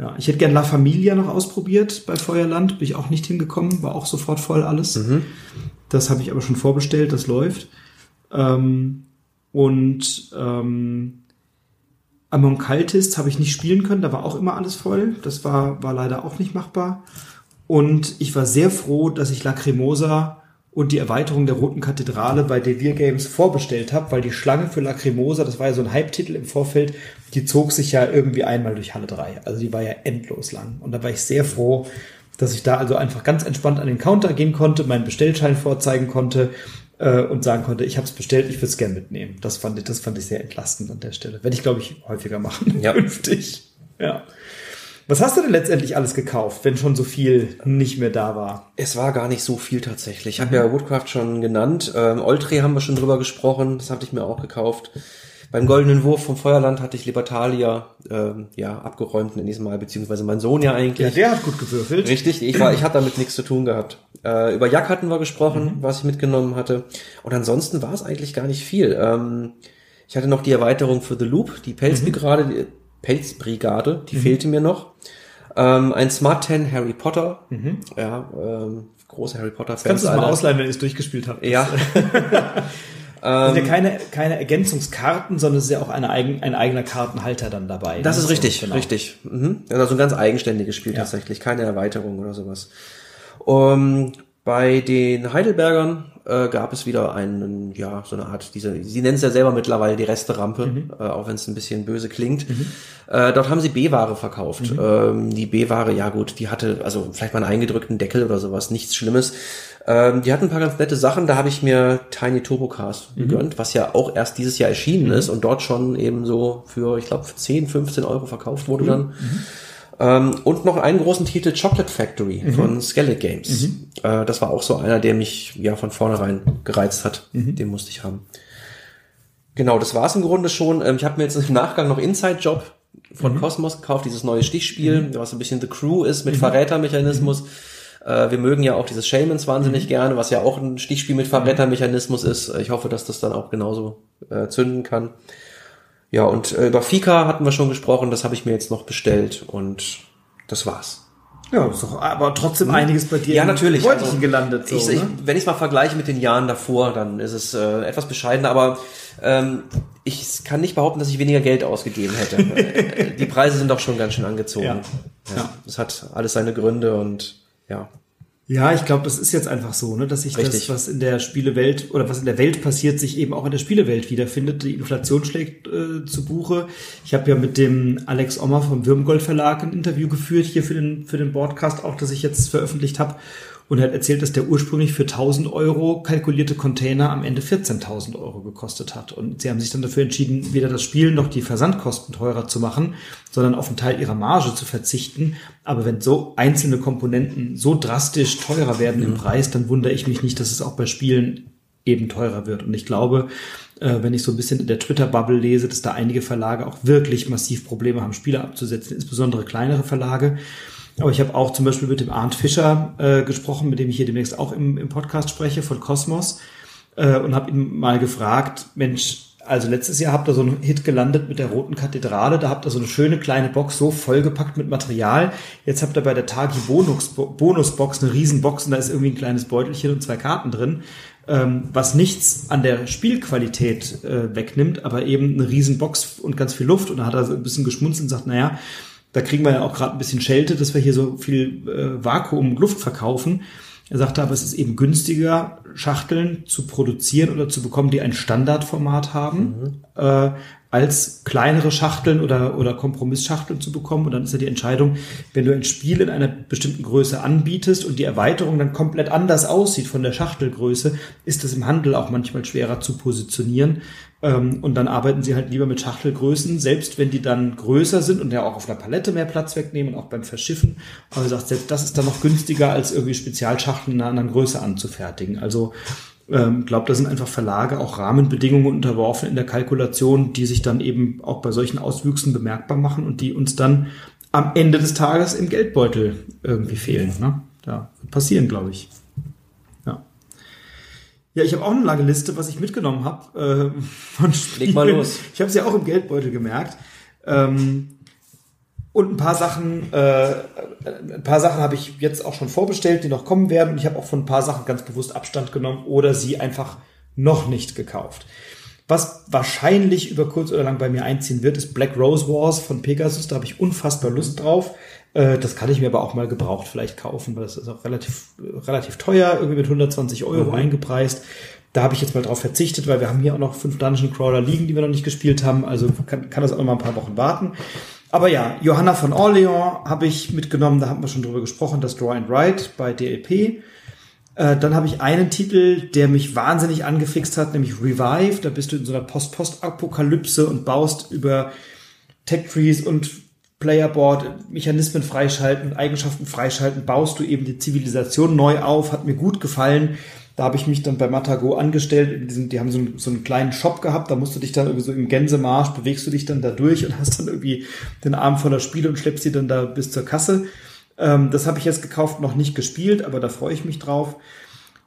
Ja, ich hätte gern La Familia noch ausprobiert bei Feuerland, bin ich auch nicht hingekommen, war auch sofort voll alles. Das habe ich aber schon vorbestellt, das läuft. Ähm, und ähm, Among Cultists habe ich nicht spielen können, da war auch immer alles voll. Das war, war leider auch nicht machbar. Und ich war sehr froh, dass ich Lacrimosa und die Erweiterung der Roten Kathedrale bei Devir Games vorbestellt habe, weil die Schlange für Lacrimosa, das war ja so ein Hype-Titel im Vorfeld, die zog sich ja irgendwie einmal durch Halle 3. Also die war ja endlos lang. Und da war ich sehr froh, dass ich da also einfach ganz entspannt an den Counter gehen konnte, meinen Bestellschein vorzeigen konnte äh, und sagen konnte, ich habe es bestellt, ich würde es gern mitnehmen. Das fand ich, das fand ich sehr entlastend an der Stelle. Werde ich, glaube ich, häufiger machen. Ja. Künftig. Ja. Was hast du denn letztendlich alles gekauft, wenn schon so viel nicht mehr da war? Es war gar nicht so viel tatsächlich. Ich habe ja Woodcraft schon genannt. Ähm, Oltre haben wir schon drüber gesprochen. Das hatte ich mir auch gekauft. Beim Goldenen Wurf vom Feuerland hatte ich Libertalia ähm, ja abgeräumt in diesem Mal, beziehungsweise mein Sohn ja eigentlich. Ja, der hat gut gewürfelt. Richtig, ich war, ich hatte damit nichts zu tun gehabt. Äh, über Jack hatten wir gesprochen, was ich mitgenommen hatte. Und ansonsten war es eigentlich gar nicht viel. Ähm, ich hatte noch die Erweiterung für The Loop, die Pelzbrigade, die Pelzbrigade, die fehlte mir noch. Ähm, ein Smart 10 Harry Potter. Ja, ähm, große Harry Potter Fans. Kannst du es mal ausleihen, wenn ihr es durchgespielt habt? Ja, Das sind ja keine, keine Ergänzungskarten, sondern es ist ja auch eine eigen, ein eigener Kartenhalter dann dabei. das ne? ist So, richtig, genau. richtig. Mhm. Also ein ganz eigenständiges Spiel Ja. tatsächlich, keine Erweiterung oder sowas. Um, bei den Heidelbergern äh, gab es wieder einen, ja, so eine Art, diese, sie nennen es ja selber mittlerweile die Resterampe, Mhm. äh, auch wenn es ein bisschen böse klingt. Äh, dort haben sie B-Ware verkauft. Mhm. Ähm, die B-Ware, ja gut, die hatte also vielleicht mal einen eingedrückten Deckel oder sowas, nichts Schlimmes. Ähm, die hatten ein paar ganz nette Sachen. Da habe ich mir Tiny Turbo Cars Mhm. gegönnt, was ja auch erst dieses Jahr erschienen ist und dort schon eben so für, ich glaube, 10, 15 Euro verkauft Mhm. wurde dann. Ähm, und noch einen großen Titel Chocolate Factory Mhm. von Skellig Games. Äh, das war auch so einer, der mich ja von vornherein gereizt hat. Mhm. Den musste ich haben. Genau, das war's im Grunde schon. Ähm, ich habe mir jetzt im Nachgang noch Inside Job von Mhm. Cosmos gekauft, dieses neue Stichspiel, was ein bisschen The Crew ist mit Verrätermechanismus. Äh, wir mögen ja auch dieses Shamans wahnsinnig Mhm. gerne, was ja auch ein Stichspiel mit Verrätermechanismus ist. Ich hoffe, dass das dann auch genauso äh, zünden kann. Ja, und äh, über Fika hatten wir schon gesprochen, das habe ich mir jetzt noch bestellt und das war's. Ja, ist doch aber trotzdem einiges bei dir Ja, natürlich. Beutelchen Also, gelandet. So, ich, ich, ne? wenn ich es mal vergleiche mit den Jahren davor, dann ist es äh, etwas bescheidener, aber ähm, ich kann nicht behaupten, dass ich weniger Geld ausgegeben hätte. Die Preise sind doch schon ganz schön angezogen. Ja. Ja. Ja. Das hat alles seine Gründe und ja. Ja, ich glaube, das ist jetzt einfach so, ne, dass sich Richtig. das, was in der Spielewelt oder was in der Welt passiert, sich eben auch in der Spielewelt wiederfindet. Die Inflation schlägt äh, zu Buche. Ich habe ja mit dem Alex Ommer vom Würmgold Verlag ein Interview geführt hier für den für den Podcast, auch das ich jetzt veröffentlicht habe. Und er hat erzählt, dass der ursprünglich für 1000 Euro kalkulierte Container am Ende 14.000 Euro gekostet hat. Und sie haben sich dann dafür entschieden, weder das Spiel noch die Versandkosten teurer zu machen, sondern auf einen Teil ihrer Marge zu verzichten. Aber wenn so einzelne Komponenten so drastisch teurer werden im Preis, dann wundere ich mich nicht, dass es auch bei Spielen eben teurer wird. Und ich glaube, äh, wenn ich so ein bisschen in der Twitter-Bubble lese, dass da einige Verlage auch wirklich massiv Probleme haben, Spiele abzusetzen, insbesondere kleinere Verlage. Aber ich habe auch zum Beispiel mit dem Arndt Fischer äh, gesprochen, mit dem ich hier demnächst auch im, im Podcast spreche, von Cosmos, äh, und habe ihn mal gefragt, Mensch, also letztes Jahr habt ihr so einen Hit gelandet mit der Roten Kathedrale, da habt ihr so eine schöne kleine Box so vollgepackt mit Material. Jetzt habt ihr bei der Tagi Bonus, Bonusbox eine Riesenbox und da ist irgendwie ein kleines Beutelchen und zwei Karten drin, ähm, was nichts an der Spielqualität äh, wegnimmt, aber eben eine Riesenbox und ganz viel Luft. Und da hat er so ein bisschen geschmunzelt und sagt, naja, da kriegen wir ja auch gerade ein bisschen Schelte, dass wir hier so viel äh, Vakuum und Luft verkaufen. Er sagte aber, es ist eben günstiger, Schachteln zu produzieren oder zu bekommen, die ein Standardformat haben, äh, als kleinere Schachteln oder, oder Kompromissschachteln zu bekommen. Und dann ist ja die Entscheidung, wenn du ein Spiel in einer bestimmten Größe anbietest und die Erweiterung dann komplett anders aussieht von der Schachtelgröße, ist es im Handel auch manchmal schwerer zu positionieren. Ähm, und dann arbeiten sie halt lieber mit Schachtelgrößen, selbst wenn die dann größer sind und ja auch auf einer Palette mehr Platz wegnehmen, auch beim Verschiffen. Aber er sagt, selbst das ist dann noch günstiger, als irgendwie Spezialschachteln in einer anderen Größe anzufertigen. Also ähm, glaube, da sind einfach Verlage auch Rahmenbedingungen unterworfen in der Kalkulation, die sich dann eben auch bei solchen Auswüchsen bemerkbar machen und die uns dann am Ende des Tages im Geldbeutel irgendwie fehlen. Ne? Ja, wird passieren, glaube ich. Ja. Ja, ich habe auch eine lange Liste, was ich mitgenommen habe äh, von Spielen. Leg mal los. Ich habe es ja auch im Geldbeutel gemerkt. Ähm, und ein paar Sachen, äh, ein paar Sachen habe ich jetzt auch schon vorbestellt, die noch kommen werden. Und ich habe auch von ein paar Sachen ganz bewusst Abstand genommen oder sie einfach noch nicht gekauft. Was wahrscheinlich über kurz oder lang bei mir einziehen wird, ist Black Rose Wars von Pegasus. Da habe ich unfassbar Lust drauf. Äh, Das kann ich mir aber auch mal gebraucht vielleicht kaufen, weil das ist auch relativ, relativ teuer, irgendwie mit 120 Euro eingepreist. Da habe ich jetzt mal drauf verzichtet, weil wir haben hier auch noch fünf Dungeon Crawler liegen, die wir noch nicht gespielt haben. Also kann, kann das auch noch mal ein paar Wochen warten. Aber ja, Johanna von Orleans habe ich mitgenommen, da haben wir schon drüber gesprochen, das Draw and Write bei DLP. Äh, dann habe ich einen Titel, der mich wahnsinnig angefixt hat, nämlich Revive. Da bist du in so einer Post-Post-Apokalypse und baust über Tech-Trees und Playerboard Mechanismen freischalten, Eigenschaften freischalten, baust du eben die Zivilisation neu auf, hat mir gut gefallen. Da habe ich mich dann bei Matago angestellt. Diesem, die haben so einen, so einen kleinen Shop gehabt. Da musst du dich dann irgendwie so im Gänsemarsch, bewegst du dich dann da durch und hast dann irgendwie den Arm voller Spiele und schleppst sie dann da bis zur Kasse. Ähm, das habe ich jetzt gekauft, noch nicht gespielt, aber da freue ich mich drauf.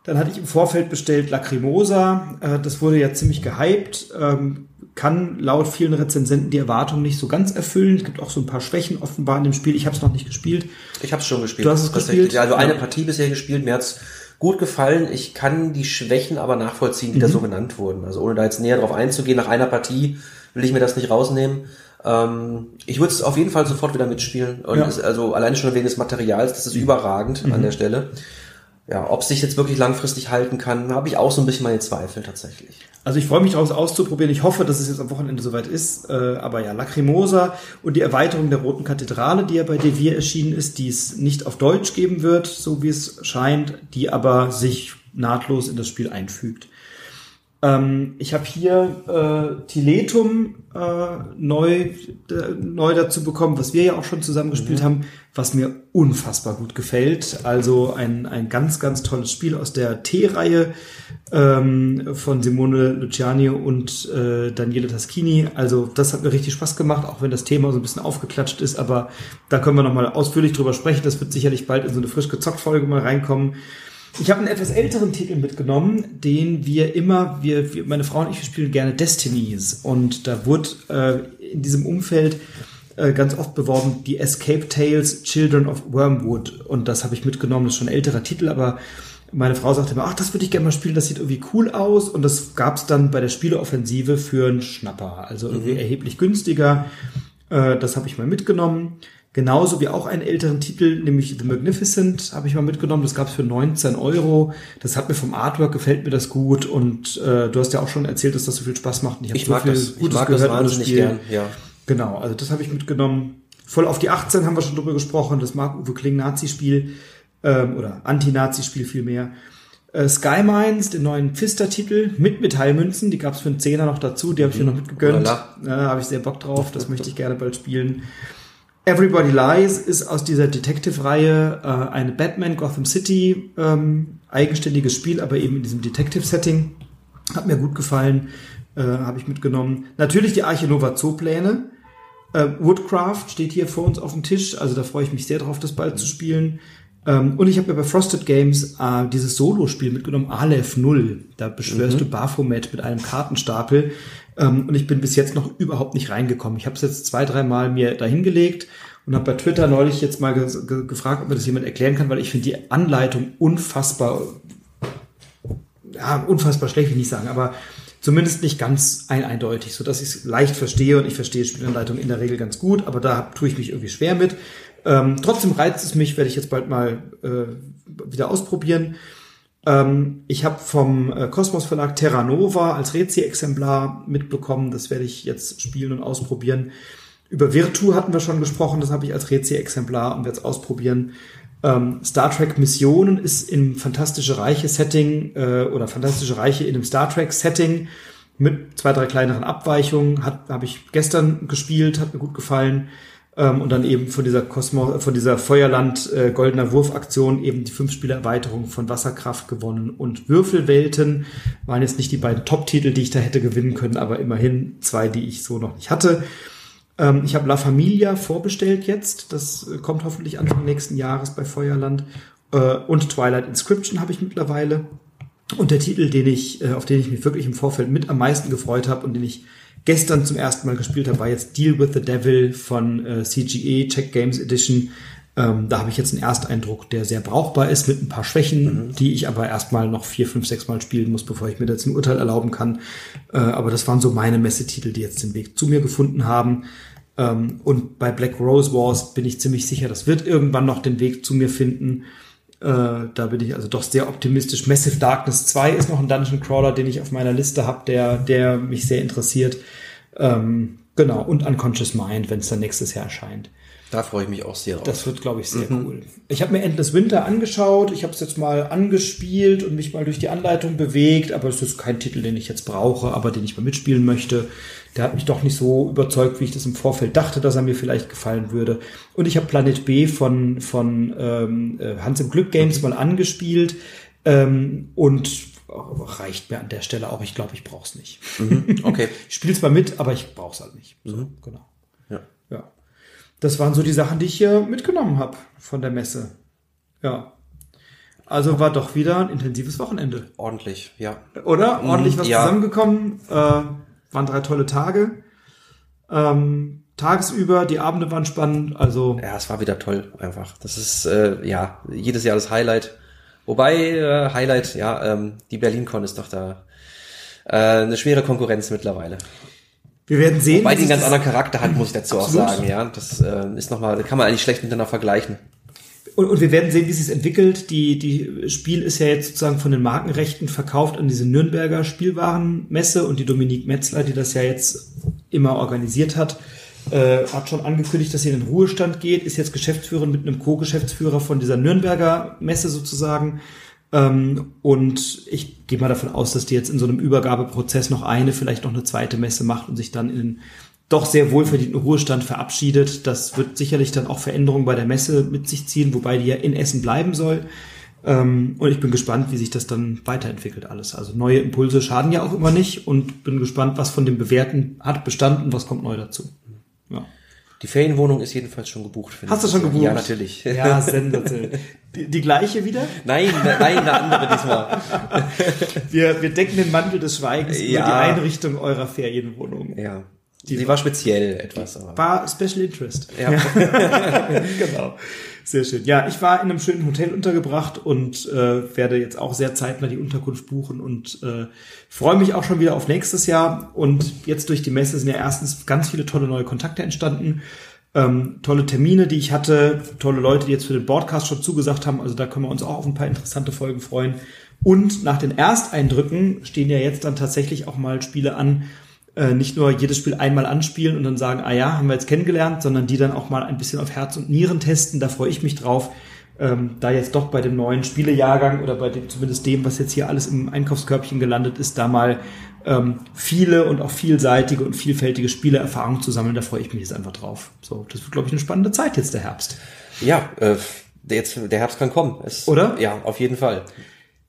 Dann hatte ich im Vorfeld bestellt Lacrimosa. Äh, das wurde ja ziemlich gehypt. Ähm, kann laut vielen Rezensenten die Erwartungen nicht so ganz erfüllen. Es gibt auch so ein paar Schwächen offenbar in dem Spiel. Ich habe es noch nicht gespielt. Ich habe es schon gespielt. Du hast es gespielt? Ja, also eine. Partie bisher gespielt. Mir hat's gut gefallen. Ich kann die Schwächen aber nachvollziehen, die da Mhm. so genannt wurden. Also ohne da jetzt näher drauf einzugehen, nach einer Partie will ich mir das nicht rausnehmen. Ähm, ich würde es auf jeden Fall sofort wieder mitspielen. Und Ja. Mhm. es, also allein schon wegen des Materials, das ist überragend an der Stelle. Ja, ob sich jetzt wirklich langfristig halten kann, habe ich auch so ein bisschen meine Zweifel tatsächlich. Also ich freue mich daraus auszuprobieren. Ich hoffe, dass es jetzt am Wochenende soweit ist. Äh, aber ja, Lacrimosa und die Erweiterung der Roten Kathedrale, die ja bei Devir erschienen ist, die es nicht auf Deutsch geben wird, so wie es scheint, die aber sich nahtlos in das Spiel einfügt. Ähm, ich habe hier äh, Tiletum äh, neu, neu dazu bekommen, was wir ja auch schon zusammen gespielt mhm. haben, was mir unfassbar gut gefällt. Also ein, ein ganz, ganz tolles Spiel aus der T-Reihe ähm, von Simone Luciani und äh, Daniele Taschini. Also das hat mir richtig Spaß gemacht, auch wenn das Thema so ein bisschen aufgeklatscht ist, aber da können wir nochmal ausführlich drüber sprechen. Das wird sicherlich bald in so eine frisch gezockt Folge mal reinkommen. Ich habe einen etwas älteren Titel mitgenommen, den wir immer, wir, wir meine Frau und ich, wir spielen gerne Destinies. Und da wurde äh, in diesem Umfeld äh, ganz oft beworben, die Escape Tales Children of Wormwood. Und das habe ich mitgenommen, das ist schon ein älterer Titel, aber meine Frau sagte mir, ach, das würde ich gerne mal spielen, das sieht irgendwie cool aus. Und das gab es dann bei der Spieleoffensive für einen Schnapper. Also irgendwie mhm. erheblich günstiger. Äh, das habe ich mal mitgenommen. Genauso wie auch einen älteren Titel, nämlich The Magnificent, habe ich mal mitgenommen. Das gab es für 19 Euro. Das hat mir vom Artwork gefällt mir das gut. Und äh, du hast ja auch schon erzählt, dass das so viel Spaß macht. Und ich, ich so mag viel das, Gutes ich mag gehört das wahnsinnig gern. Ja. Genau, also das habe ich mitgenommen. Voll auf die 18 haben wir schon drüber gesprochen. Das Mark-Uwe Kling-Nazi-Spiel ähm, oder Anti-Nazi-Spiel vielmehr. Äh, Sky Mines, den neuen Pfister-Titel mit Metallmünzen. Die gab es für einen Zehner noch dazu. Die habe ich mir noch mitgegönnt. Da äh, habe ich sehr Bock drauf. Das möchte ich gerne bald spielen. Everybody Lies ist aus dieser Detective-Reihe äh, eine Batman Gotham City ähm, eigenständiges Spiel, aber eben in diesem Detective-Setting. Hat mir gut gefallen, äh, habe ich mitgenommen. Natürlich die Arche Nova Zoo-Pläne. Äh, Woodcraft steht hier vor uns auf dem Tisch, also da freue ich mich sehr drauf, das bald zu spielen. Ähm, und ich habe mir bei Frosted Games äh, dieses Solo-Spiel mitgenommen, Aleph 0. Da beschwörst mhm. du Baphomet mit einem Kartenstapel. Ähm, und ich bin bis jetzt noch überhaupt nicht reingekommen. Ich habe es jetzt zwei, dreimal mir dahingelegt und habe bei Twitter neulich jetzt mal ge ge gefragt, ob mir das jemand erklären kann, weil ich finde die Anleitung unfassbar, ja, unfassbar schlecht, will ich nicht sagen, aber zumindest nicht ganz ein eindeutig, so dass ich es leicht verstehe und ich verstehe Spielanleitung in der Regel ganz gut, aber da tue ich mich irgendwie schwer mit. Ähm, trotzdem reizt es mich, werde ich jetzt bald mal äh, wieder ausprobieren. Ähm, ich habe vom äh, Kosmos Verlag Terra Nova als Rezi-Exemplar mitbekommen. Das werde ich jetzt spielen und ausprobieren. Über Virtu hatten wir schon gesprochen. Das habe ich als Rezi-Exemplar und werde es ausprobieren. Ähm, Star Trek Missionen ist im Fantastische Reiche Setting äh, oder Fantastische Reiche in einem Star Trek Setting mit zwei, drei kleineren Abweichungen. Hat Habe ich gestern gespielt, hat mir gut gefallen. Ähm, und dann eben von dieser Kosmos, von dieser Feuerland äh, Goldener Wurf-Aktion eben die fünf Spiele Erweiterung von Wasserkraft gewonnen und Würfelwelten waren jetzt nicht die beiden Top-Titel, die ich da hätte gewinnen können, aber immerhin zwei, die ich so noch nicht hatte. Ähm, ich habe La Familia vorbestellt jetzt, das äh, kommt hoffentlich Anfang nächsten Jahres bei Feuerland äh, und Twilight Inscription habe ich mittlerweile. Und der Titel, den ich, äh, auf den ich mich wirklich im Vorfeld mit am meisten gefreut habe und den ich gestern zum ersten Mal gespielt habe, war jetzt Deal with the Devil von äh, CGE, Check Games Edition. Ähm, da habe ich jetzt einen Ersteindruck, der sehr brauchbar ist, mit ein paar Schwächen, mhm. die ich aber erstmal noch vier, fünf, sechs Mal spielen muss, bevor ich mir dazu ein Urteil erlauben kann. Äh, aber das waren so meine Messetitel, die jetzt den Weg zu mir gefunden haben. Ähm, und bei Black Rose Wars bin ich ziemlich sicher, das wird irgendwann noch den Weg zu mir finden. Äh, da bin ich also doch sehr optimistisch. Massive Darkness 2 ist noch ein Dungeon Crawler, den ich auf meiner Liste habe, der, der mich sehr interessiert. Ähm, genau, und Unconscious Mind, wenn es dann nächstes Jahr erscheint. Da freue ich mich auch sehr drauf. Das wird, glaube ich, sehr mhm. cool. Ich habe mir Endless Winter angeschaut. Ich habe es jetzt mal angespielt und mich mal durch die Anleitung bewegt. Aber es ist kein Titel, den ich jetzt brauche, aber den ich mal mitspielen möchte. Der hat mich doch nicht so überzeugt, wie ich das im Vorfeld dachte, dass er mir vielleicht gefallen würde. Und ich habe Planet B von, von ähm, äh, Hans im Glück Games mal angespielt. Ähm, und reicht mir an der Stelle auch. Ich glaube, ich brauche es nicht. Mhm. Okay. ich spiele es mal mit, aber ich brauche es halt nicht. So, mhm. Genau. Ja. ja das waren so die Sachen, die ich hier mitgenommen habe von der Messe. Ja. Also war doch wieder ein intensives Wochenende. Ordentlich, ja. Oder? Ordentlich was ja. zusammengekommen. Äh, waren drei tolle Tage. Ähm, tagsüber, die Abende waren spannend. Also ja, es war wieder toll einfach. Das ist äh, ja jedes Jahr das Highlight. Wobei äh, Highlight, ja, ähm, die BerlinCon ist doch da äh, eine schwere Konkurrenz mittlerweile. Wir werden sehen. Wobei die einen ganz anderen Charakter hat, muss ich dazu Absolut. auch sagen. Ja, das äh, ist nochmal, kann man eigentlich schlecht miteinander vergleichen. Und, und wir werden sehen, wie sich entwickelt. Die, die Spiel ist ja jetzt sozusagen von den Markenrechten verkauft an diese Nürnberger Spielwarenmesse und die Dominique Metzler, die das ja jetzt immer organisiert hat, äh, hat schon angekündigt, dass sie in den Ruhestand geht, ist jetzt Geschäftsführerin mit einem Co-Geschäftsführer von dieser Nürnberger Messe sozusagen. Ähm, und ich gehe mal davon aus, dass die jetzt in so einem Übergabeprozess noch eine, vielleicht noch eine zweite Messe macht und sich dann in doch sehr wohlverdienten Ruhestand verabschiedet. Das wird sicherlich dann auch Veränderungen bei der Messe mit sich ziehen, wobei die ja in Essen bleiben soll. Ähm, und ich bin gespannt, wie sich das dann weiterentwickelt alles. Also neue Impulse schaden ja auch immer nicht und bin gespannt, was von dem Bewährten hat bestanden, was kommt neu dazu. Ja. Die Ferienwohnung ist jedenfalls schon gebucht. Hast du schon gebucht? Ja, natürlich. Ja, sensationell. Die, die gleiche wieder? Nein, nein, eine andere diesmal. wir, wir decken den Mantel des Schweigens ja. über die Einrichtung eurer Ferienwohnung. Ja. Die Sie war speziell etwas. Aber. War Special Interest. Ja. genau. Sehr schön. Ja, ich war in einem schönen Hotel untergebracht und äh, werde jetzt auch sehr zeitnah die Unterkunft buchen und äh, freue mich auch schon wieder auf nächstes Jahr. Und jetzt durch die Messe sind ja erstens ganz viele tolle neue Kontakte entstanden. Ähm, tolle Termine, die ich hatte, tolle Leute, die jetzt für den Broadcast schon zugesagt haben. Also da können wir uns auch auf ein paar interessante Folgen freuen. Und nach den Ersteindrücken stehen ja jetzt dann tatsächlich auch mal Spiele an, äh, nicht nur jedes Spiel einmal anspielen und dann sagen, ah ja, haben wir jetzt kennengelernt, sondern die dann auch mal ein bisschen auf Herz und Nieren testen. Da freue ich mich drauf. Ähm, da jetzt doch bei dem neuen Spielejahrgang oder bei dem, zumindest dem, was jetzt hier alles im Einkaufskörbchen gelandet ist, da mal ähm, viele und auch vielseitige und vielfältige Spielerfahrungen zu sammeln, da freue ich mich jetzt einfach drauf. So, das wird, glaube ich, eine spannende Zeit jetzt der Herbst. Ja, äh, jetzt der Herbst kann kommen. Es, Oder? Ja, auf jeden Fall.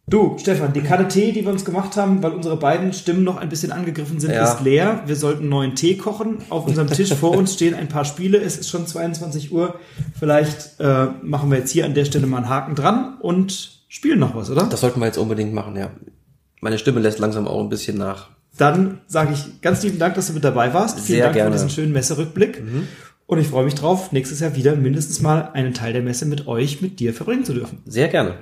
Du, Stefan, die Kanne Tee, die wir uns gemacht haben, weil unsere beiden Stimmen noch ein bisschen angegriffen sind, ja. ist leer. Wir sollten neuen Tee kochen. Auf unserem Tisch vor uns stehen ein paar Spiele. Es ist schon 22 Uhr. Vielleicht äh, machen wir jetzt hier an der Stelle mal einen Haken dran und spielen noch was, oder? Das sollten wir jetzt unbedingt machen, ja. Meine Stimme lässt langsam auch ein bisschen nach. Dann sage ich ganz lieben Dank, dass du mit dabei warst. Vielen Sehr Dank gerne. für diesen schönen Messerückblick. Mhm. Und ich freue mich drauf, nächstes Jahr wieder mindestens mal einen Teil der Messe mit euch, mit dir verbringen zu dürfen. Sehr gerne.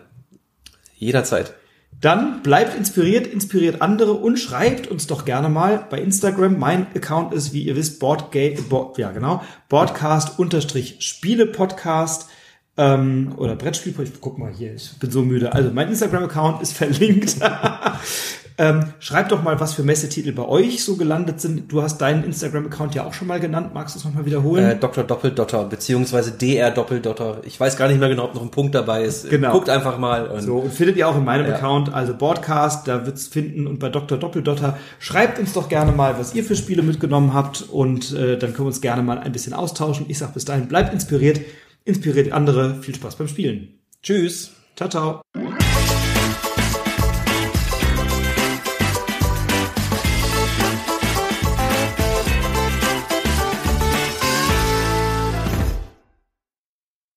Jederzeit. Dann bleibt inspiriert, inspiriert andere und schreibt uns doch gerne mal bei Instagram. Mein Account ist, wie ihr wisst, Boardgame, Board, ja genau, Broadcast unterstrich Spiele Podcast ähm, oder Brettspiel. Ich guck mal hier, ich bin so müde. Also mein Instagram Account ist verlinkt. Ähm, schreibt doch mal, was für Messetitel bei euch so gelandet sind. Du hast deinen Instagram-Account ja auch schon mal genannt. Magst du es nochmal wiederholen? Äh, Dr. Doppeldotter, beziehungsweise DR Doppeldotter. Ich weiß gar nicht mehr genau, ob noch ein Punkt dabei ist. Genau. Guckt einfach mal. Und so, und findet ihr auch in meinem ja. Account, also Broadcast, da wird's finden. Und bei Dr. Doppeldotter schreibt uns doch gerne mal, was ihr für Spiele mitgenommen habt. Und äh, dann können wir uns gerne mal ein bisschen austauschen. Ich sag bis dahin, bleibt inspiriert, inspiriert andere. Viel Spaß beim Spielen. Tschüss. Ciao, ciao.